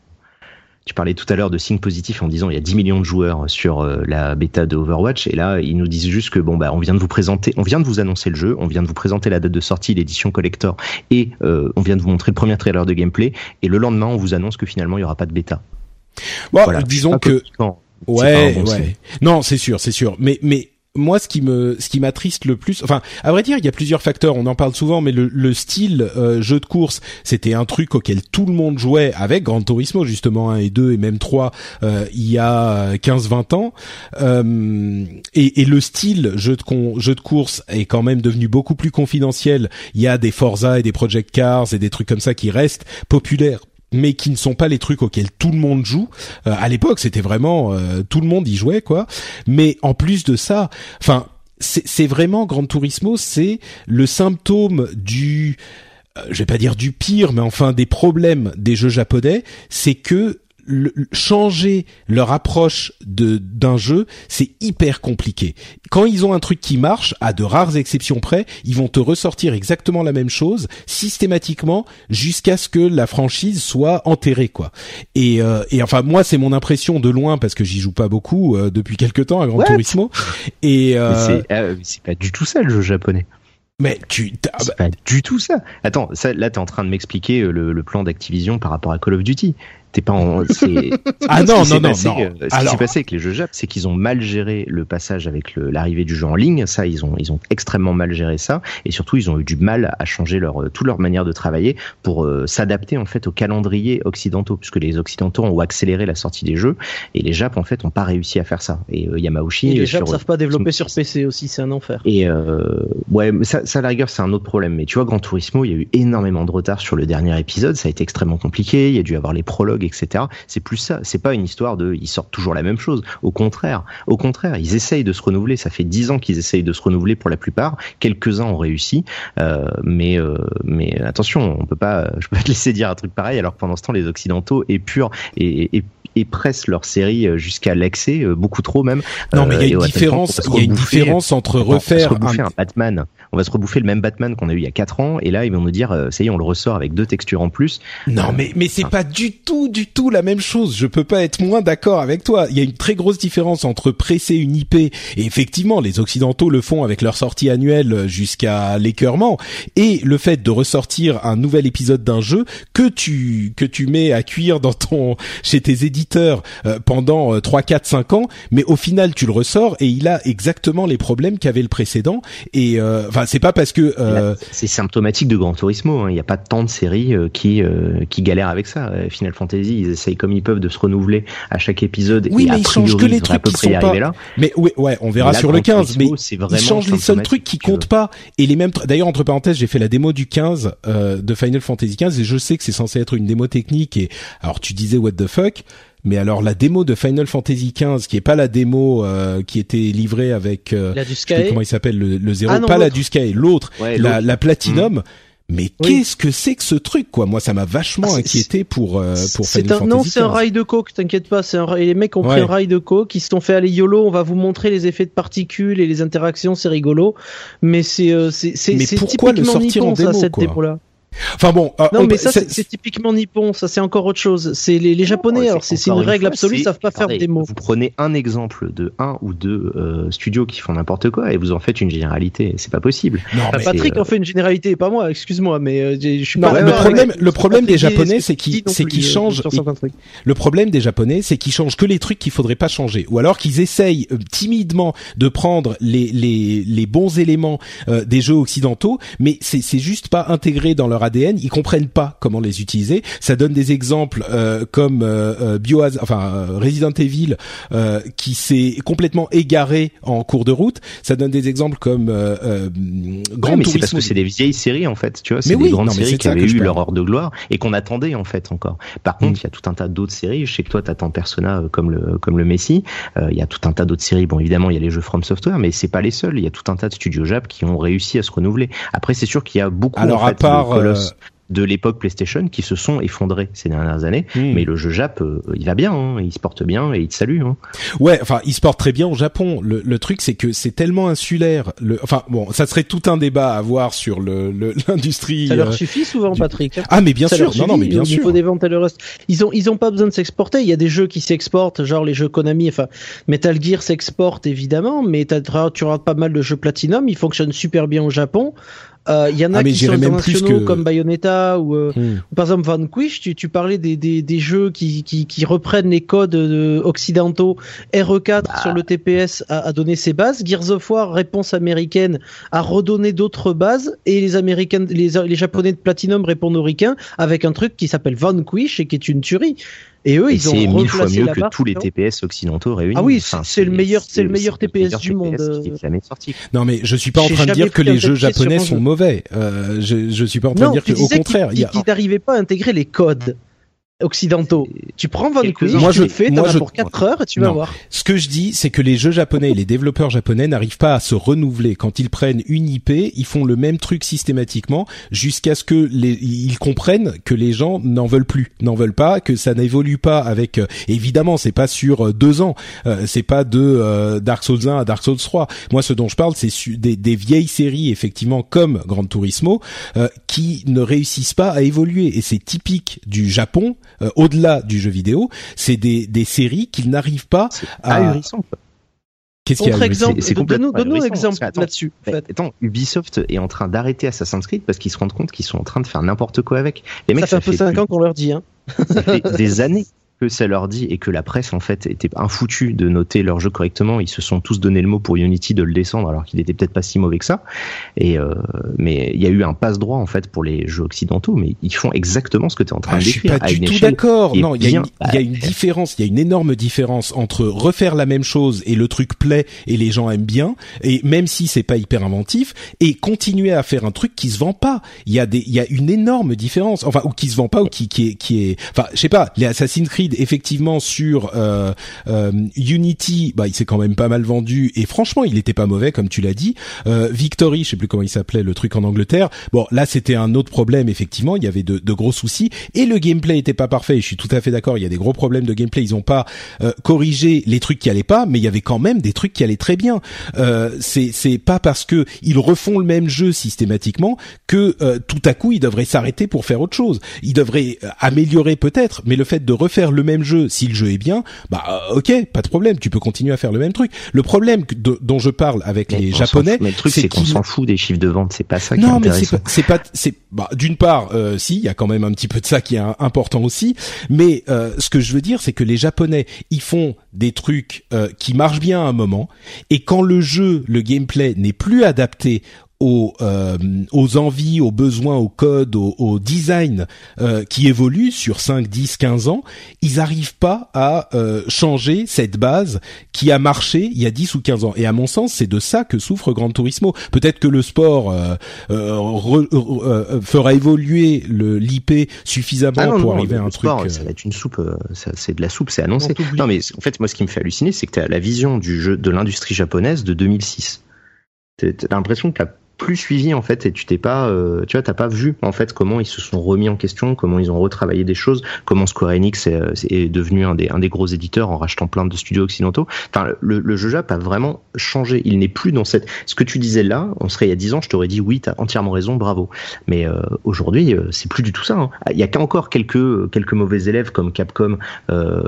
Tu parlais tout à l'heure de signe positif en disant il y a 10 millions de joueurs sur euh, la bêta de Overwatch et là ils nous disent juste que bon bah on vient de vous présenter, on vient de vous annoncer le jeu, on vient de vous présenter la date de sortie, l'édition collector et euh, on vient de vous montrer le premier trailer de gameplay et le lendemain on vous annonce que finalement il y aura pas de bêta. bon, Voilà. disons que ouais, pas un bon ouais. signe. Non, c'est sûr, c'est sûr. Mais mais moi, ce qui me ce qui m'attriste le plus, enfin, à vrai dire, il y a plusieurs facteurs. On en parle souvent, mais le, le style euh, jeu de course, c'était un truc auquel tout le monde jouait avec Gran Turismo justement 1 et 2 et même 3 euh, il y a 15-20 ans. Euh, et, et le style jeu de con, jeu de course est quand même devenu beaucoup plus confidentiel. Il y a des Forza et des Project Cars et des trucs comme ça qui restent populaires mais qui ne sont pas les trucs auxquels tout le monde joue. Euh, à l'époque, c'était vraiment euh, tout le monde y jouait quoi. Mais en plus de ça, enfin, c'est vraiment Gran Turismo, c'est le symptôme du euh, je vais pas dire du pire, mais enfin des problèmes des jeux japonais, c'est que le- changer leur approche de d'un jeu, c'est hyper compliqué. Quand ils ont un truc qui marche, à de rares exceptions près, ils vont te ressortir exactement la même chose systématiquement jusqu'à ce que la franchise soit enterrée quoi. Et, euh, et enfin moi c'est mon impression de loin parce que j'y joue pas beaucoup euh, depuis quelque temps à Gran What? Turismo. Et euh, c'est euh, c'est pas du tout ça le jeu japonais. mais tu t'as- C'est pas du tout ça. Attends, ça, là, t'es en train de m'expliquer euh, le, le plan d'Activision par rapport à Call of Duty. T'es pas en. c'est- Ah ce non, qui s'est non, non, passé, non. euh, Ce qui Alors- s'est passé avec les jeux Jap, c'est qu'ils ont mal géré le passage avec le- l'arrivée du jeu en ligne. Ça, ils ont, ils ont extrêmement mal géré ça. Et surtout, ils ont eu du mal à changer leur, euh, toute leur manière de travailler pour euh, s'adapter en fait au calendrier occidentaux, puisque les occidentaux ont accéléré la sortie des jeux et les Japs en fait ont pas réussi à faire ça. Et euh, Yamauchi Et les ne sur- savent pas développer sur- PC aussi, c'est un enfer. et euh, ouais, ça, ça à la rigueur, c'est un autre problème. Mais tu vois, Gran Turismo, il y a eu énormément de retard sur le dernier épisode. Ça a été extrêmement compliqué. Il y a dû avoir les prologues, etc. C'est plus ça. C'est pas une histoire de ils sortent toujours la même chose. Au contraire, au contraire, ils essayent de se renouveler. Ça fait dix ans qu'ils essayent de se renouveler pour la plupart. Quelques-uns ont réussi, euh, mais euh, mais attention, on peut pas. Je peux pas te laisser dire un truc pareil alors que pendant ce temps, les occidentaux épurent et, et, et pressent leur série jusqu'à l'excès, beaucoup trop même. Non, mais il y a une différence. Il y a une différence entre refaire un... un Batman on va se rebouffer le même Batman qu'on a eu il y a 4 ans et là ils vont nous dire euh, ça y est on le ressort avec deux textures en plus. Non euh, mais mais c'est pas du tout du tout la même chose. Je peux pas être moins d'accord avec toi. Il y a une très grosse différence entre presser une IP et effectivement les occidentaux le font avec leur sortie annuelle jusqu'à l'écœurement et le fait de ressortir un nouvel épisode d'un jeu que tu que tu mets à cuire dans ton chez tes éditeurs euh, pendant 3 4 5 ans mais au final tu le ressors et il a exactement les problèmes qu'avait le précédent et euh, c'est pas parce que euh... c'est symptomatique de Gran Turismo. Hein. Il n'y a pas tant de séries euh, qui euh, qui galèrent avec ça. Euh, Final Fantasy, ils essayent comme ils peuvent de se renouveler à chaque épisode. Oui, mais ils changent que les trucs qui sont pas. Là. Mais ouais, ouais, on verra sur le 15. mais ils changent les seuls trucs qui comptent pas et les mêmes. D'ailleurs, entre parenthèses, j'ai fait la démo du 15 de Final Fantasy 15 et je sais que c'est censé être une démo technique. Et alors, tu disais what the fuck. Mais alors la démo de Final Fantasy XV, qui est pas la démo euh, qui était livrée avec euh, la comment il s'appelle le, le zéro, ah pas la du Sky, l'autre, la, la Platinum. Mmh. Mais qu'est-ce que c'est que ce truc quoi? Moi ça m'a vachement ah, inquiété pour euh, pour Final un, Fantasy. Non, c'est un rail de coke, t'inquiète pas, c'est un les mecs ont pris un rail de coke, ils se sont fait aller yolo, on va vous montrer les effets de particules et les interactions, c'est rigolo. Mais c'est euh, c'est c'est pourquoi le sortir en démo, ça, cette démo là Enfin bon. Euh, non, mais ça, c'est typiquement nippon. Ça, c'est encore autre chose. C'est les, les Japonais. alors, c'est une règle absolue. Ils savent pas faire des mots. Vous prenez un exemple de un ou deux euh, studios qui font n'importe quoi et vous en faites une généralité. C'est pas possible. Non, ah, Patrick euh, en fait une généralité, pas moi. Excuse-moi, mais je suis pas. le problème, le problème des Japonais, c'est qu'ils, c'est qu'ils changent. Le problème des Japonais, c'est qu'ils changent que les trucs qu'il faudrait pas changer, ou alors qu'ils essayent timidement de prendre les les les bons éléments des jeux occidentaux, mais c'est c'est juste pas intégré dans leur ADN, ils comprennent pas comment les utiliser. Ça donne des exemples euh, comme euh, euh enfin euh, Resident Evil, euh, qui s'est complètement égaré en cours de route. Ça donne des exemples comme euh, Grand ouais, mais c'est parce que c'est des vieilles séries en fait, tu vois. C'est des grandes séries qui avaient eu leur heure de gloire et qu'on attendait en fait encore. Par contre, mm. il y a tout un tas d'autres séries. Je sais que toi, t'attends Persona comme le comme le Messi. Il y a tout un tas d'autres séries. Bon, évidemment, il y a les jeux From Software, mais c'est pas les seuls. Il y a tout un tas de studios Jap qui ont réussi à se renouveler. Après, c'est sûr qu'il y a beaucoup Alors, en fait, à part, de l'époque PlayStation qui se sont effondrés ces dernières années. Hmm. Mais le jeu Jap, euh, il va bien, hein, il se porte bien et il te salue. Hein. Ouais, enfin, il se porte très bien au Japon. Le, le truc, c'est que c'est tellement insulaire. Le, enfin, bon, ça serait tout un débat à avoir sur le l'industrie. ça leur euh, suffit souvent, Patrick? Ah, mais bien sûr, non, non, mais bien sûr. Des ventes et le reste? Ils ont, ils ont pas besoin de s'exporter. Il y a des jeux qui s'exportent, genre les jeux Konami. Enfin, Metal Gear s'exporte évidemment, mais tu auras pas mal de jeux Platinum. Ils fonctionnent super bien au Japon. Il euh, y en a ah, qui sont internationaux comme Bayonetta ou, euh, hmm. ou, par exemple Vanquish. Tu, tu parlais des, des, des jeux qui, qui, qui, reprennent les codes euh, occidentaux. RE4 bah. sur le TPS a, a, donné ses bases. Gears of War, réponse américaine, a redonné d'autres bases. Et les Américains, les, les Japonais de Platinum répondent aux ricains avec un truc qui s'appelle Vanquish et qui est une tuerie. Et eux, ils ont C'est mille fois mieux que tous les TPS occidentaux réunis. Ah oui, c'est le meilleur, c'est le meilleur TPS du monde. Non, mais je suis pas en train de dire que les jeux japonais sont mauvais. Euh, je, je suis pas en train de dire que, au contraire, il y a. n'arrivaient pas à intégrer les codes occidentaux. Tu prends Vanquish, moi je fais, moi je pour 4 heures et tu vas voir. Ce que je dis, c'est que les jeux japonais et les développeurs japonais n'arrivent pas à se renouveler. Quand ils prennent une IP, ils font le même truc systématiquement jusqu'à ce que les, ils comprennent que les gens n'en veulent plus, n'en veulent pas, que ça n'évolue pas avec. Euh, évidemment, c'est pas sur euh, deux ans, euh, c'est pas de Dark Souls 1 à Dark Souls 3. Moi, ce dont je parle, c'est des, des, vieilles séries effectivement comme Gran Turismo qui ne réussissent pas à évoluer et c'est typique du Japon euh, au-delà du jeu vidéo, c'est des, des séries qu'ils n'arrivent pas à... Ahurissant. Qu'est-ce qu'il y a exemple, c'est complètement donne-nous un exemple là-dessus. En fait. Attends, Ubisoft est en train d'arrêter Assassin's Creed parce qu'ils se rendent compte qu'ils sont en train de faire n'importe quoi avec. Les mecs, ça fait un peu 5 ans qu'on leur dit. Hein. Ça fait des années que ça leur dit et que la presse en fait était infoutue de noter leur jeu correctement. Ils se sont tous donné le mot pour Unity de le descendre alors qu'il était peut-être pas si mauvais que ça. Et euh, mais il y a eu un passe droit en fait pour les jeux occidentaux, mais ils font exactement ce que tu es en train de décrire. Je suis pas du tout d'accord. Non, il y, a une, y a une différence, il y a une énorme différence entre refaire la même chose et le truc plaît et les gens aiment bien et même si c'est pas hyper inventif et continuer à faire un truc qui se vend pas. Il y a des, il y a une énorme différence. Enfin ou qui se vend pas ou qui qui est qui est. Enfin je sais pas. Les Assassin's Creed Effectivement, sur euh, euh, Unity, bah, il s'est quand même pas mal vendu et franchement, il était pas mauvais comme tu l'as dit. Euh, Victory, je sais plus comment il s'appelait, le truc en Angleterre. Bon, là, c'était un autre problème. Effectivement, il y avait de, de, gros soucis et le gameplay était pas parfait. je suis tout à fait d'accord. Il y a des gros problèmes de gameplay. Ils ont pas corrigé les trucs qui allaient pas, mais il y avait quand même des trucs qui allaient très bien. c'est c'est pas parce que ils refont le même jeu systématiquement que tout à coup ils devraient s'arrêter pour faire autre chose. Ils devraient améliorer peut-être, mais le fait de refaire le même jeu, si le jeu est bien, bah euh, ok, pas de problème, tu peux continuer à faire le même truc. Le problème dont je parle avec les japonais, mais le truc c'est qu'on s'en fout des chiffres de vente, c'est pas ça qui non, est intéressant. mais c'est pas, c'est bah, d'une part, euh, si, il y a quand même un petit peu de ça qui est important aussi, mais euh, ce que je veux dire, c'est que les japonais, ils font des trucs qui marchent bien à un moment, et quand le jeu, le gameplay n'est plus adapté aux, euh, aux envies, aux besoins, au code, au, au design euh, qui évolue sur 5, 10, 15 ans, ils n'arrivent pas à euh, changer cette base qui a marché il y a 10 ou 15 ans. Et à mon sens, c'est de ça que souffre Gran Turismo. Peut-être que le sport euh, euh, fera évoluer le l'IP suffisamment ah pour arriver à un truc. Sport, ça va être une soupe, c'est de la soupe, c'est annoncé. Non mais en fait, moi, ce qui me fait halluciner, c'est que tu as la vision du jeu de l'industrie japonaise de 2006. T'as l'impression que plus suivi en fait et tu t'es pas euh, tu vois t'as pas vu en fait comment ils se sont remis en question comment ils ont retravaillé des choses comment Square Enix est, euh, est devenu un des un des gros éditeurs en rachetant plein de studios occidentaux. Enfin le, le jeu Jap a vraiment changé. Il n'est plus dans cette ce que tu disais là on serait il y a 10 ans je t'aurais dit oui t'as entièrement raison bravo. Mais euh, aujourd'hui c'est plus du tout ça hein. il y a qu'encore quelques quelques mauvais élèves comme Capcom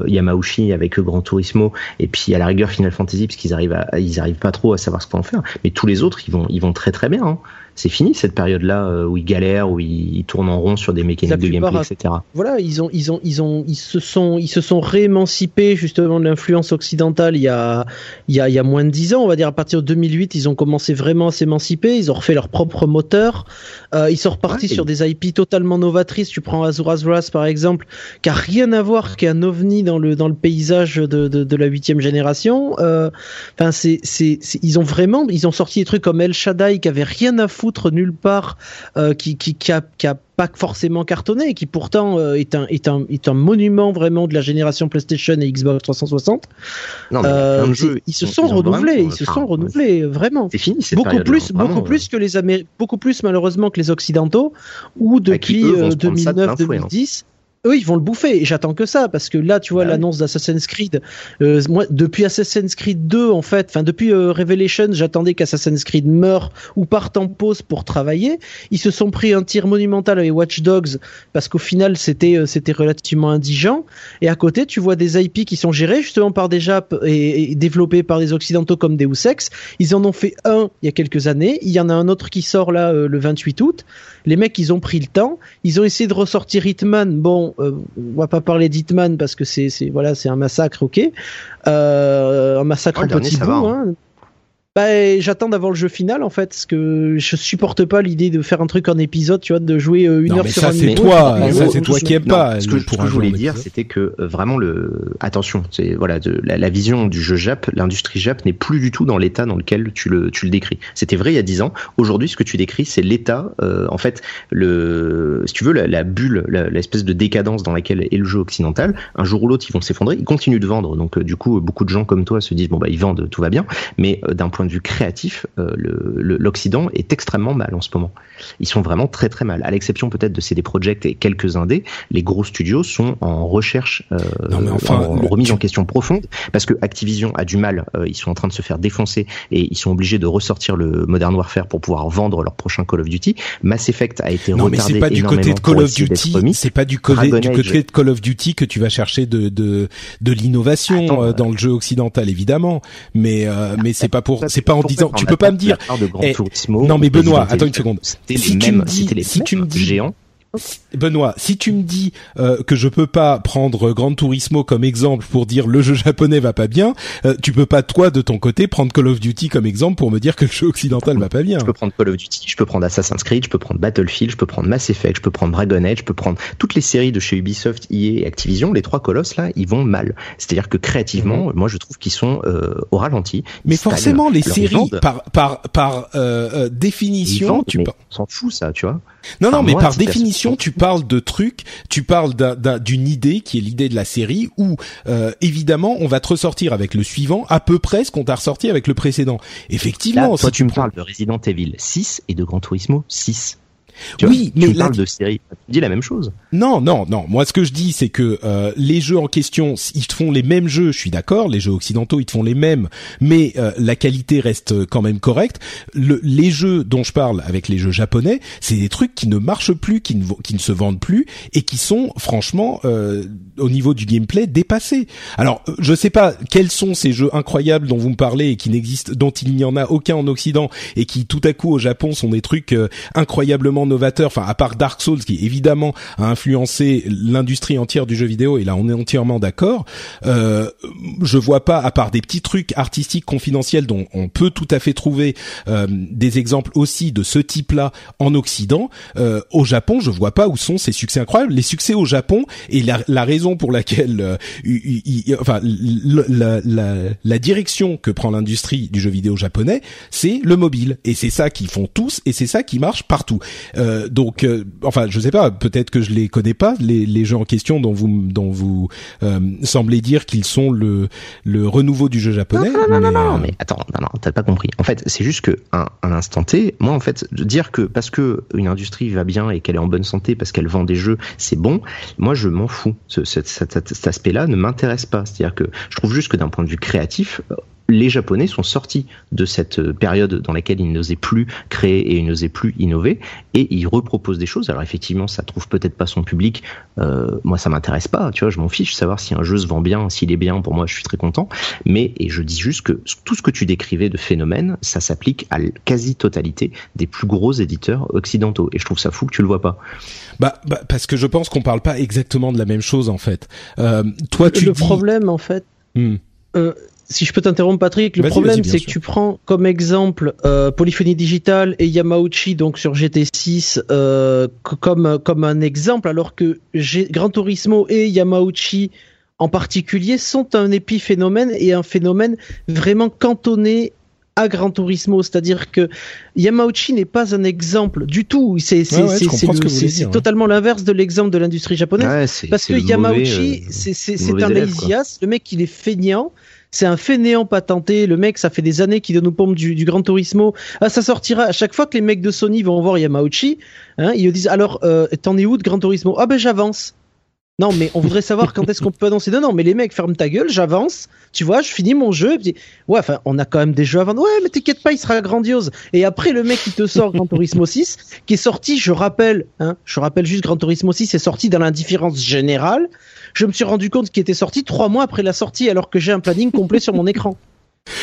Yamauchi avec Gran Turismo et puis à la rigueur Final Fantasy parce qu'ils arrivent à, ils arrivent pas trop à savoir ce qu'on en faire. Mais tous les autres ils vont ils vont très très bien Hein. C'est fini cette période-là euh, où ils galèrent, où ils, tournent en rond sur des mécaniques de gameplay, etc. Voilà, ils ont, ils ont, ils ont, ils se sont, ils se sont réémancipés justement de l'influence occidentale il y a, il y a, il y a moins de dix ans, on va dire à partir de 2008, ils ont commencé vraiment à s'émanciper. Ils ont refait leur propre moteur. Euh, ils sont repartis sur des IP totalement novatrices. Tu prends Azuras Wrath par exemple, qui a rien à voir, qui est un ovni dans le dans le paysage de de, de la huitième génération. Euh, enfin, c'est c'est ils ont vraiment, ils ont sorti des trucs comme El Shaddai qui avait rien à foutre nulle part, euh, qui, qui, qui, a, qui a pas forcément cartonné et qui pourtant euh, est, un, est, un, est un monument vraiment de la génération PlayStation et Xbox 360. Non, euh, ils se sont renouvelés, ils se sont renouvelés vraiment. C'est fini, beaucoup plus, beaucoup plus que les beaucoup plus malheureusement que les Occidentaux, ou bah, depuis 2009-2010 eux ils vont le bouffer. Et j'attends que ça parce que là tu vois bah l'annonce d'Assassin's Creed euh, moi depuis Assassin's Creed 2 en fait enfin depuis euh, Revelation j'attendais qu'Assassin's Creed meure ou parte en pause pour travailler. Ils se sont pris un tir monumental avec Watch Dogs parce qu'au final c'était euh, c'était relativement indigent. Et à côté tu vois des IP qui sont gérés justement par des Japs et, développés par des occidentaux comme Deus Ex. Ils en ont fait un il y a quelques années. Il y en a un autre qui sort là le 28 août. Les mecs ils ont pris le temps. Ils ont essayé de ressortir Hitman. Bon euh, on va pas parler d'Hitman parce que c'est voilà, c'est un massacre, ok, euh, un massacre en petit bout. Hein. Bah, j'attends d'avoir le jeu final en fait, parce que je supporte pas l'idée de faire un truc en épisode, tu vois, de jouer euh, une heure sur ça, c'est toi, ça c'est toi qui aime pas. Ce que, je voulais dire, c'était que euh, vraiment le, attention, c'est voilà, de, la, vision du jeu Jap, l'industrie Jap n'est plus du tout dans l'état dans lequel tu le, tu le décris. C'était vrai il y a dix ans. Aujourd'hui, ce que tu décris, c'est l'état, euh, en fait, le, si tu veux, la, bulle, l'espèce de décadence dans laquelle est le jeu occidental. Un jour ou l'autre, ils vont s'effondrer. Ils continuent de vendre, donc du coup, beaucoup de gens comme toi se disent bon bah ils vendent, tout va bien, mais d'un point de vue créatif, euh, l'Occident est extrêmement mal en ce moment. Ils sont vraiment très très mal. À l'exception peut-être de CD Projekt et quelques indés, les gros studios sont en recherche, euh, enfin, en, remise en question profonde, parce que Activision a du mal. Euh, ils sont en train de se faire défoncer et ils sont obligés de ressortir le Modern Warfare pour pouvoir vendre leur prochain Call of Duty. Mass Effect a été non, retardé mais c'est pas du côté de Call of Duty. C'est pas du côté, du côté de Call of Duty que tu vas chercher de de, de l'innovation euh, dans le jeu occidental évidemment. Mais mais c'est pas pour c'est pas en disant tu peux pas me dire. Eh, non mais Benoît, attends une seconde. Si tu me dis, si tu me dis géant Benoît, si tu me dis euh, que je peux pas prendre Gran Turismo comme exemple pour dire le jeu japonais va pas bien, euh, tu peux pas toi de ton côté prendre Call of Duty comme exemple pour me dire que le jeu occidental va pas bien. Je peux prendre Call of Duty, je peux prendre Assassin's Creed, je peux prendre Battlefield, je peux prendre Mass Effect, je peux prendre Dragon Age, je peux prendre toutes les séries de chez Ubisoft, EA et Activision. Les trois colosses là, ils vont mal. C'est-à-dire que créativement, mhm. moi je trouve qu'ils sont euh, au ralenti. Mais forcément, les séries par par par définition, tu s'en fout ça, tu vois. Non non, mais par définition tu parles de trucs, tu parles d'une idée qui est l'idée de la série où euh, évidemment on va te ressortir avec le suivant à peu près ce qu'on t'a ressorti avec le précédent. Effectivement, Là, toi tu me parles de Resident Evil 6 et de Gran Turismo 6 oui, mais tu parles de série, tu dis la même chose. Non, non, non. Moi, ce que je dis, c'est que euh, les jeux en question, ils font les mêmes jeux. Je suis d'accord. Les jeux occidentaux, ils te font les mêmes, mais euh, la qualité reste quand même correcte. Le, les jeux dont je parle avec les jeux japonais, c'est des trucs qui ne marchent plus, qui ne, qui ne se vendent plus et qui sont franchement euh, au niveau du gameplay dépassés. Alors, je sais pas quels sont ces jeux incroyables dont vous me parlez et qui n'existent, dont il n'y en a aucun en Occident et qui tout à coup au Japon sont des trucs incroyablement novateur, enfin à part Dark Souls qui évidemment a influencé l'industrie entière du jeu vidéo et là on est entièrement d'accord. Euh, je vois pas à part des petits trucs artistiques confidentiels dont on peut tout à fait trouver euh, des exemples aussi de ce type-là en Occident. Euh, au Japon, je vois pas où sont ces succès incroyables. Les succès au Japon et la, la raison pour laquelle, euh, enfin la, la, la direction que prend l'industrie du jeu vidéo japonais, c'est le mobile et c'est ça qu'ils font tous et c'est ça qui marche partout. Euh, donc, euh, enfin, je sais pas, peut-être que je les connais pas les, les jeux en question dont vous dont vous euh, semblez dire qu'ils sont le le renouveau du jeu japonais. Non, non, non, mais, non, mais attends, non, non, t'as pas compris. En fait, c'est juste que un, un instant T, moi, en fait, dire que parce que une industrie va bien et qu'elle est en bonne santé parce qu'elle vend des jeux, c'est bon. Moi, je m'en fous. Ce, cet, cet aspect-là ne m'intéresse pas. C'est-à-dire que je trouve juste que d'un point de vue créatif, les Japonais sont sortis de cette euh, période dans laquelle ils n'osaient plus créer et ils n'osaient plus innover et ils reproposent des choses. Alors effectivement, ça trouve peut-être pas son public. Euh, moi, ça m'intéresse pas. Tu vois, je m'en fiche. Savoir si un jeu se vend bien, s'il est bien, pour moi, je suis très content. Mais et je dis juste que tout ce que tu décrivais de phénomène, ça s'applique à la quasi-totalité des plus gros éditeurs occidentaux. Et je trouve ça fou que tu le vois pas. Bah, bah parce que je pense qu'on parle pas exactement de la même chose en fait. Euh, toi, tu le problème en fait. Hmm. Euh, si je peux t'interrompre Patrick, le problème c'est que tu prends comme exemple euh, Polyphonie Digital et Yamauchi donc sur GT6 euh, comme comme un exemple alors que Gran Turismo et Yamauchi en particulier sont un épiphénomène et un phénomène vraiment cantonné à Gran Turismo, c'est-à-dire que Yamauchi n'est pas un exemple du tout. C'est totalement l'inverse de l'exemple de l'industrie japonaise. parce que Yamauchi, euh, c'est un lazy ass. Le mec, il est feignant c'est un fainéant patenté. Le mec, ça fait des années qu'il donne aux pommes du, du Gran Turismo. Ah, ça sortira à chaque fois que les mecs de Sony vont voir Yamauchi. Hein, ils disent alors, euh, t'en es où de Gran Turismo? Ah ben j'avance. Non, mais on voudrait savoir quand est-ce qu'on peut annoncer. Non, non, mais les mecs, ferme ta gueule, j'avance. Tu vois, je finis mon jeu. Et ouais, enfin, on a quand même des jeux à vendre. Ouais, mais t'inquiète pas, il sera grandiose. Et après, le mec, il te sort Gran Turismo 6, qui est sorti, je rappelle, hein, je rappelle juste Gran Turismo 6 est sorti dans l'indifférence générale je me suis rendu compte qu'il était sorti trois mois après la sortie alors que j'ai un planning complet sur mon écran.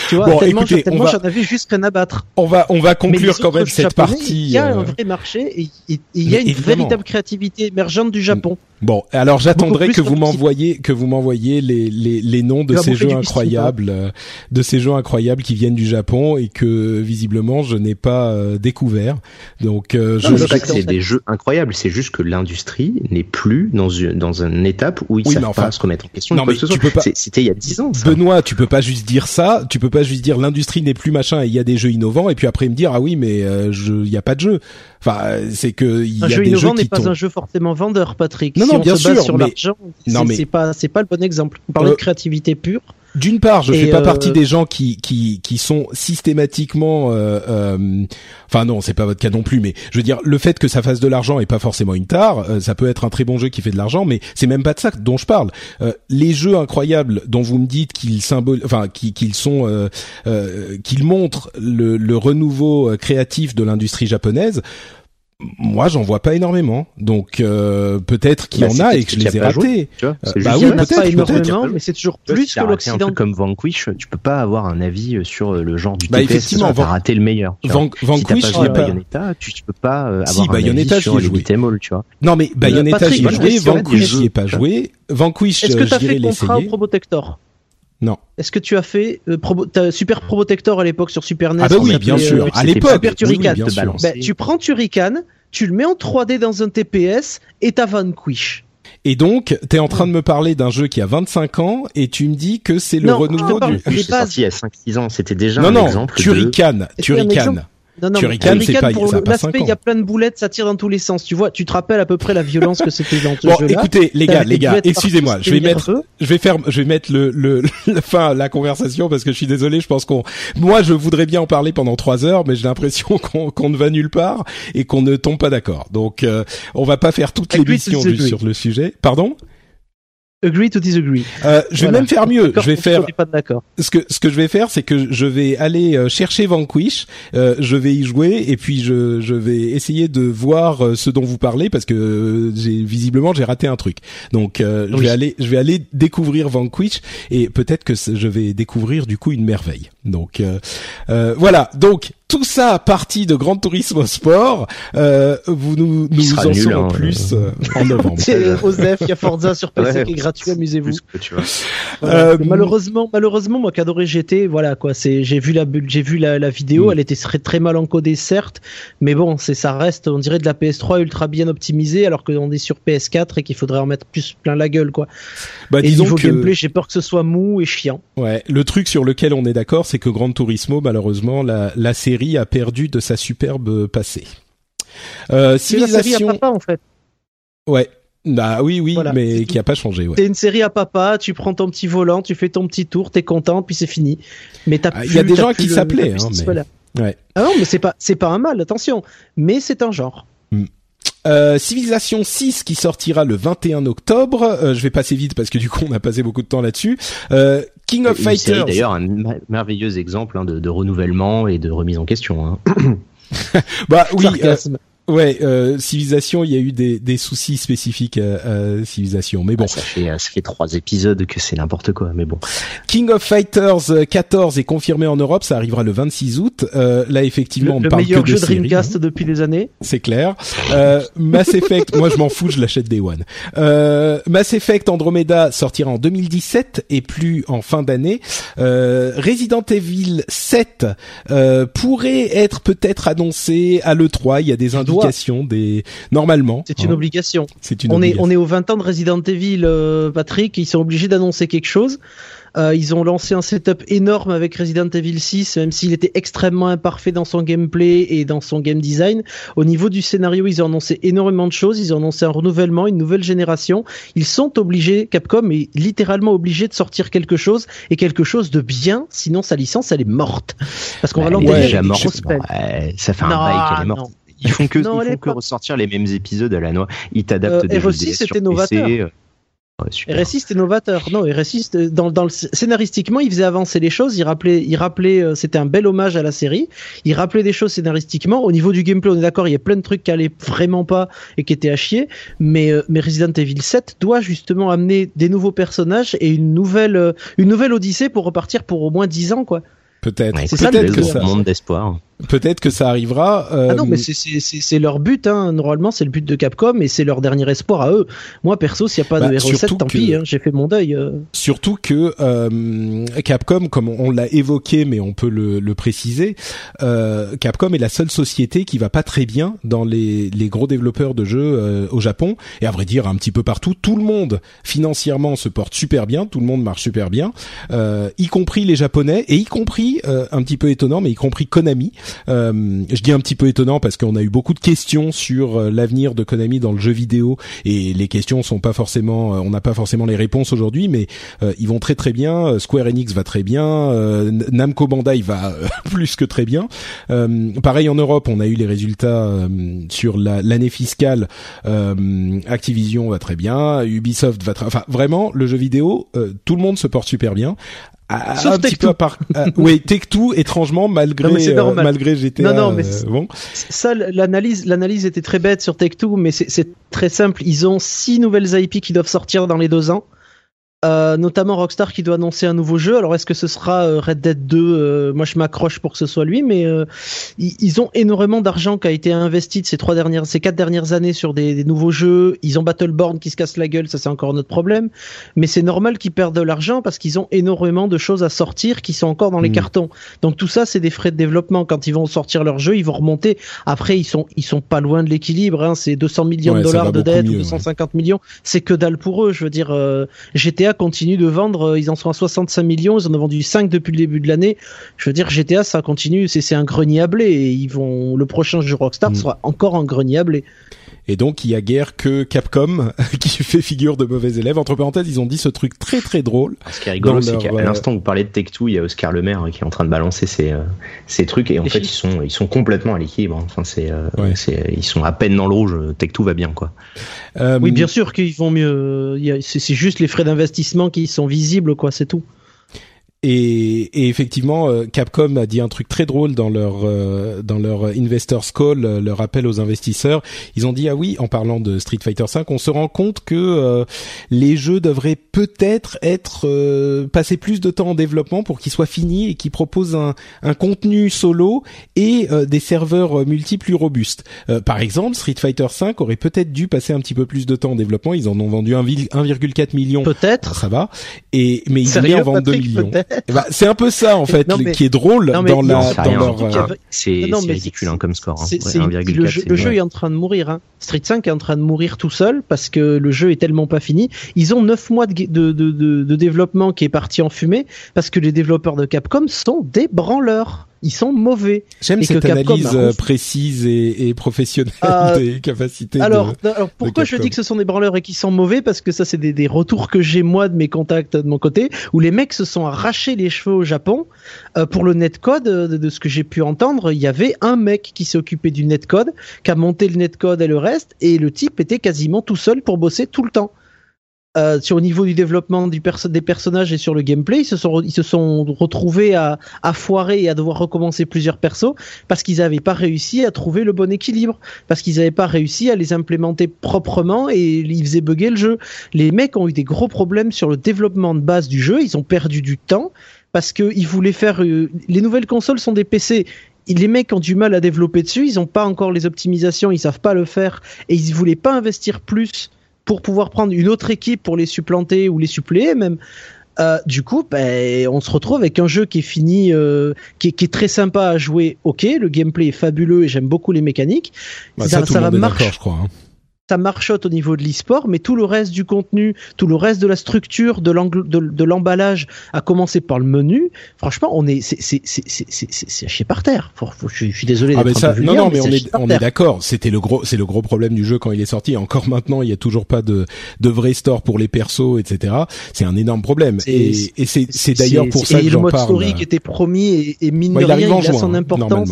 Tu vois, bon, tellement, écoutez, tellement j'en avais juste rien à battre. On va, on va conclure quand même cette partie. Il y a un euh, vrai marché et il y a une véritable créativité émergente du Japon. Bon, alors j'attendrai que vous m'envoyez que vous m'envoyez les, les, les noms de ces jeux incroyables, euh, de ces jeux incroyables qui viennent du Japon et que visiblement je n'ai pas euh, découvert. Donc euh, je, je pas que c'est des jeux incroyables, c'est juste que l'industrie n'est plus dans une dans une étape où ils oui, savent pas se remettre en question. Non mais tu peux pas. C'était il y a dix ans. Ça. Benoît, tu peux pas juste dire ça. Tu peux pas juste dire l'industrie n'est plus machin et il y a des jeux innovants et puis après me dire ah oui mais il y a pas de jeu. Enfin, c'est que il y a jeu des innovant n'est pas un jeu forcément vendeur, Patrick. Non, si non, on bien se base sûr, sur mais... l'argent, c'est pas c'est pas le bon exemple. On parlait Euh, de créativité pure. D'une part, je Et, fais pas euh, partie des gens qui qui qui sont systématiquement, euh, euh, enfin non, c'est pas votre cas non plus, mais je veux dire le fait que ça fasse de l'argent est pas forcément une tare. euh, ça peut être un très bon jeu qui fait de l'argent, mais c'est même pas de ça dont je parle. Euh, les jeux incroyables dont vous me dites qu'ils symbolisent, enfin qui- qu'ils sont, euh, euh, qu'ils montrent le, le renouveau euh, créatif de l'industrie japonaise. Moi, j'en vois pas énormément, donc euh, peut-être qu'il y Bah, en a et que je les ai ratés. Euh, bah oui, Il y en a peut-être, énormément, mais c'est toujours plus si que t'as l'Occident. comme Vanquish, tu peux pas avoir un avis sur le genre du Bah, TPS. effectivement, t'as raté le meilleur. tu vois. Van- si Vanquish, t'as je pas joué. Bayonetta, tu, tu peux pas euh, Si, avoir un Bayonetta, avis sur les beat'em all, tu vois. Non, mais Bayonetta, j'y ai joué. Vanquish, j'y ai pas joué. Vanquish, Est-ce que euh, tu as j'irai fait contrat au. Probotector Non. Est-ce que tu as fait euh, Probo- t'as Super Probotector à l'époque sur Super NES Ah bah on oui, s'appelait, bien sûr. euh, À l'époque, Super oui, oui, Turrican. sûr. Ben, tu prends Turrican, tu le mets en 3D dans un TPS et t'as Vanquish. Et donc, t'es en train de me parler d'un jeu qui a 25 ans et tu me dis que c'est le Non, renouveau du. C'est sorti il y a 5-6 ans, c'était déjà Non, un non, exemple de... Turrican, un Turrican. Non, non, Shuriken, mais c'est pas- pour l'aspect, il y a plein de boulettes, ça tire dans tous les sens. Tu vois, tu te rappelles à peu près la violence que c'était dans ce Bon, jeu-là. écoutez, les gars, les gars, excusez-moi, je vais mettre, je vais faire, je vais mettre le, le, la fin à la conversation parce que je suis désolé, je pense qu'on, moi, je voudrais bien en parler pendant trois heures, mais j'ai l'impression qu'on qu'on ne va nulle part et qu'on ne tombe pas d'accord. Donc, euh, on va pas faire toute l'émission sur le sujet. Pardon? Agree to disagree. euh, Je vais Voilà. même faire mieux. Je vais faire pas ce que ce que je vais faire, c'est que je vais aller euh, chercher Vanquish, euh, je vais y jouer et puis je je vais essayer de voir euh, ce dont vous parlez parce que euh, j'ai visiblement j'ai raté un truc. Donc euh, je vais aller je vais aller découvrir Vanquish et peut-être que je vais découvrir du coup une merveille. Donc voilà. Donc tout ça parti de Grand Turismo Sport. Euh, vous nous en nul, saurons hein, plus euh, en novembre. C'est Osef, il y a Forza sur PC Ouais, qui est gratuit, amusez-vous. Voilà. Euh, malheureusement, malheureusement, moi qui adorais GT, voilà quoi. C'est, j'ai vu la, j'ai vu la, la vidéo. Mm. Elle était très, très mal encodée, certes, mais bon, c'est, ça reste, on dirait de la PS3 ultra bien optimisée, alors qu'on est sur PS4 et qu'il faudrait en mettre plus plein la gueule, quoi. Bah, et disons niveau que gameplay, j'ai peur que ce soit mou et chiant. Ouais, le truc sur lequel on est d'accord, c'est que Gran Turismo, malheureusement, la, la série a perdu de sa superbe passé. Euh, C'est la série à civilisation, papa, en fait. ouais, bah oui, oui, Voilà, mais qui a pas changé, ouais. C'est une série à papa, tu prends ton petit volant, tu fais ton petit tour, t'es content, puis c'est fini. Mais t'as Ah, il plus- y a des gens qui s'appelaient, hein, mais-. Ouais. Ah non, mais c'est pas, c'est pas un mal, attention. Mais c'est un genre. Euh, Civilisation 6 qui sortira le 21 octobre. Euh, je vais passer vite parce que du coup on a passé beaucoup de temps là-dessus. Euh, King of Une série, Fighters. D'ailleurs, un merveilleux exemple hein, de, de renouvellement et de remise en question. Hein. Bah oui, euh. Ouais. Euh, Civilisation, il y a eu des, des soucis spécifiques à, à Civilisation, mais bon. Ça fait ça fait trois épisodes que c'est n'importe quoi, mais bon. King of Fighters euh, 14 est confirmé en Europe, ça arrivera le 26 août. Euh, là effectivement, on le, ne le parle meilleur que de jeu séries, Dreamcast hein, depuis des années. c'est clair. Euh, Mass Effect, moi je m'en fous, je l'achète Day One. Euh, Mass Effect Andromeda sortira en 2017 et plus en fin d'année. Euh, Resident Evil 7 euh, pourrait être peut-être annoncé à l'E3, il y a des doit. Des normalement. C'est une hein, obligation. C'est une On est, obligation. on est au 20 ans de Resident Evil, euh, Patrick. Ils sont obligés d'annoncer quelque chose. Euh, ils ont lancé un setup énorme avec Resident Evil 6, même s'il était extrêmement imparfait dans son gameplay et dans son game design. Au niveau du scénario, ils ont annoncé énormément de choses. Ils ont annoncé un renouvellement, une nouvelle génération. Ils sont obligés, Capcom est littéralement obligé de sortir quelque chose et quelque chose de bien. Sinon, sa licence, elle est morte. Parce qu'on va Elle est l'enterrer déjà morte. Ouais, ça fait un bail qu'elle est morte. non. Ils font que, Non, ils font que ressortir les mêmes épisodes à la noix. Ils t'adaptent Euh, des jeux RE6, DS sur c'était PC, novateur. euh, ouais. RSI c'était novateur. Non, RSI dans, dans le scénaristiquement, il faisait avancer les choses. Il rappelait, il rappelait, euh, c'était un bel hommage à la série. Il rappelait des choses scénaristiquement. Au niveau du gameplay, on est d'accord, il y a plein de trucs qui allaient vraiment pas et qui étaient à chier. Mais, euh, mais Resident Evil 7 doit justement amener des nouveaux personnages et une nouvelle, une nouvelle odyssée pour repartir pour au moins 10 ans, quoi. Peut-être. Ouais, C'est écoute, ça, le monde d'espoir. Peut-être que ça arrivera. euh, Ah non, mais c'est- leur but, hein. Normalement, c'est le but de Capcom et c'est leur dernier espoir à eux. Moi, perso, s'il n'y a pas Bah, de RE7, surtout tant que- pis, hein, j'ai fait mon deuil. euh. Surtout que euh, Capcom, comme on l'a évoqué, mais on peut le, le préciser, euh, Capcom est la seule société qui va pas très bien dans les, les gros développeurs de jeux euh, au Japon et à vrai dire un petit peu partout. Tout le monde financièrement se porte super bien, tout le monde marche super bien, euh, y compris les Japonais et y compris euh, un petit peu étonnant, mais y compris Konami. Euh, je dis un petit peu étonnant parce qu'on a eu beaucoup de questions sur euh, l'avenir de Konami dans le jeu vidéo et les questions sont pas forcément, euh, on n'a pas forcément les réponses aujourd'hui, mais ils vont très très bien. Square Enix va très bien. Namco Bandai va plus que très bien. Pareil en Europe, on a eu les résultats sur la- l'année fiscale. Activision va très bien. Ubisoft va très. Enfin, vraiment, le jeu vidéo, tout le monde se porte super bien. À- Sauf un petit peu à part. euh, oui, Take Two, étrangement, malgré Non, mais euh, malgré GTA. Non, non, mais euh, bon. Ça, l'analyse, l'analyse était très bête sur Take-Two, mais c'est- c'est très simple. Ils ont six nouvelles IP qui doivent sortir dans les deux ans. Euh, notamment Rockstar qui doit annoncer un nouveau jeu. Alors est-ce que ce sera euh, Red Dead 2 Euh, Moi je m'accroche pour que ce soit lui, mais euh, ils, ils ont énormément d'argent qui a été investi de ces trois dernières, ces quatre dernières années sur des, des nouveaux jeux. Ils ont Battleborn qui se casse la gueule, ça c'est encore notre problème. Mais c'est normal qu'ils perdent de l'argent parce qu'ils ont énormément de choses à sortir qui sont encore dans les Mm. cartons. Donc tout ça c'est des frais de développement. Quand ils vont sortir leur jeu, ils vont remonter. Après ils sont ils sont pas loin de l'équilibre. Hein. C'est 200 millions Ouais, de dollars de dette ou mieux, ouais. 250 millions. C'est que dalle pour eux. Je veux dire euh, GTA GTA continue de vendre, ils en sont à 65 millions, ils en ont vendu 5 depuis le début de l'année. Je veux dire, GTA, ça continue, c'est un grenier à blé, et ils vont, le prochain jeu Rockstar mm. sera encore un grenier à blé. Et donc il y a guère que Capcom qui fait figure de mauvais élève. Entre parenthèses, ils ont dit ce truc très très drôle. Ce qui est rigolo, c'est qu'à euh, l'instant où vous parlez de Tech 2, il y a Oscar Lemaire qui est en train de balancer ces, euh, ces trucs et en fait ils sont ils sont complètement à l'équilibre. Hein. Enfin c'est euh, ils sont à peine dans le rouge. Tech 2 va bien quoi. oui, bien sûr qu'ils vont mieux. C'est juste les frais d'investissement qui sont visibles quoi, c'est tout. Et, et, effectivement, euh, Capcom a dit un truc très drôle dans leur euh, dans leur investors call, euh, leur appel aux investisseurs. Ils ont dit ah oui, en parlant de Street Fighter V, on se rend compte que les jeux devraient peut-être être, passer plus de temps en développement pour qu'ils soient finis et qu'ils proposent un, un, contenu solo et des serveurs multi plus robustes. par exemple, Street Fighter V aurait peut-être dû passer un petit peu plus de temps en développement. Ils en ont vendu 1,4 million. Peut-être. Ça va. Et mais ils allaient en vendre 2 millions. Eh ben, c'est un peu ça en fait qui est drôle dans la dans leur. Euh, c'est ridicule hein, comme score. Hein. le, jeu, le jeu, est en train de mourir. Hein. Street 5 est en train de mourir tout seul parce que le jeu est tellement pas fini. Ils ont 9 mois de, de, de, de développement qui est parti en fumée parce que les développeurs de Capcom sont des branleurs ils sont mauvais. J'aime cette analyse euh, précise et, et professionnelle euh, des capacités. Alors, alors pourquoi je dis que ce sont des branleurs et qu'ils sont mauvais? Parce que ça, c'est des, des, retours que j'ai moi de mes contacts de mon côté, où les mecs se sont arrachés les cheveux au Japon euh, pour le netcode. De, de ce que j'ai pu entendre, il y avait un mec qui s'est occupé du netcode, qui a monté le netcode et le reste, et le type était quasiment tout seul pour bosser tout le temps. Euh, sur au niveau du développement des personnages et sur le gameplay, ils se sont, ils se sont retrouvés à, à foirer et à devoir recommencer plusieurs persos parce qu'ils n'avaient pas réussi à trouver le bon équilibre, parce qu'ils n'avaient pas réussi à les implémenter proprement et ils faisaient bugger le jeu. Les mecs ont eu des gros problèmes sur le développement de base du jeu, ils ont perdu du temps parce qu'ils voulaient faire... Euh, les nouvelles consoles sont des PC, les mecs ont du mal à développer dessus, ils n'ont pas encore les optimisations, ils savent pas le faire et ils voulaient pas investir plus pour pouvoir prendre une autre équipe pour les supplanter ou les suppléer même. Euh, du coup, ben, on se retrouve avec un jeu qui est fini, euh, qui, est, très sympa à jouer. Ok, le gameplay est fabuleux et j'aime beaucoup les mécaniques. Bah, ça, va marcher, je crois. Hein ça marchote au niveau de l'e-sport, mais tout le reste du contenu, tout le reste de la structure, de l'emballage, à commencer par le menu, franchement, on est, c'est chier par terre. je, suis désolé. Ah ça, non, non, mais, on est, on est d'accord. C'était le gros, c'est le gros problème du jeu quand il est sorti. Encore maintenant, il y a toujours pas de, de vrai store pour les persos, etc. C'est un énorme problème. Et, et c'est d'ailleurs pour ça que j'en parle. le mode story qui était promis et, et mine de rien, il, a son importance.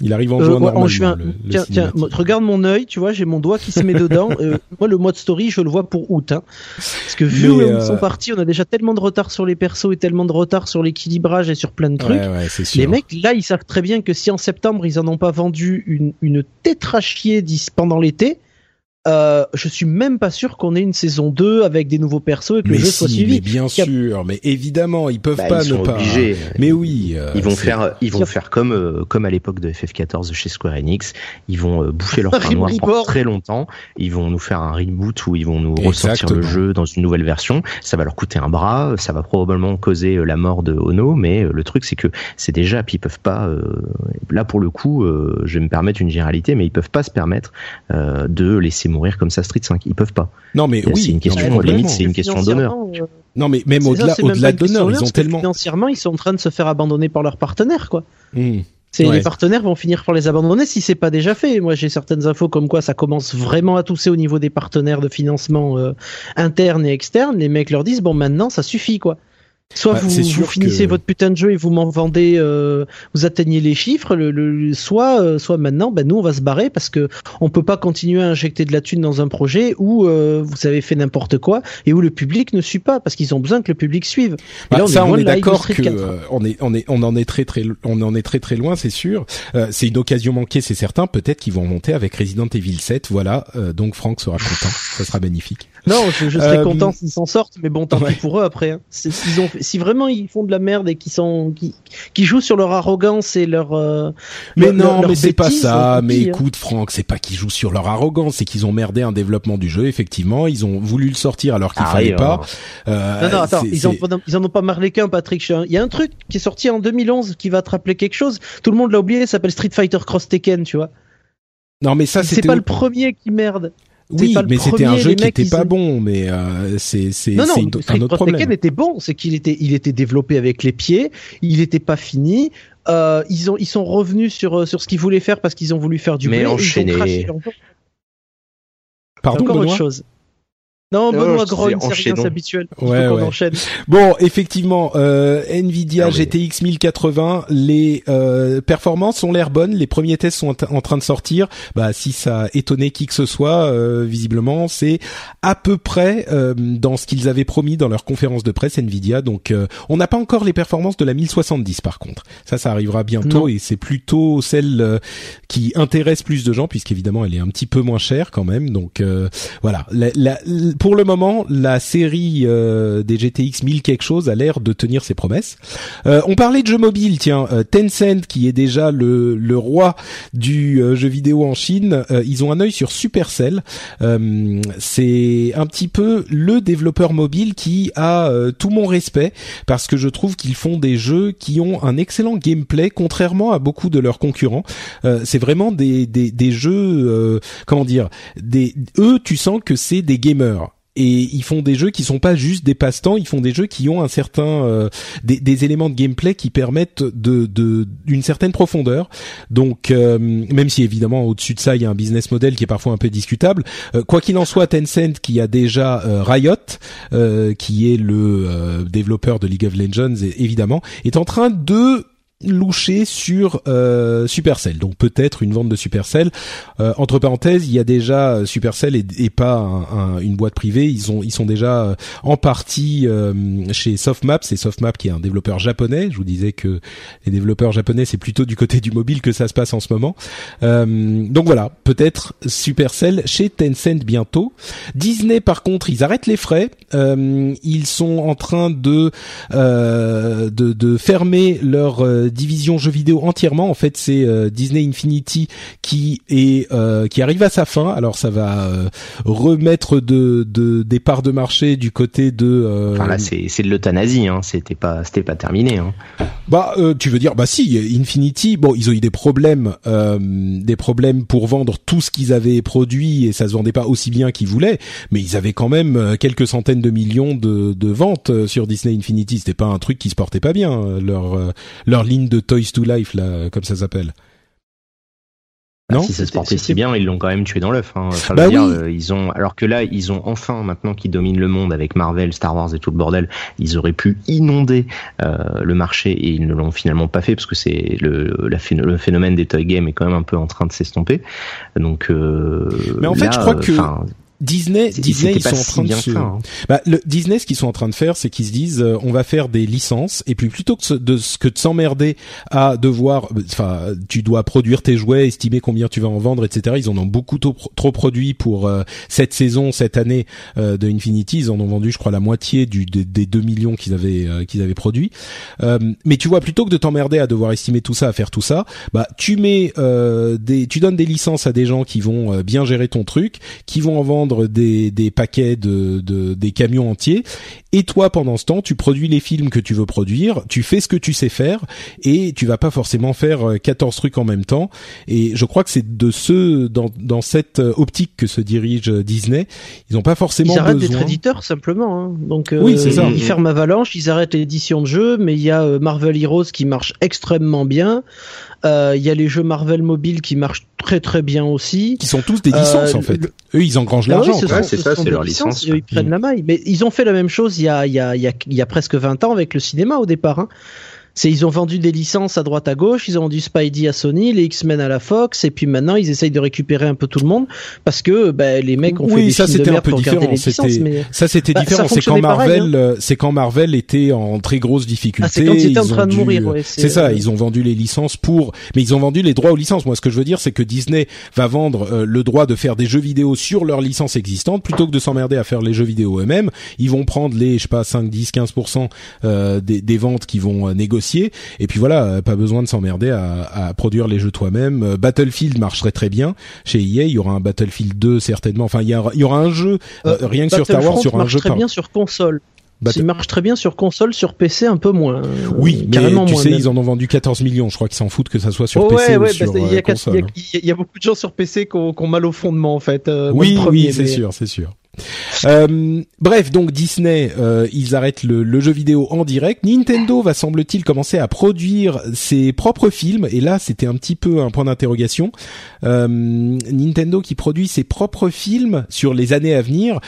Il arrive en euh, juin. en juin. tiens, tiens regarde mon œil, tu vois, j'ai mon doigt qui se met dedans. Euh, moi, le mode story, je le vois pour août. Hein. Parce que vu où ils sont partis, on a déjà tellement de retard sur les persos et tellement de retard sur l'équilibrage et sur plein de trucs. Ouais, les mecs, là, ils savent très bien que si en septembre, ils en ont pas vendu une, une tétrachier pendant l'été, euh, je suis même pas sûr qu'on ait une saison 2 avec des nouveaux persos et que le jeu soit suivi. Mais bien sûr, mais évidemment, ils peuvent bah, pas ne pas. Obligés. Mais oui, euh, ils vont faire, ils vont faire comme euh, comme à l'époque de FF14 chez Square Enix. Ils vont boucher leur pain noir pendant très longtemps. Ils vont nous faire un reboot où ils vont nous ressortir le jeu dans une nouvelle version. Ça va leur coûter un bras, ça va probablement causer la mort de Ono, mais le truc c'est que c'est déjà, puis ils peuvent pas. là pour le coup, je vais me permettre une généralité, mais ils peuvent pas se permettre de laisser mourir comme ça Street 5. Ils peuvent pas. Non, mais oui. C'est une question, limite, c'est une question d'honneur. Euh, non, mais même au-delà, au-delà d'honneur, ils ont tellement. Financièrement, ils sont en train de se faire abandonner par leurs partenaires, quoi. Hmm. C'est les partenaires vont finir par les abandonner si c'est pas déjà fait. Moi, j'ai certaines infos comme quoi ça commence vraiment à tousser au niveau des partenaires de financement euh, internes et externes. Les mecs leur disent bon, maintenant, ça suffit, quoi. Soit bah, vous, finissez votre putain de jeu et vous m'en vendez, euh, vous atteignez les chiffres, le, soit, euh, soit maintenant, ben nous on va se barrer parce que on peut pas continuer à injecter de la thune dans un projet où euh, vous avez fait n'importe quoi et où le public ne suit pas parce qu'ils ont besoin que le public suive. Bah, là, on ça, est on est d'accord que on est, on est, on en est très très, on en est très très loin, c'est sûr. c'est une occasion manquée, c'est certain. Peut-être qu'ils vont monter avec Resident Evil 7. Voilà, donc Franck sera content, ça sera magnifique. Non, je, je serais content s'ils s'en sortent, mais bon, tant pis pour eux après. Hein. Ont si vraiment ils font de la merde et qui sont qui, qui jouent sur leur arrogance et leur euh, mais non mais c'est pas ça. mais hein. écoute Franck c'est pas qu'ils jouent sur leur arrogance c'est qu'ils ont merdé un développement du jeu. Effectivement ils ont voulu le sortir alors qu'il ah fallait pas. euh, non non attends ils, ont, ils en ont pas marlé qu'un Patrick. Il y a un truc qui est sorti en 2011 qui va te rappeler quelque chose. Tout le monde l'a oublié s'appelle Street Fighter Cross Tekken tu vois. Non mais ça c'est pas le premier qui merde Oui, mais c'était un jeu qui mecs, était ils pas ont- bon, mais euh, c'est c'est Non, non, une- un autre Tekken problème. était bon, c'est qu'il était, il était développé avec les pieds, il n'était pas fini. Euh, ils ont, ils sont revenus sur euh, sur ce qu'ils voulaient faire parce qu'ils ont voulu faire du Mais blé, et ils ont enchaîné. craché leur. Pardon, encore Benoît? autre chose. Non, Non, Benoît grogne, c'est rien, enchaînons. c'est habituel. Ouais, ouais. enchaîne. Bon, effectivement, euh, Nvidia Ah oui. GTX 1080, les euh, performances ont l'air bonnes, les premiers tests sont en train de sortir. Bah, si ça a étonné qui que ce soit, euh, visiblement, c'est à peu près euh, dans ce qu'ils avaient promis dans leur conférence de presse Nvidia. Donc, euh, on n'a pas encore les performances de la 1070 par contre. Ça, ça arrivera bientôt Non. et c'est plutôt celle euh, qui intéresse plus de gens puisqu'évidemment elle est un petit peu moins chère quand même. Donc euh, voilà, La- la- l- pour le moment, la série euh, des GTX 1000 quelque chose a l'air de tenir ses promesses. Euh, on parlait de jeux mobiles, tiens, euh, Tencent qui est déjà le, le roi du euh, jeu vidéo en Chine, euh, ils ont un œil sur Supercell. Euh, c'est un petit peu le développeur mobile qui a tout mon respect parce que je trouve qu'ils font des jeux qui ont un excellent gameplay contrairement à beaucoup de leurs concurrents. C'est vraiment des, des, des jeux, comment dire, des, eux tu sens que c'est des gamers et ils font des jeux qui sont pas juste des passe-temps, ils font des jeux qui ont un certain euh, des, des éléments de gameplay qui permettent de de d'une certaine profondeur. Donc euh, même si évidemment au-dessus de ça il y a un business model qui est parfois un peu discutable, euh, quoi qu'il en soit, Tencent qui a déjà euh, Riot, euh, qui est le euh, développeur de League of Legends évidemment, est en train de loucher sur euh, Supercell. Donc peut-être une vente de Supercell. Euh, entre parenthèses, il y a déjà euh, Supercell et, et pas un- un- une boîte privée. Ils ont ils sont déjà euh, en partie euh, chez Softmap. C'est Softmap qui est un développeur japonais. Je vous disais que les développeurs japonais c'est plutôt du côté du mobile que ça se passe en ce moment. Euh, donc voilà, peut-être Supercell chez Tencent bientôt. Disney par contre, ils arrêtent les frais. Ils sont en train de de, de fermer leur division jeux vidéo entièrement. En fait, c'est euh, Disney Infinity qui est euh, qui arrive à sa fin. Alors ça va euh, remettre de, de des parts de marché du côté de. euh, Enfin là, c'est c'est de l'euthanasie. Hein. C'était pas c'était pas terminé. Hein. bah, euh, tu veux dire, bah si, Infinity, bon, ils ont eu des problèmes, euh, des problèmes pour vendre tout ce qu'ils avaient produit et ça se vendait pas aussi bien qu'ils voulaient, mais ils avaient quand même quelques centaines de millions de, de ventes sur Disney Infinity. C'était pas un truc qui se portait pas bien, leur leur ligne de Toys to Life là, comme ça s'appelle. Bah, Non si ça se portait si bien, ils l'ont quand même tué dans l'œuf. Hein. Enfin, Bah dire, oui. euh, ils ont, alors que là, ils ont enfin, maintenant qu'ils dominent le monde avec Marvel, Star Wars et tout le bordel, ils auraient pu inonder euh, le marché et ils ne l'ont finalement pas fait parce que c'est le, la le phénomène des toy games est quand même un peu en train de s'estomper. Donc, euh, Mais en fait, je crois euh, que Disney, Disney, ils sont en train de se, hein. Bah, le Disney, ce qu'ils sont en train de faire, c'est qu'ils se disent, euh, on va faire des licences, et puis plutôt que, de, que de s'emmerder à devoir, enfin, tu dois produire tes jouets, estimer combien tu vas en vendre, etc. Ils en ont beaucoup trop, trop produit pour euh, cette saison, cette année euh, de Infinity. Ils en ont vendu, je crois, la moitié du, des, des 2 millions qu'ils avaient euh, qu'ils avaient produits. Euh, mais tu vois, plutôt que de t'emmerder à devoir estimer tout ça, à faire tout ça, bah, tu mets euh, des, tu donnes des licences à des gens qui vont euh, bien gérer ton truc, qui vont en vendre des, des paquets de, de des camions entiers. Et toi, pendant ce temps, tu produis les films que tu veux produire, tu fais ce que tu sais faire, et tu vas pas forcément faire euh, 14 trucs en même temps. Et je crois que c'est de ce dans, dans cette euh, optique que se dirige euh, Disney. Ils n'ont pas forcément Ils arrêtent besoin. d'être éditeurs simplement. Hein. Donc euh, Oui, c'est ça. Ils ferment Avalanche, ils arrêtent l'édition de jeux, mais il y a euh, Marvel Heroes qui marche extrêmement bien. Euh, Il y a les jeux Marvel mobile qui marchent très très bien aussi. qui sont tous des licences Euh, en fait. Eux, ils engrangent Ah oui, l'argent. c'est ce ça, c'est leur licence. Ils prennent la maille. Mais ils ont fait la même chose il y a, il y a, il y a, il y a presque 20 ans avec le cinéma au départ. Hein. C'est ils ont vendu des licences à droite à gauche, ils ont vendu Spidey à Sony, les X-Men à la Fox, et puis maintenant ils essayent de récupérer un peu tout le monde parce que ben, les mecs ont fait des ça films de c'était un merde peu pour garder les licences. C'était Mais... ça c'était Bah, différent. C'est quand Marvel, euh, c'est quand Marvel était en très grosse difficulté. Ah, c'est quand ils étaient en ont train de dû- mourir, ouais, C'est ça. euh, Ils ont vendu les licences pour, mais ils ont vendu les droits aux licences. Moi, ce que je veux dire, c'est que Disney va vendre euh, le droit de faire des jeux vidéo sur leurs licences existantes plutôt que de s'emmerder à faire les jeux vidéo eux-mêmes. Ils vont prendre les, je sais pas, 5, 10, 15 euh, des, des ventes qu'ils vont euh, Et puis voilà, euh, pas besoin de s'emmerder à, à produire les jeux toi-même. Euh, Battlefield marcherait très bien chez EA. Il y aura un Battlefield 2 certainement. Enfin, il y aura, il y aura un jeu euh, rien que sur Star Wars, aura un marche jeu très par bien sur console. Bah, il marche très bien sur console, sur PC un peu moins. Oui, mais tu sais, ils en ont vendu 14 millions. Je crois qu'ils s'en foutent que ça soit sur PC ou sur il y, a console. Hein. Il y, a beaucoup de gens sur PC qui ont, mal au fondement en fait. Euh, oui, oui, c'est sûr, c'est sûr. Euh, bref, donc Disney, euh, ils arrêtent le, jeu vidéo en direct. Nintendo va semble-t-il commencer à produire ses propres films. Et là, c'était un petit peu un point d'interrogation. Euh, Nintendo qui produit ses propres films sur les années à venir.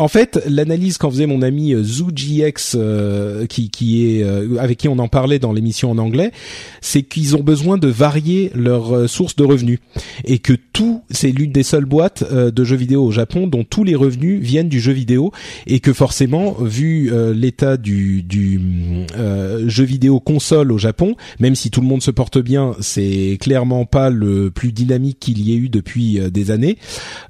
Euh, en fait, l'analyse qu'en faisait mon ami euh, ZooGX, euh, qui, qui est euh, avec qui on en parlait dans l'émission en anglais, c'est qu'ils ont besoin de varier leurs sources de revenus et que tout, c'est l'une des seules boîtes de jeux vidéo au Japon dont tous les revenus viennent du jeu vidéo et que forcément, vu l'état du, du jeu vidéo console au Japon, même si tout le monde se porte bien, c'est clairement pas le plus dynamique qu'il y ait eu depuis des années.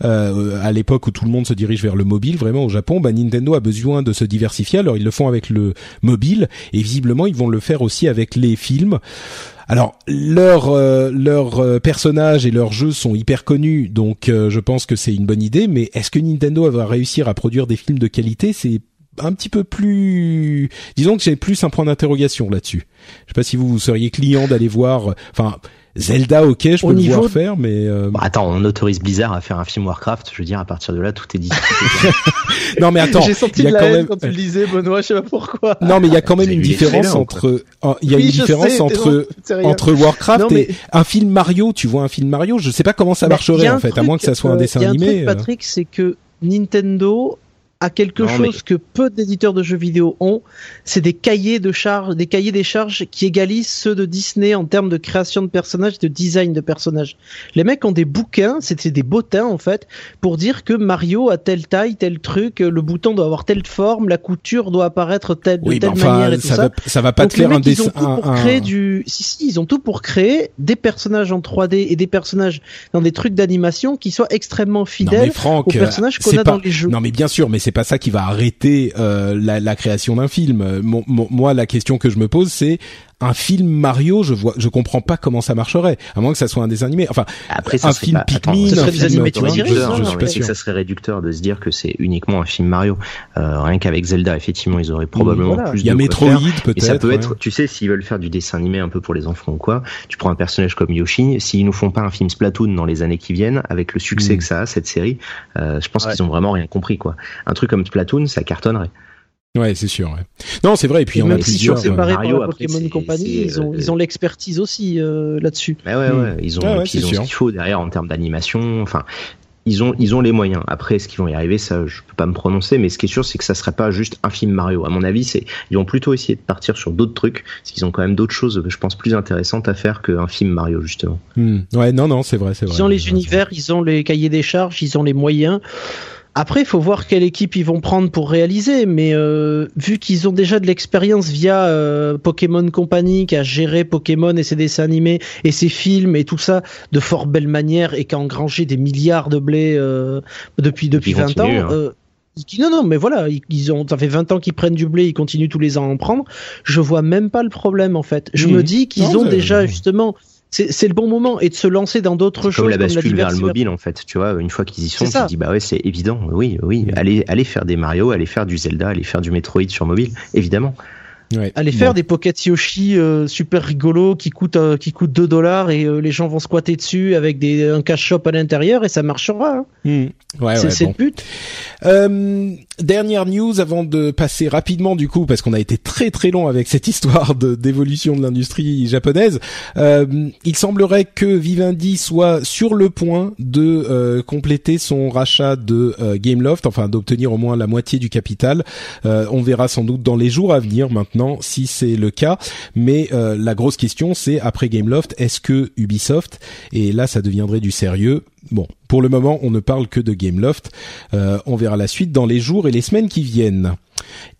à l'époque où tout le monde se dirige vers le mobile, vraiment au Japon, bah, Nintendo a besoin de se diversifier. Alors ils le font avec le mobile et visiblement ils vont le faire aussi avec les films. Alors leurs euh, leurs euh, personnages et leurs jeux sont hyper connus, donc euh, je pense que c'est une bonne idée. Mais est-ce que Nintendo va réussir à produire des films de qualité? C'est un petit peu plus, disons que j'ai plus un point d'interrogation là-dessus. Je sais pas si vous, vous seriez client d'aller voir, enfin Zelda, ok, je peux le voir faire, mais euh... bah, attends, on autorise Blizzard à faire un film Warcraft. Je veux dire, à partir de là, tout est dit. non, mais attends, j'ai senti de la quand même... quand tu le disais, Benoît. Je sais pas pourquoi. Non, mais il y a quand même une différence entre, il y a une différence entre entre Warcraft et un film Mario. Tu vois un film Mario, je sais pas comment ça marcherait en fait, à moins que ça soit un dessin animé. Truc, euh. Patrick, c'est que Nintendo à quelque chose que peu d'éditeurs de jeux vidéo ont, c'est des cahiers de charges, des cahiers des charges qui égalisent ceux de Disney en termes de création de personnages, de design de personnages. Les mecs ont des bouquins, c'était des bottins en fait, pour dire que Mario a telle taille, tel truc, le bouton doit avoir telle forme, la couture doit apparaître telle, de telle manière et tout ça. Va, ça va pas te faire un dessin. Ils ont tout pour créer du, si si, ils ont tout pour créer des personnages en 3D et des personnages dans des trucs d'animation qui soient extrêmement fidèles aux personnages qu'on a dans les jeux. Non mais bien sûr, mais c'est pas ça qui va arrêter euh, la, la, création d'un film. moi, la question que je me pose, c'est un film Mario, je vois, je comprends pas comment ça marcherait, à moins que ça soit un dessin animé. Enfin, après un film Pikmin, un film, tu vois, je suis pas sûr. Que ça serait réducteur de se dire que c'est uniquement un film Mario. Euh, rien qu'avec Zelda, effectivement, ils auraient probablement plus. Il y a Metroid peut-être. Ça peut être, tu sais, s'ils veulent faire du dessin animé un peu pour les enfants ou quoi, tu prends un personnage comme Yoshi. S'ils nous font pas un film Splatoon dans les années qui viennent, avec le succès mm. que ça a cette série, euh, je pense qu'ils ont vraiment rien compris quoi. Un truc comme Splatoon, ça cartonnerait. Ouais, c'est sûr. Ouais. Non, c'est vrai. Et puis on a plusieurs. Si séparés Mario, par la Pokémon Company, ils ont, ils ont l'expertise aussi euh, là-dessus. Bah ouais, ouais, ils ont, ah ouais, ils ont ce qu'il faut derrière en termes d'animation. Enfin, ils ont, ils ont les moyens. Après, est-ce qu'ils vont y arriver Ça, je peux pas me prononcer. Mais ce qui est sûr, c'est que ça serait pas juste un film Mario. À mon avis, c'est, ils vont plutôt essayer de partir sur d'autres trucs, parce qu'ils ont quand même d'autres choses, je pense, plus intéressantes à faire qu'un film Mario justement. Hmm. Ouais, non, non, c'est vrai, c'est vrai. Ils ont les univers, ils ont les cahiers des charges, ils ont les moyens. Après, il faut voir quelle équipe ils vont prendre pour réaliser, mais euh, vu qu'ils ont déjà de l'expérience via euh, Pokémon Company, qui a géré Pokémon et ses dessins animés et ses films et tout ça de fort belle manière et qui a engrangé des milliards de blé euh, depuis depuis 20 ans. Hein. non, non, mais voilà, ils ont, ça fait 20 ans qu'ils prennent du blé, ils continuent tous les ans à en prendre. Je vois même pas le problème, en fait. Je me dis qu'ils ont déjà, justement, c'est le bon moment et de se lancer dans d'autres choses. Comme la bascule vers le mobile en fait, tu vois, une fois qu'ils y sont, tu te dis bah ouais c'est évident, oui oui, mm. allez allez faire des Mario, allez faire du Zelda, allez faire du Metroid sur mobile, évidemment. Ouais. Allez faire des Pocket Yoshi euh, super rigolos qui coûtent euh, qui coûtent 2 dollars et euh, les gens vont squatter dessus avec des un cash shop à l'intérieur et ça marchera. Hein. Hmm. Ouais, c'est bon. le but. Euh, dernière news avant de passer rapidement du coup parce qu'on a été très très long avec cette histoire de d'évolution de l'industrie japonaise. il semblerait que Vivendi soit sur le point de compléter son rachat de Gameloft, enfin d'obtenir au moins la moitié du capital. on verra sans doute dans les jours à venir maintenant si c'est le cas. Mais euh, la grosse question, c'est après Gameloft, est-ce que Ubisoft et là ça deviendrait du sérieux Bon, pour le moment, on ne parle que de Gameloft. Euh, on verra la suite dans les jours et les semaines qui viennent.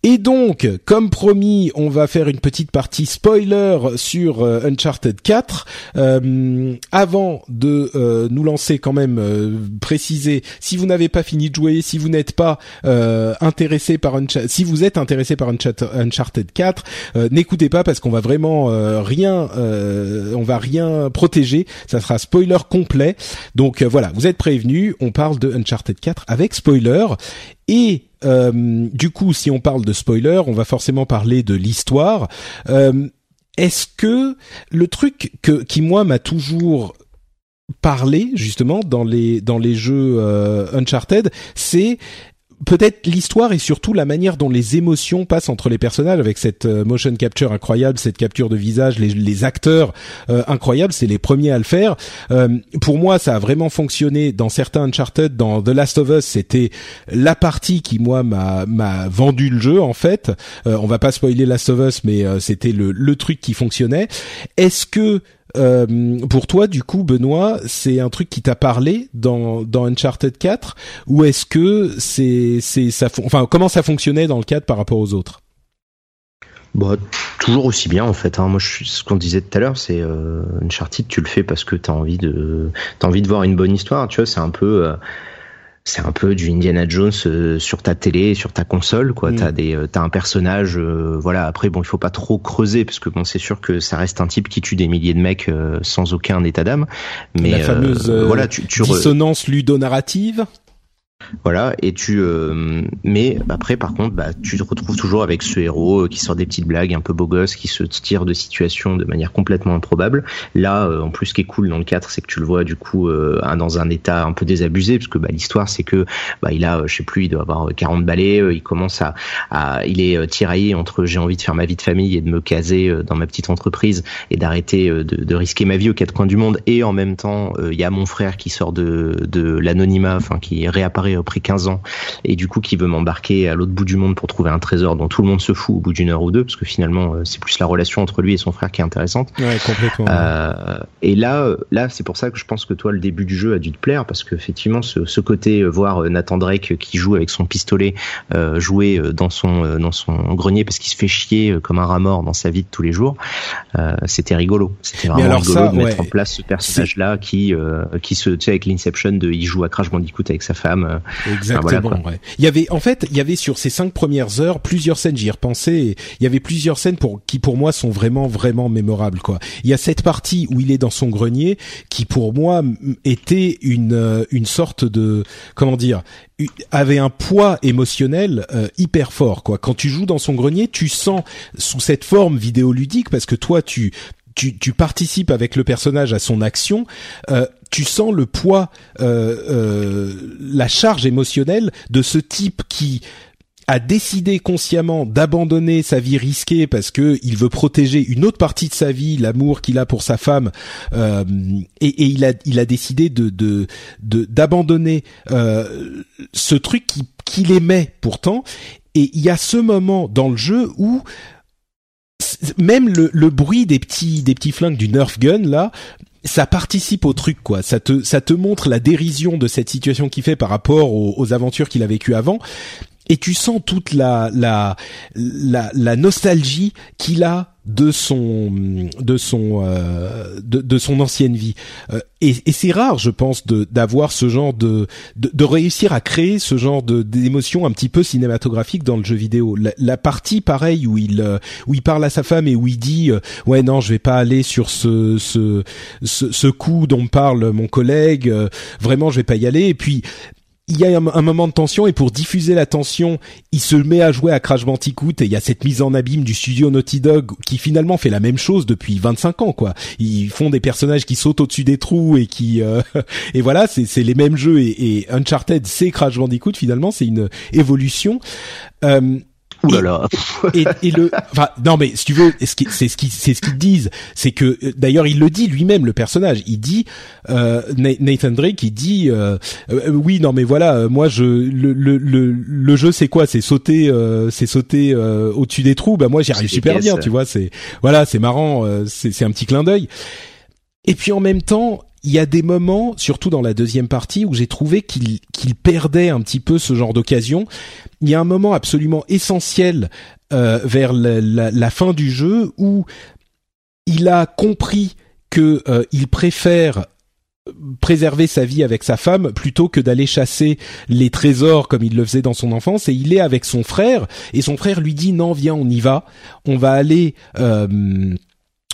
Et donc, comme promis, on va faire une petite partie spoiler sur euh, Uncharted 4. Euh, avant de euh, nous lancer, quand même, préciser si vous n'avez pas fini de jouer, si vous n'êtes pas intéressé par Uncharted, si vous êtes intéressé par Uncharted 4, n'écoutez pas parce qu'on va vraiment rien, on va rien protéger. Ça sera spoiler complet. Donc voilà, vous êtes prévenus. On parle de Uncharted 4 avec spoiler. Et du coup, si on parle de spoiler, on va forcément parler de l'histoire. Est-ce que le truc que qui moi m'a toujours parlé justement dans les dans les jeux Uncharted, c'est peut-être l'histoire et surtout la manière dont les émotions passent entre les personnages avec cette euh, motion capture incroyable, cette capture de visage, les, acteurs euh, incroyables, c'est les premiers à le faire. Euh, pour moi, ça a vraiment fonctionné dans certains Uncharted, dans The Last of Us, c'était la partie qui moi m'a vendu le jeu en fait. on va pas spoiler Last of Us, mais c'était le le truc qui fonctionnait. Est-ce que euh, pour toi, du coup, Benoît, c'est un truc qui t'a parlé dans, Uncharted 4 ou est-ce que c'est c'est ça enfin comment ça fonctionnait dans le 4 par rapport aux autres? Bah, toujours aussi bien en fait. Hein. Moi, ce qu'on disait tout à l'heure, c'est euh, Uncharted, tu le fais parce que t'as envie de t'as envie de voir une bonne histoire. Tu vois, c'est un peu euh, c'est un peu du Indiana Jones euh, sur ta télé, sur ta console, quoi. Mm. T'as des, euh, t'as un personnage, euh, voilà. Après, bon, il faut pas trop creuser parce que bon, c'est sûr que ça reste un type qui tue des milliers de mecs sans aucun état d'âme. Mais la fameuse voilà, tu, tu dissonance ludonarrative. Voilà, et tu, euh, mais après, par contre, bah, tu te retrouves toujours avec ce héros euh, qui sort des petites blagues un peu beau gosse, qui se tire de situations de manière complètement improbable. Là, euh, en plus, ce qui est cool dans le 4, c'est que tu le vois du coup dans un état un peu désabusé, parce que bah, l'histoire, c'est que bah, il a, je sais plus, il doit avoir 40 balais, il commence à, il est tiraillé entre j'ai envie de faire ma vie de famille et de me caser dans ma petite entreprise et d'arrêter de, de, risquer ma vie aux quatre coins du monde, et en même temps, il y a mon frère qui sort de, de l'anonymat, enfin qui réapparaît après 15 ans et du coup qui veut m'embarquer à l'autre bout du monde pour trouver un trésor dont tout le monde se fout au bout d'une heure ou deux parce que finalement euh, c'est plus la relation entre lui et son frère qui est intéressante. Ouais, complètement. Euh, et là, euh, là c'est pour ça que je pense que toi le début du jeu a dû te plaire parce que effectivement ce, ce côté voir Nathan Drake qui joue avec son pistolet jouer dans son dans son grenier parce qu'il se fait chier comme un rat mort dans sa vie de tous les jours, c'était rigolo. C'était vraiment rigolo de mettre en place ce personnage là qui qui se tu sais avec l'Inception de il joue à Crash Bandicoot avec sa femme Exactement. Il y avait, en fait, il y avait sur ces cinq premières heures plusieurs scènes. J'y repensais. il y avait plusieurs scènes pour qui pour moi sont vraiment vraiment mémorables. Quoi. Il y a cette partie où il est dans son grenier qui pour moi était une euh, une sorte de comment dire avait un poids émotionnel euh, hyper fort quoi. Quand tu joues dans son grenier, tu sens sous cette forme vidéoludique parce que toi tu tu, tu participes avec le personnage à son action, euh, tu sens le poids, euh, euh, la charge émotionnelle de ce type qui a décidé consciemment d'abandonner sa vie risquée parce que il veut protéger une autre partie de sa vie, l'amour qu'il a pour sa femme, euh, et, et, il a il a décidé de de d'abandonner euh, ce truc qu'il aimait pourtant. Et il y a ce moment dans le jeu où même le, le, bruit des petits des petits flingues du Nerf gun là ça participe au truc quoi. Ça te ça te montre la dérision de cette situation qu'il fait par rapport aux, aventures qu'il a vécues avant. Et tu sens toute la la la, la nostalgie qu'il a de son de son euh, de, son ancienne vie. Euh, et, et c'est rare je pense de d'avoir ce genre de, de, de réussir à créer ce genre de d'émotion un petit peu cinématographique dans le jeu vidéo. La, la partie pareil où il euh, où il parle à sa femme et où il dit ouais non je vais pas aller sur ce ce ce, ce coup dont parle mon collègue vraiment je vais pas y aller. Et puis il y a un, moment de tension et pour diffuser la tension, il se met à jouer à Crash Bandicoot et il y a cette mise en abîme du studio Naughty Dog qui finalement fait la même chose depuis 25 ans quoi. Ils font des personnages qui sautent au-dessus des trous et qui euh, et voilà, c'est les mêmes jeux et, Uncharted c'est Crash Bandicoot finalement, c'est une évolution. Euh, Ouh là là. et, et, le, enfin, non mais si tu veux, c'est ce qui, c'est ce qu'ils disent, c'est que d'ailleurs il le dit lui-même le personnage, il dit euh, Nathan Drake, il dit euh, euh, oui non mais voilà, euh, moi je le le le, le jeu c'est quoi, c'est sauter, euh, c'est sauter au-dessus des trous, bah moi j'y arrive super bien, tu vois, c'est voilà, c'est marrant, c'est c'est un petit clin d'œil. Et puis en même temps, il y a des moments, surtout dans la deuxième partie, où j'ai trouvé qu'il qu'il perdait un petit peu ce genre d'occasion. Il y a un moment absolument essentiel euh, vers la, la, fin du jeu où il a compris que euh, il préfère préserver sa vie avec sa femme plutôt que d'aller chasser les trésors comme il le faisait dans son enfance et il est avec son frère et son frère lui dit non viens on y va on va aller euh,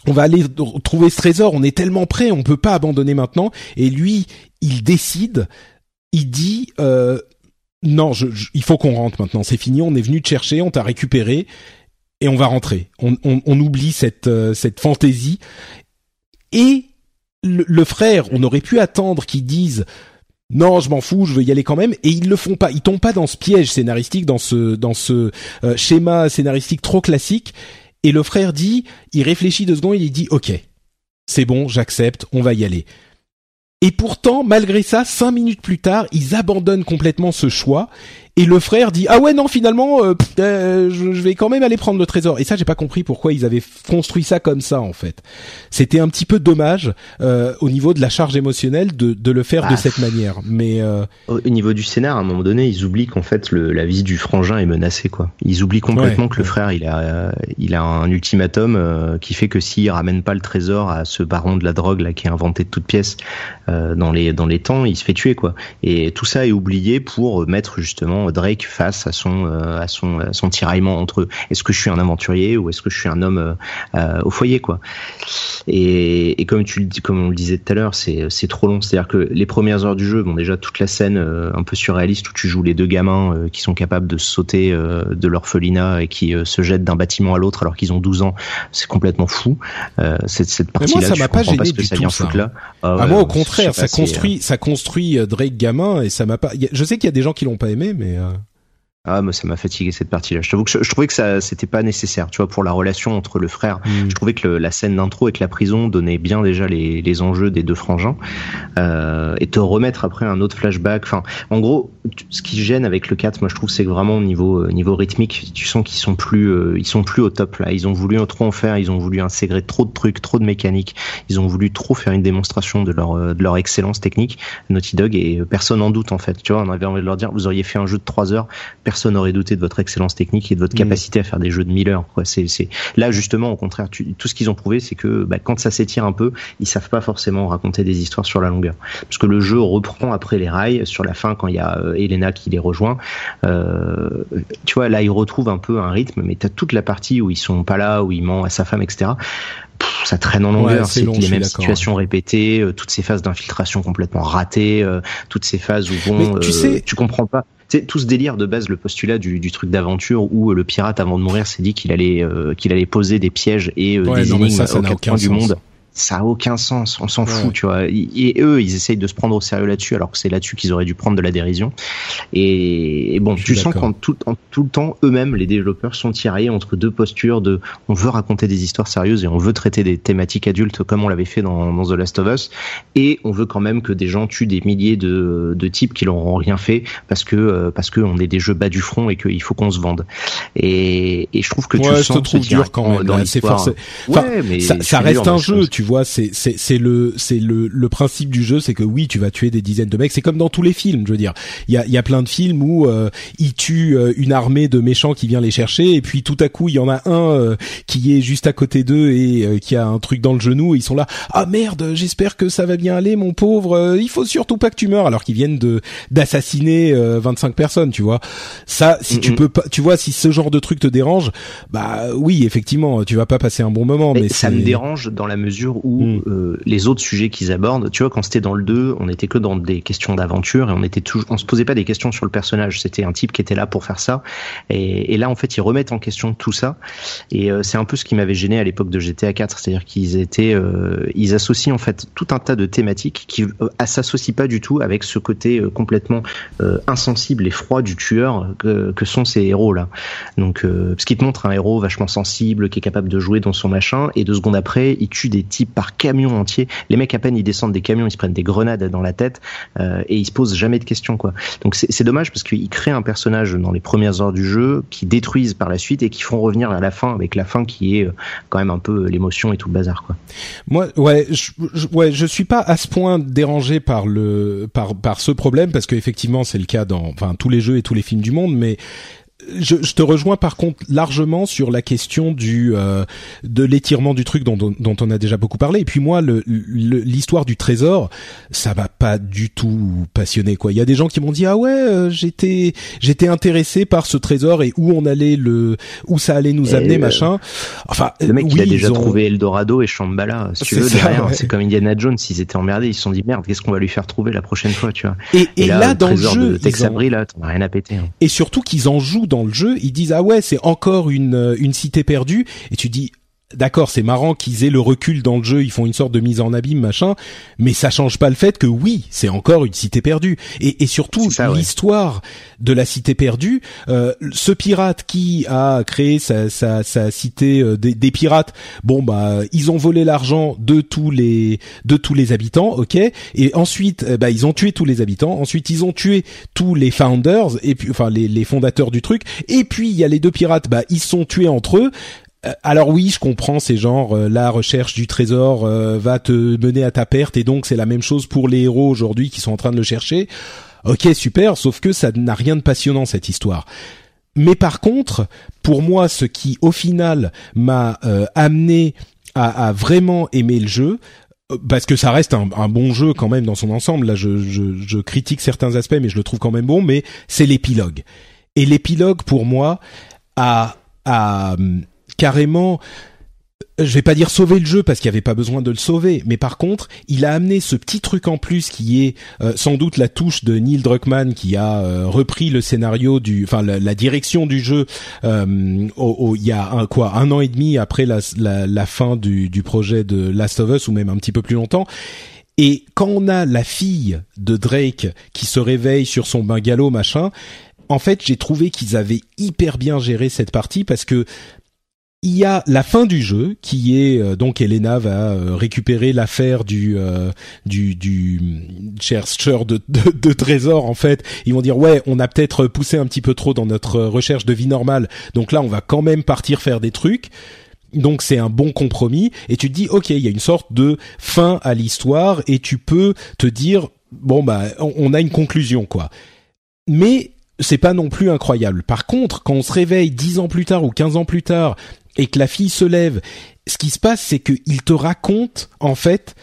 on va aller trouver ce trésor, on est tellement prêt, on peut pas abandonner maintenant. Et lui, il décide, il dit, euh, non, je, il faut qu'on rentre maintenant. C'est fini. On est venu te chercher, on t'a récupéré et on va rentrer. On, on, on oublie cette euh, cette fantaisie et le, le, frère. On aurait pu attendre qu'il dise non, je m'en fous, je veux y aller quand même. Et ils le font pas. Ils tombent pas dans ce piège scénaristique, dans ce dans ce euh, schéma scénaristique trop classique. Et le frère dit, il réfléchit deux secondes, il dit ok, c'est bon, j'accepte, on va y aller. Et pourtant, malgré ça, cinq minutes plus tard, ils abandonnent complètement ce choix et le frère dit ah ouais non finalement euh, euh, je, vais quand même aller prendre le trésor. Et ça j'ai pas compris pourquoi ils avaient construit ça comme ça en fait. C'était un petit peu dommage euh, au niveau de la charge émotionnelle de, de le faire de ah. cette manière. Mais au niveau du scénar à un moment donné ils oublient qu'en fait le, la vie du frangin est menacée quoi. Ils oublient complètement que le frère il a il a un ultimatum qui fait que s'il ramène pas le trésor à ce baron de la drogue là qui a inventé de toutes pièces dans les dans les temps il se fait tuer quoi. Et tout ça est oublié pour mettre justement Drake face à son euh, à son son tiraillement entre est-ce que je suis un aventurier ou est-ce que je suis un homme euh, euh, au foyer quoi. Et, et comme tu le dis, comme on le disait tout à l'heure, c'est c'est trop long. C'est-à-dire que les premières heures du jeu, bon déjà toute la scène un peu surréaliste où tu joues les deux gamins qui sont capables de sauter de l'orphelinat et qui se jettent d'un bâtiment à l'autre alors qu'ils ont 12 ans, c'est complètement fou. cette cette partie-là, ça m'a pas gêné du tout, ça. là. Ah, ah moi au contraire, ça construit ça construit Drake gamin et ça m'a pas. Je sais qu'il y a des gens qui l'ont pas aimé, mais euh, ah, moi, ça m'a fatigué cette partie-là. Je t'avoue que je, trouvais que ça, c'était pas nécessaire, tu vois, pour la relation entre le frère. Mm. Je trouvais que la scène d'intro avec la prison donnait bien déjà les, les enjeux des deux frangins. Euh, et te remettre après un autre flashback. Enfin, en gros, ce qui gêne avec le 4, moi, je trouve, c'est que vraiment au niveau, euh, niveau rythmique, tu sens qu'ils sont plus, euh, ils sont plus au top là. Ils ont voulu trop en faire, ils ont voulu intégrer trop de trucs, trop de mécaniques. Ils ont voulu trop faire une démonstration de leur, euh, de leur excellence technique, Naughty Dog, et personne en doute en fait. Tu vois, on avait envie de leur dire, vous auriez fait un jeu de 3 heures, personne n'aurait douté de votre excellence technique et de votre mm. capacité à faire des jeux de 1000 heures. Quoi. C'est, c'est... Là, justement, au contraire, tout ce qu'ils ont prouvé, c'est que bah, quand ça s'étire un peu, ils savent pas forcément raconter des histoires sur la longueur. Parce que le jeu reprend après les rails, sur la fin, quand il y a euh, Elena qui les rejoint. Euh, tu vois, là, ils retrouvent un peu un rythme, mais tu as toute la partie où ils sont pas là, où il ment à sa femme, etc ça traîne en longueur, c'est les mêmes situations répétées, euh, toutes ces phases d'infiltration complètement ratées, euh, toutes ces phases où bon, tu, sais... tu comprends pas. C'est tout ce délire de base, le postulat du, du truc d'aventure où le pirate avant de mourir s'est dit qu'il allait qu'il allait poser des pièges et des énigmes aux quatre coins du monde ça a aucun sens, on s'en fout, tu vois. Et, eux, ils essayent de se prendre au sérieux là-dessus, alors que c'est là-dessus qu'ils auraient dû prendre de la dérision. Et, bon, tu sens qu'en tout, en tout le temps, eux-mêmes, les développeurs sont tirés entre deux postures de on veut raconter des histoires sérieuses et on veut traiter des thématiques adultes comme on l'avait fait dans, dans, The Last of Us, et on veut quand même que des gens tuent des milliers de, de types qui n'auront rien fait parce que euh, parce que on est des jeux bas du front et qu'il faut qu'on se vende. Et, et je trouve que tu ouais, sens je trouve dur quand même. Dans c'est forcé. ouais, mais ça, ça reste un jeu, tu vois, c'est c'est le c'est le le principe du jeu, c'est que oui, tu vas tuer des dizaines de mecs. C'est comme dans tous les films, je veux dire. Il y a il y a plein de films où euh, ils tuent euh, une armée de méchants qui vient les chercher, et puis tout à coup il y en a un euh, qui est juste à côté d'eux et euh, qui a un truc dans le genou. Et ils sont là, ah merde, j'espère que ça va bien aller, mon pauvre. il faut surtout pas que tu meurs, alors qu'ils viennent de d'assassiner 25 personnes, tu vois. Ça, si tu peux pas, tu vois, si ce genre de truc te dérange, bah oui, effectivement, tu vas pas passer un bon moment. Mais, ça me dérange dans la mesure où mm. euh, les autres sujets qu'ils abordent, tu vois, quand c'était dans le 2, on était que dans des questions d'aventure et on était toujours, on se posait pas des questions sur le personnage. C'était un type qui était là pour faire ça. Et, et là, en fait, ils remettent en question tout ça. Et euh, c'est un peu ce qui m'avait gêné à l'époque de GTA 4, c'est-à-dire qu'ils étaient, euh, ils associent en fait tout un tas de thématiques qui euh, s'associent pas du tout avec ce côté complètement insensible et froid du tueur que, que sont ces héros là. Donc, parce qu'ils te montrent un héros vachement sensible qui est capable de jouer dans son machin, et deux secondes après, il tue des types par camion entier. Les mecs à peine ils descendent des camions, ils se prennent des grenades dans la tête euh, et ils se posent jamais de questions quoi. Donc c'est dommage parce qu'ils créent un personnage dans les premières heures du jeu qui détruisent par la suite et qui font revenir à la fin avec la fin qui est euh, quand même un peu l'émotion et tout le bazar quoi. Moi ouais je, ouais je suis pas à ce point dérangé par le par par ce problème parce qu'effectivement c'est le cas dans enfin tous les jeux et tous les films du monde mais je, je, te rejoins par contre largement sur la question du euh, de l'étirement du truc dont, dont, on a déjà beaucoup parlé. Et puis moi, l'histoire du trésor, ça m'a pas du tout passionné. Quoi, il y a des gens qui m'ont dit ah ouais, euh, j'étais j'étais intéressé par ce trésor et où on allait le où ça allait nous amener, machin. Enfin, le mec il a déjà trouvé Eldorado et Shambhala. Si tu veux, c'est comme Indiana Jones. Ils étaient emmerdés, ils se sont dit merde, qu'est-ce qu'on va lui faire trouver la prochaine fois, tu vois. Et, et, là, dans le jeu, de Tex ont... là, t'en as rien à péter. Hein. Et surtout qu'ils en jouent dans le jeu, ils disent ah ouais c'est encore une euh, une cité perdue. Et tu dis D'accord, c'est marrant qu'ils aient le recul dans le jeu, ils font une sorte de mise en abîme, machin, mais ça change pas le fait que oui, c'est encore une cité perdue. Et, et surtout, l'histoire de la cité perdue, euh, ce pirate qui a créé sa, sa, sa cité euh, des, des, pirates, bon bah ils ont volé l'argent de tous les de tous les habitants, ok, et ensuite euh, bah ils ont tué tous les habitants, ensuite ils ont tué tous les founders et puis enfin les, les fondateurs du truc, et puis il y a les deux pirates, bah ils sont tués entre eux. Euh, alors oui, je comprends, c'est genre euh, la recherche du trésor euh, va te mener à ta perte et donc c'est la même chose pour les héros aujourd'hui qui sont en train de le chercher. Ok, super, sauf que ça n'a rien de passionnant cette histoire. Mais par contre, pour moi, ce qui au final m'a amené à, vraiment aimer le jeu, parce que ça reste un, bon jeu quand même dans son ensemble. Là, je, je critique certains aspects, mais je le trouve quand même bon. Mais c'est l'épilogue. Et l'épilogue, pour moi, a, a carrément je vais pas dire sauver le jeu parce qu'il n'y avait pas besoin de le sauver, mais par contre, il a amené ce petit truc en plus qui est euh, sans doute la touche de Neil Druckmann qui a euh, repris le scénario du, enfin la, direction du jeu euh, il y a un quoi, un an et demi après la, la, fin du, du projet de Last of Us ou même un petit peu plus longtemps. Et quand on a la fille de Drake qui se réveille sur son bungalow machin, en fait, j'ai trouvé qu'ils avaient hyper bien géré cette partie parce que il y a la fin du jeu qui est euh, donc Elena va euh, récupérer l'affaire du euh, du du chercheur de, de, de en fait. Ils vont dire ouais on a peut-être poussé un petit peu trop dans notre recherche de vie normale. Donc là on va quand même partir faire des trucs. Donc c'est un bon compromis. Et tu te dis ok il y a une sorte de fin à l'histoire et tu peux te dire bon bah on a une conclusion quoi. Mais c'est pas non plus incroyable. Par contre, quand on se réveille dix ans plus tard ou 15 ans plus tard et que la fille se lève, ce qui se passe, c'est qu'il te raconte, en fait,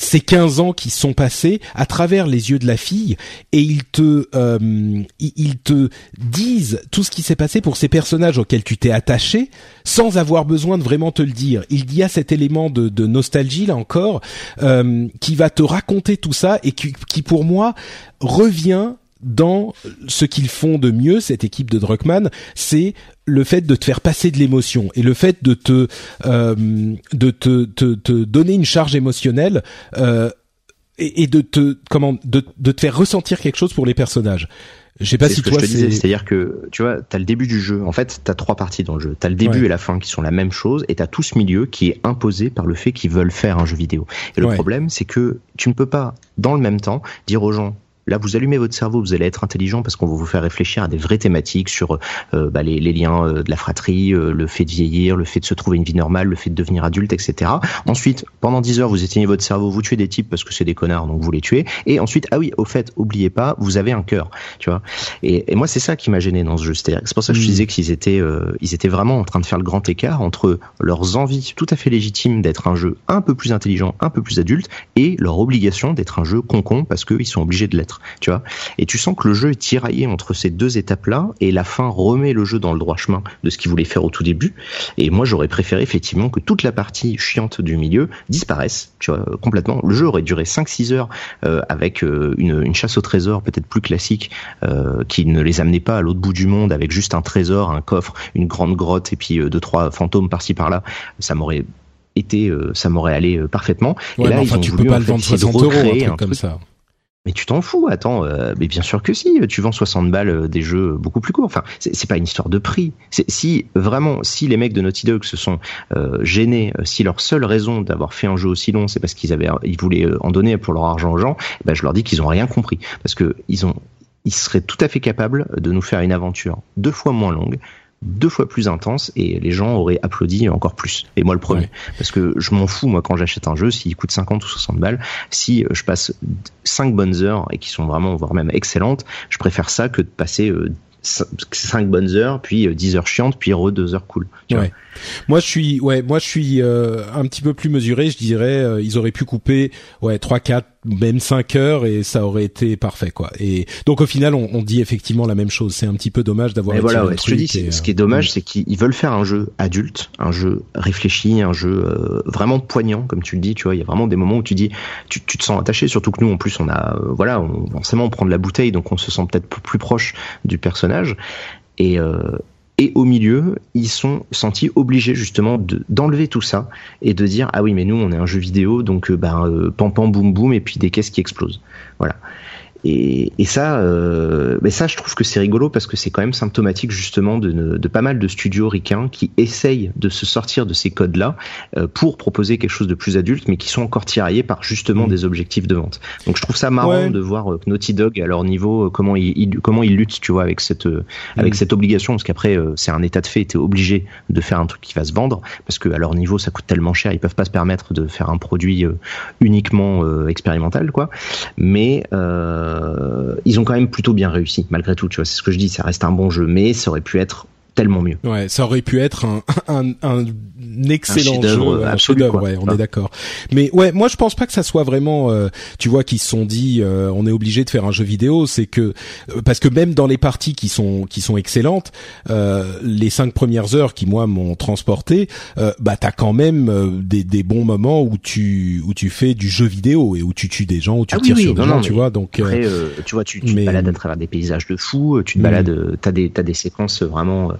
ces 15 ans qui sont passés à travers les yeux de la fille et ils te euh, ils te disent tout ce qui s'est passé pour ces personnages auxquels tu t'es attaché sans avoir besoin de vraiment te le dire. Il y a cet élément de, de nostalgie là encore euh, qui va te raconter tout ça et qui, qui pour moi revient dans ce qu'ils font de mieux, cette équipe de Druckmann, c'est le fait de te faire passer de l'émotion et le fait de te euh, de te, te, te, donner une charge émotionnelle euh, et, et, de te comment de, de te faire ressentir quelque chose pour les personnages. Je sais pas si toi c'est. C'est-à-dire que tu vois, t'as le début du jeu. En fait, t'as trois parties dans le jeu. T'as le début et la fin qui sont la même chose, et t'as tout ce milieu qui est imposé par le fait qu'ils veulent faire un jeu vidéo. Et le problème, c'est que tu ne peux pas, dans le même temps, dire aux gens Là, vous allumez votre cerveau, vous allez être intelligent parce qu'on va vous faire réfléchir à des vraies thématiques sur euh, bah, les, les, liens euh, de la fratrie, euh, le fait de vieillir, le fait de se trouver une vie normale, le fait de devenir adulte, etc. Ensuite, pendant 10 heures, vous éteignez votre cerveau, vous tuez des types parce que c'est des connards, donc vous les tuez. Et ensuite, ah oui, au fait, oubliez pas, vous avez un cœur, tu vois. Et, et moi, c'est ça qui m'a gêné dans ce jeu. C'est pour ça que je mmh. disais qu'ils étaient, ils étaient vraiment en train de faire le grand écart entre leurs envies tout à fait légitimes d'être un jeu un peu plus intelligent, un peu plus adulte, et leur obligation d'être un jeu con-con parce qu'ils sont obligés de l'être tu vois. Et tu sens que le jeu est tiraillé entre ces deux étapes-là, et la fin remet le jeu dans le droit chemin de ce qu'il voulait faire au tout début. Et moi, j'aurais préféré effectivement que toute la partie chiante du milieu disparaisse, tu vois, complètement. Le jeu aurait duré 5-6 heures euh, avec euh, une, une, chasse au trésor peut-être plus classique, euh, qui ne les amenait pas à l'autre bout du monde avec juste un trésor, un coffre, une grande grotte et puis deux trois fantômes par-ci par-là. Ça m'aurait été, ça m'aurait allé parfaitement. et là, ils ont tu voulu, peux pas le vendre 60 euros, un truc comme ça. Mais tu t'en fous, attends, euh, mais bien sûr que si, tu vends 60 balles euh, des jeux beaucoup plus courts. Enfin, c'est pas une histoire de prix. Si vraiment, si les mecs de Naughty Dog se sont euh, gênés, si leur seule raison d'avoir fait un jeu aussi long, c'est parce qu'ils avaient, ils voulaient en donner pour leur argent aux gens, eh ben je leur dis qu'ils ont rien compris, parce que ils ont, ils seraient tout à fait capables de nous faire une aventure deux fois moins longue, deux fois plus intense et les gens auraient applaudi encore plus. Et moi le premier. Parce que je m'en fous, moi, quand j'achète un jeu, s'il coûte 50 ou 60 balles, si euh, je passe 5 bonnes heures et qui sont vraiment, voire même excellentes, je préfère ça que de passer 5 bonnes heures, puis 10 heures chiantes, puis re 2 heures cool. Tu ouais. Moi je suis ouais, moi je suis un petit peu plus mesuré, je dirais ils auraient pu couper ouais 3 4 même 5 heures et ça aurait été parfait quoi. Et donc au final on, on dit effectivement la même chose, c'est un petit peu dommage d'avoir voilà, ouais, ce, dis, ce qui est dommage c'est qu'ils veulent faire un jeu adulte, un jeu réfléchi, un jeu vraiment poignant comme tu le dis, tu vois, il y a vraiment des moments où tu dis tu, tu te sens attaché surtout que nous en plus on a voilà, on, forcément on prend de la bouteille donc on se sent peut-être plus proche du personnage. Et et au milieu, ils sont sentis obligés justement d'enlever tout ça et de dire ah oui mais nous on est un jeu vidéo donc ben euh, pam pam boum boum et puis des caisses qui explosent. Voilà. Et, et ça, euh, mais ça, je trouve que c'est rigolo parce que c'est quand même symptomatique justement de, de, pas mal de studios ricains qui essayent de se sortir de ces codes-là euh, pour proposer quelque chose de plus adulte, mais qui sont encore tiraillés par justement mm. des objectifs de vente. Donc je trouve ça marrant de voir euh, Naughty Dog à leur niveau euh, comment ils, comment ils luttent, tu vois, avec cette avec mm. cette obligation, parce qu'après c'est un état de fait, t'es obligé de faire un truc qui va se vendre parce que à leur niveau ça coûte tellement cher, ils peuvent pas se permettre de faire un produit uniquement expérimental, quoi. Mais euh, ils ont quand même plutôt bien réussi malgré tout. Tu vois, c'est ce que je dis. Ça reste un bon jeu, mais ça aurait pu être tellement mieux. Ouais, ça aurait pu être un, un, un excellent jeu, un chef ouais, on est d'accord. Mais ouais, moi je pense pas que ça soit vraiment, euh, tu vois, qu'ils se sont dit, euh, on est obligé de faire un jeu vidéo. C'est que euh, parce que même dans les parties qui sont qui sont excellentes, les cinq premières heures qui moi m'ont transporté, bah t'as quand même des, des bons moments où tu où tu fais du jeu vidéo et où tu tues des gens, où tu ah tires sur des gens, tu vois. Donc après, tu vois, tu, tu te balades à travers des paysages de fou, tu te balades, t'as des t'as des séquences vraiment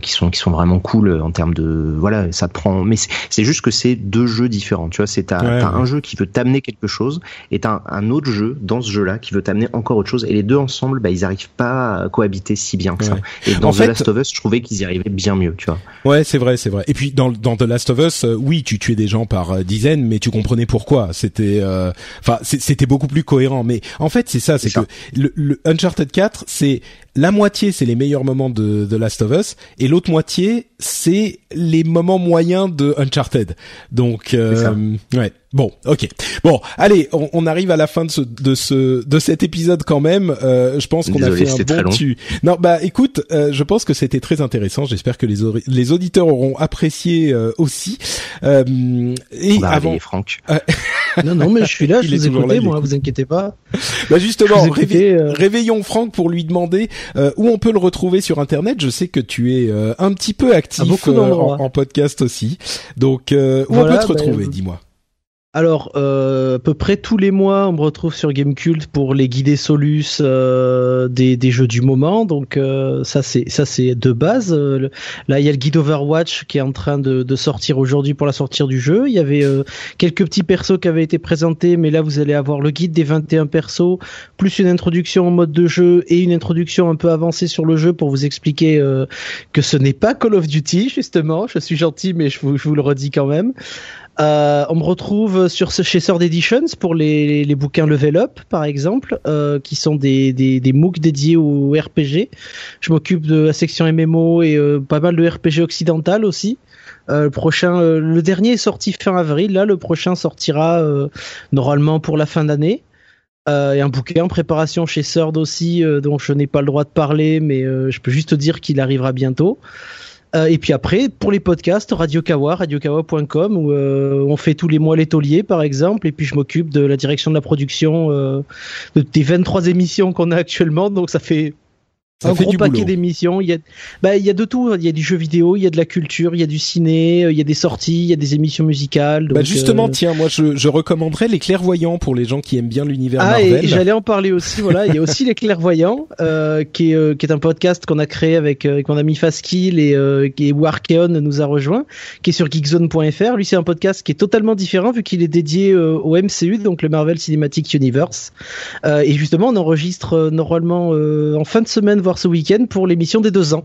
qui sont qui sont vraiment cool euh, en termes de voilà ça te prend mais c'est juste que c'est deux jeux différents tu vois c'est t'as un jeu qui veut t'amener quelque chose et t'as un, autre jeu dans ce jeu là qui veut t'amener encore autre chose et les deux ensemble bah ils arrivent pas à cohabiter si bien que ça. Et dans The Last of Us je trouvais qu'ils y arrivaient bien mieux tu vois. Ouais c'est vrai c'est vrai. Et puis dans dans The Last of Us euh, oui tu tuais des gens par dizaines mais tu comprenais pourquoi. C'était enfin c'était beaucoup plus cohérent. Mais en fait c'est ça c'est que le, le Uncharted 4 c'est la moitié c'est les meilleurs moments de The Last of Us et l'autre moitié c'est les moments moyens de Uncharted. Donc euh, ouais. Bon, ok. Bon, allez, on, arrive à la fin de ce de ce de cet épisode quand même. Euh, je pense qu'on a fait un bon tu. Non, bah écoute, euh, je pense que c'était très intéressant. J'espère que les les auditeurs auront apprécié euh, aussi. Euh, et avant, Franck. non, non, mais je suis là. je vous écoute, moi, vous inquiétez pas. Bah justement, réveillons Franck pour lui demander où on peut le retrouver sur Internet. Je sais que tu es un petit peu actif en, podcast aussi. Donc, où on peut te bah, retrouver Dis-moi. Alors, euh, à peu près tous les mois, on me retrouve sur Gamecult pour les guider solus euh, des, jeux du moment. Donc euh, ça c'est de base. Euh, là, il y a le guide Overwatch qui est en train de, sortir aujourd'hui pour la sortie du jeu. Il y avait euh, quelques petits persos qui avaient été présentés, mais là vous allez avoir le guide des 21 persos, plus une introduction en mode de jeu et une introduction un peu avancée sur le jeu pour vous expliquer que ce n'est pas Call of Duty justement. Je suis gentil, mais je vous, je vous le redis quand même. Euh, on me retrouve sur ce chez Sword Editions pour les, les, bouquins Level Up, par exemple, euh, qui sont des, des, MOOC dédiés au RPG. Je m'occupe de la section MMO et euh, pas mal de RPG occidental aussi. Euh, le prochain, euh, le dernier est sorti fin avril. Là, le prochain sortira normalement pour la fin d'année. Euh, et un bouquin en préparation chez Sword aussi, dont je n'ai pas le droit de parler, mais je peux juste dire qu'il arrivera bientôt. Euh, et puis après, pour les podcasts, Radio Kawa, radiokawa.com, où euh, on fait tous les mois les tauliers, par exemple, et puis je m'occupe de la direction de la production euh, des 23 émissions qu'on a actuellement, donc ça fait un gros paquet d'émissions. Il y a, bah, il y a de tout. Il y a du jeu vidéo, il y a de la culture, il y a du ciné, il y a des sorties, il y a des émissions musicales. bah justement, euh, tiens, moi, je, je recommanderais les clairvoyants pour les gens qui aiment bien l'univers ah, Marvel. et j'allais en parler aussi. Voilà, il y a aussi les clairvoyants, euh, qui est euh, qui est un podcast qu'on a créé avec, avec mon ami Faskill et euh, qui Warkeon nous a rejoint, qui est sur geekzone.fr. Lui, c'est un podcast qui est totalement différent vu qu'il est dédié au MCU, donc le Marvel Cinematic Universe. et justement, on enregistre normalement en fin de semaine voir ce week-end pour l'émission des deux ans.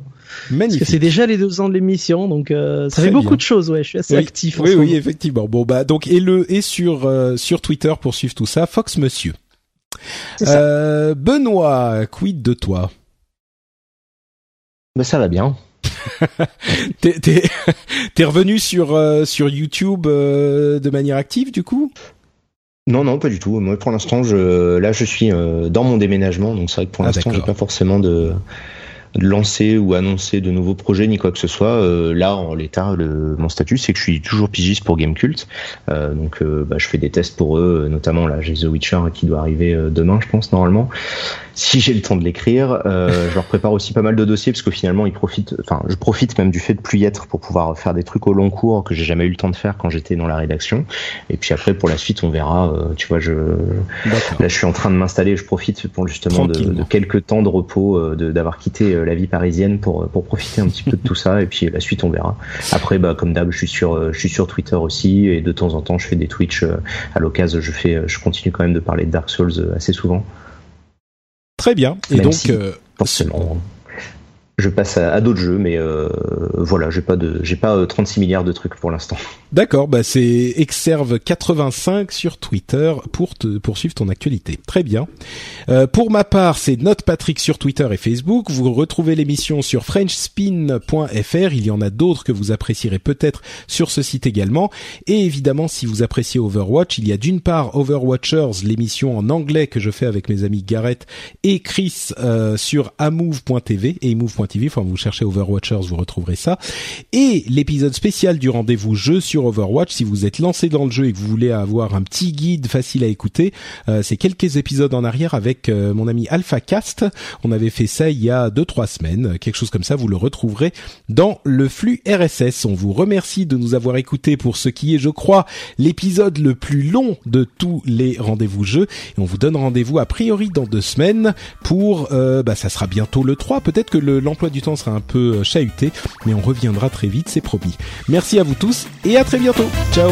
Magnifique. Parce que c'est déjà les deux ans de l'émission, donc euh, ça fait beaucoup de choses. Ouais, je suis assez actif. Oui, oui, effectivement. Bon bah donc et le et sur euh, sur Twitter pour suivre tout ça, Fox Monsieur. Euh, Benoît, quid de toi? Ben ça va bien. t'es, t'es, revenu sur euh, sur YouTube de manière active du coup? Non, non, pas du tout. Moi, pour l'instant, je, là, je suis euh, dans mon déménagement, donc c'est vrai que pour ah, l'instant, j'ai pas forcément de, lancer ou annoncer de nouveaux projets ni quoi que ce soit. Euh, là, en l'état, mon statut, c'est que je suis toujours pigiste pour Gamecult. Euh, donc, euh, bah, je fais des tests pour eux, notamment là, j'ai The Witcher qui doit arriver demain, je pense normalement si j'ai le temps de l'écrire. Euh, je leur prépare aussi pas mal de dossiers parce que finalement ils profitent, enfin je profite même du fait de plus y être pour pouvoir faire des trucs au long cours que j'ai jamais eu le temps de faire quand j'étais dans la rédaction. Et puis après pour la suite on verra. Euh, tu vois, je là je suis en train de m'installer, je profite pour justement de, de, quelques temps de repos, euh, d'avoir quitté euh, la vie parisienne pour pour profiter un petit peu de tout ça. Et puis la suite on verra. Après bah comme d'hab je suis sur je suis sur Twitter aussi et de temps en temps je fais des Twitch à l'occasion. Je fais je continue quand même de parler de Dark Souls assez souvent. Très bien. Et donc, euh, forcément, je passe à, d'autres jeux, mais euh, voilà, j'ai pas de, j'ai pas 36 euh, milliards de trucs pour l'instant. D'accord, bah c'est Exerve85 sur Twitter pour te poursuivre ton actualité. Très bien. Euh, pour ma part, c'est Note Patrick sur Twitter et Facebook. Vous retrouvez l'émission sur FrenchSpin.fr. Il y en a d'autres que vous apprécierez peut-être sur ce site également. Et évidemment, si vous appréciez Overwatch, il y a d'une part Overwatchers, l'émission en anglais que je fais avec mes amis Garrett et Chris euh, sur amove.tv et move.tv. Enfin, vous cherchez Overwatchers, vous retrouverez ça. Et l'épisode spécial du rendez-vous jeu sur Overwatch. Si vous êtes lancé dans le jeu et que vous voulez avoir un petit guide facile à écouter, euh, c'est quelques épisodes en arrière avec euh, mon ami AlphaCast. On avait fait ça il y a deux trois semaines, quelque chose comme ça. Vous le retrouverez dans le flux RSS. On vous remercie de nous avoir écoutés pour ce qui est, je crois, l'épisode le plus long de tous les rendez-vous jeux. Et on vous donne rendez-vous a priori dans deux semaines pour, euh, bah, ça sera bientôt le 3. Peut-être que du temps sera un peu chahuté, mais on reviendra très vite, c'est promis. Merci à vous tous et à très bientôt. Ciao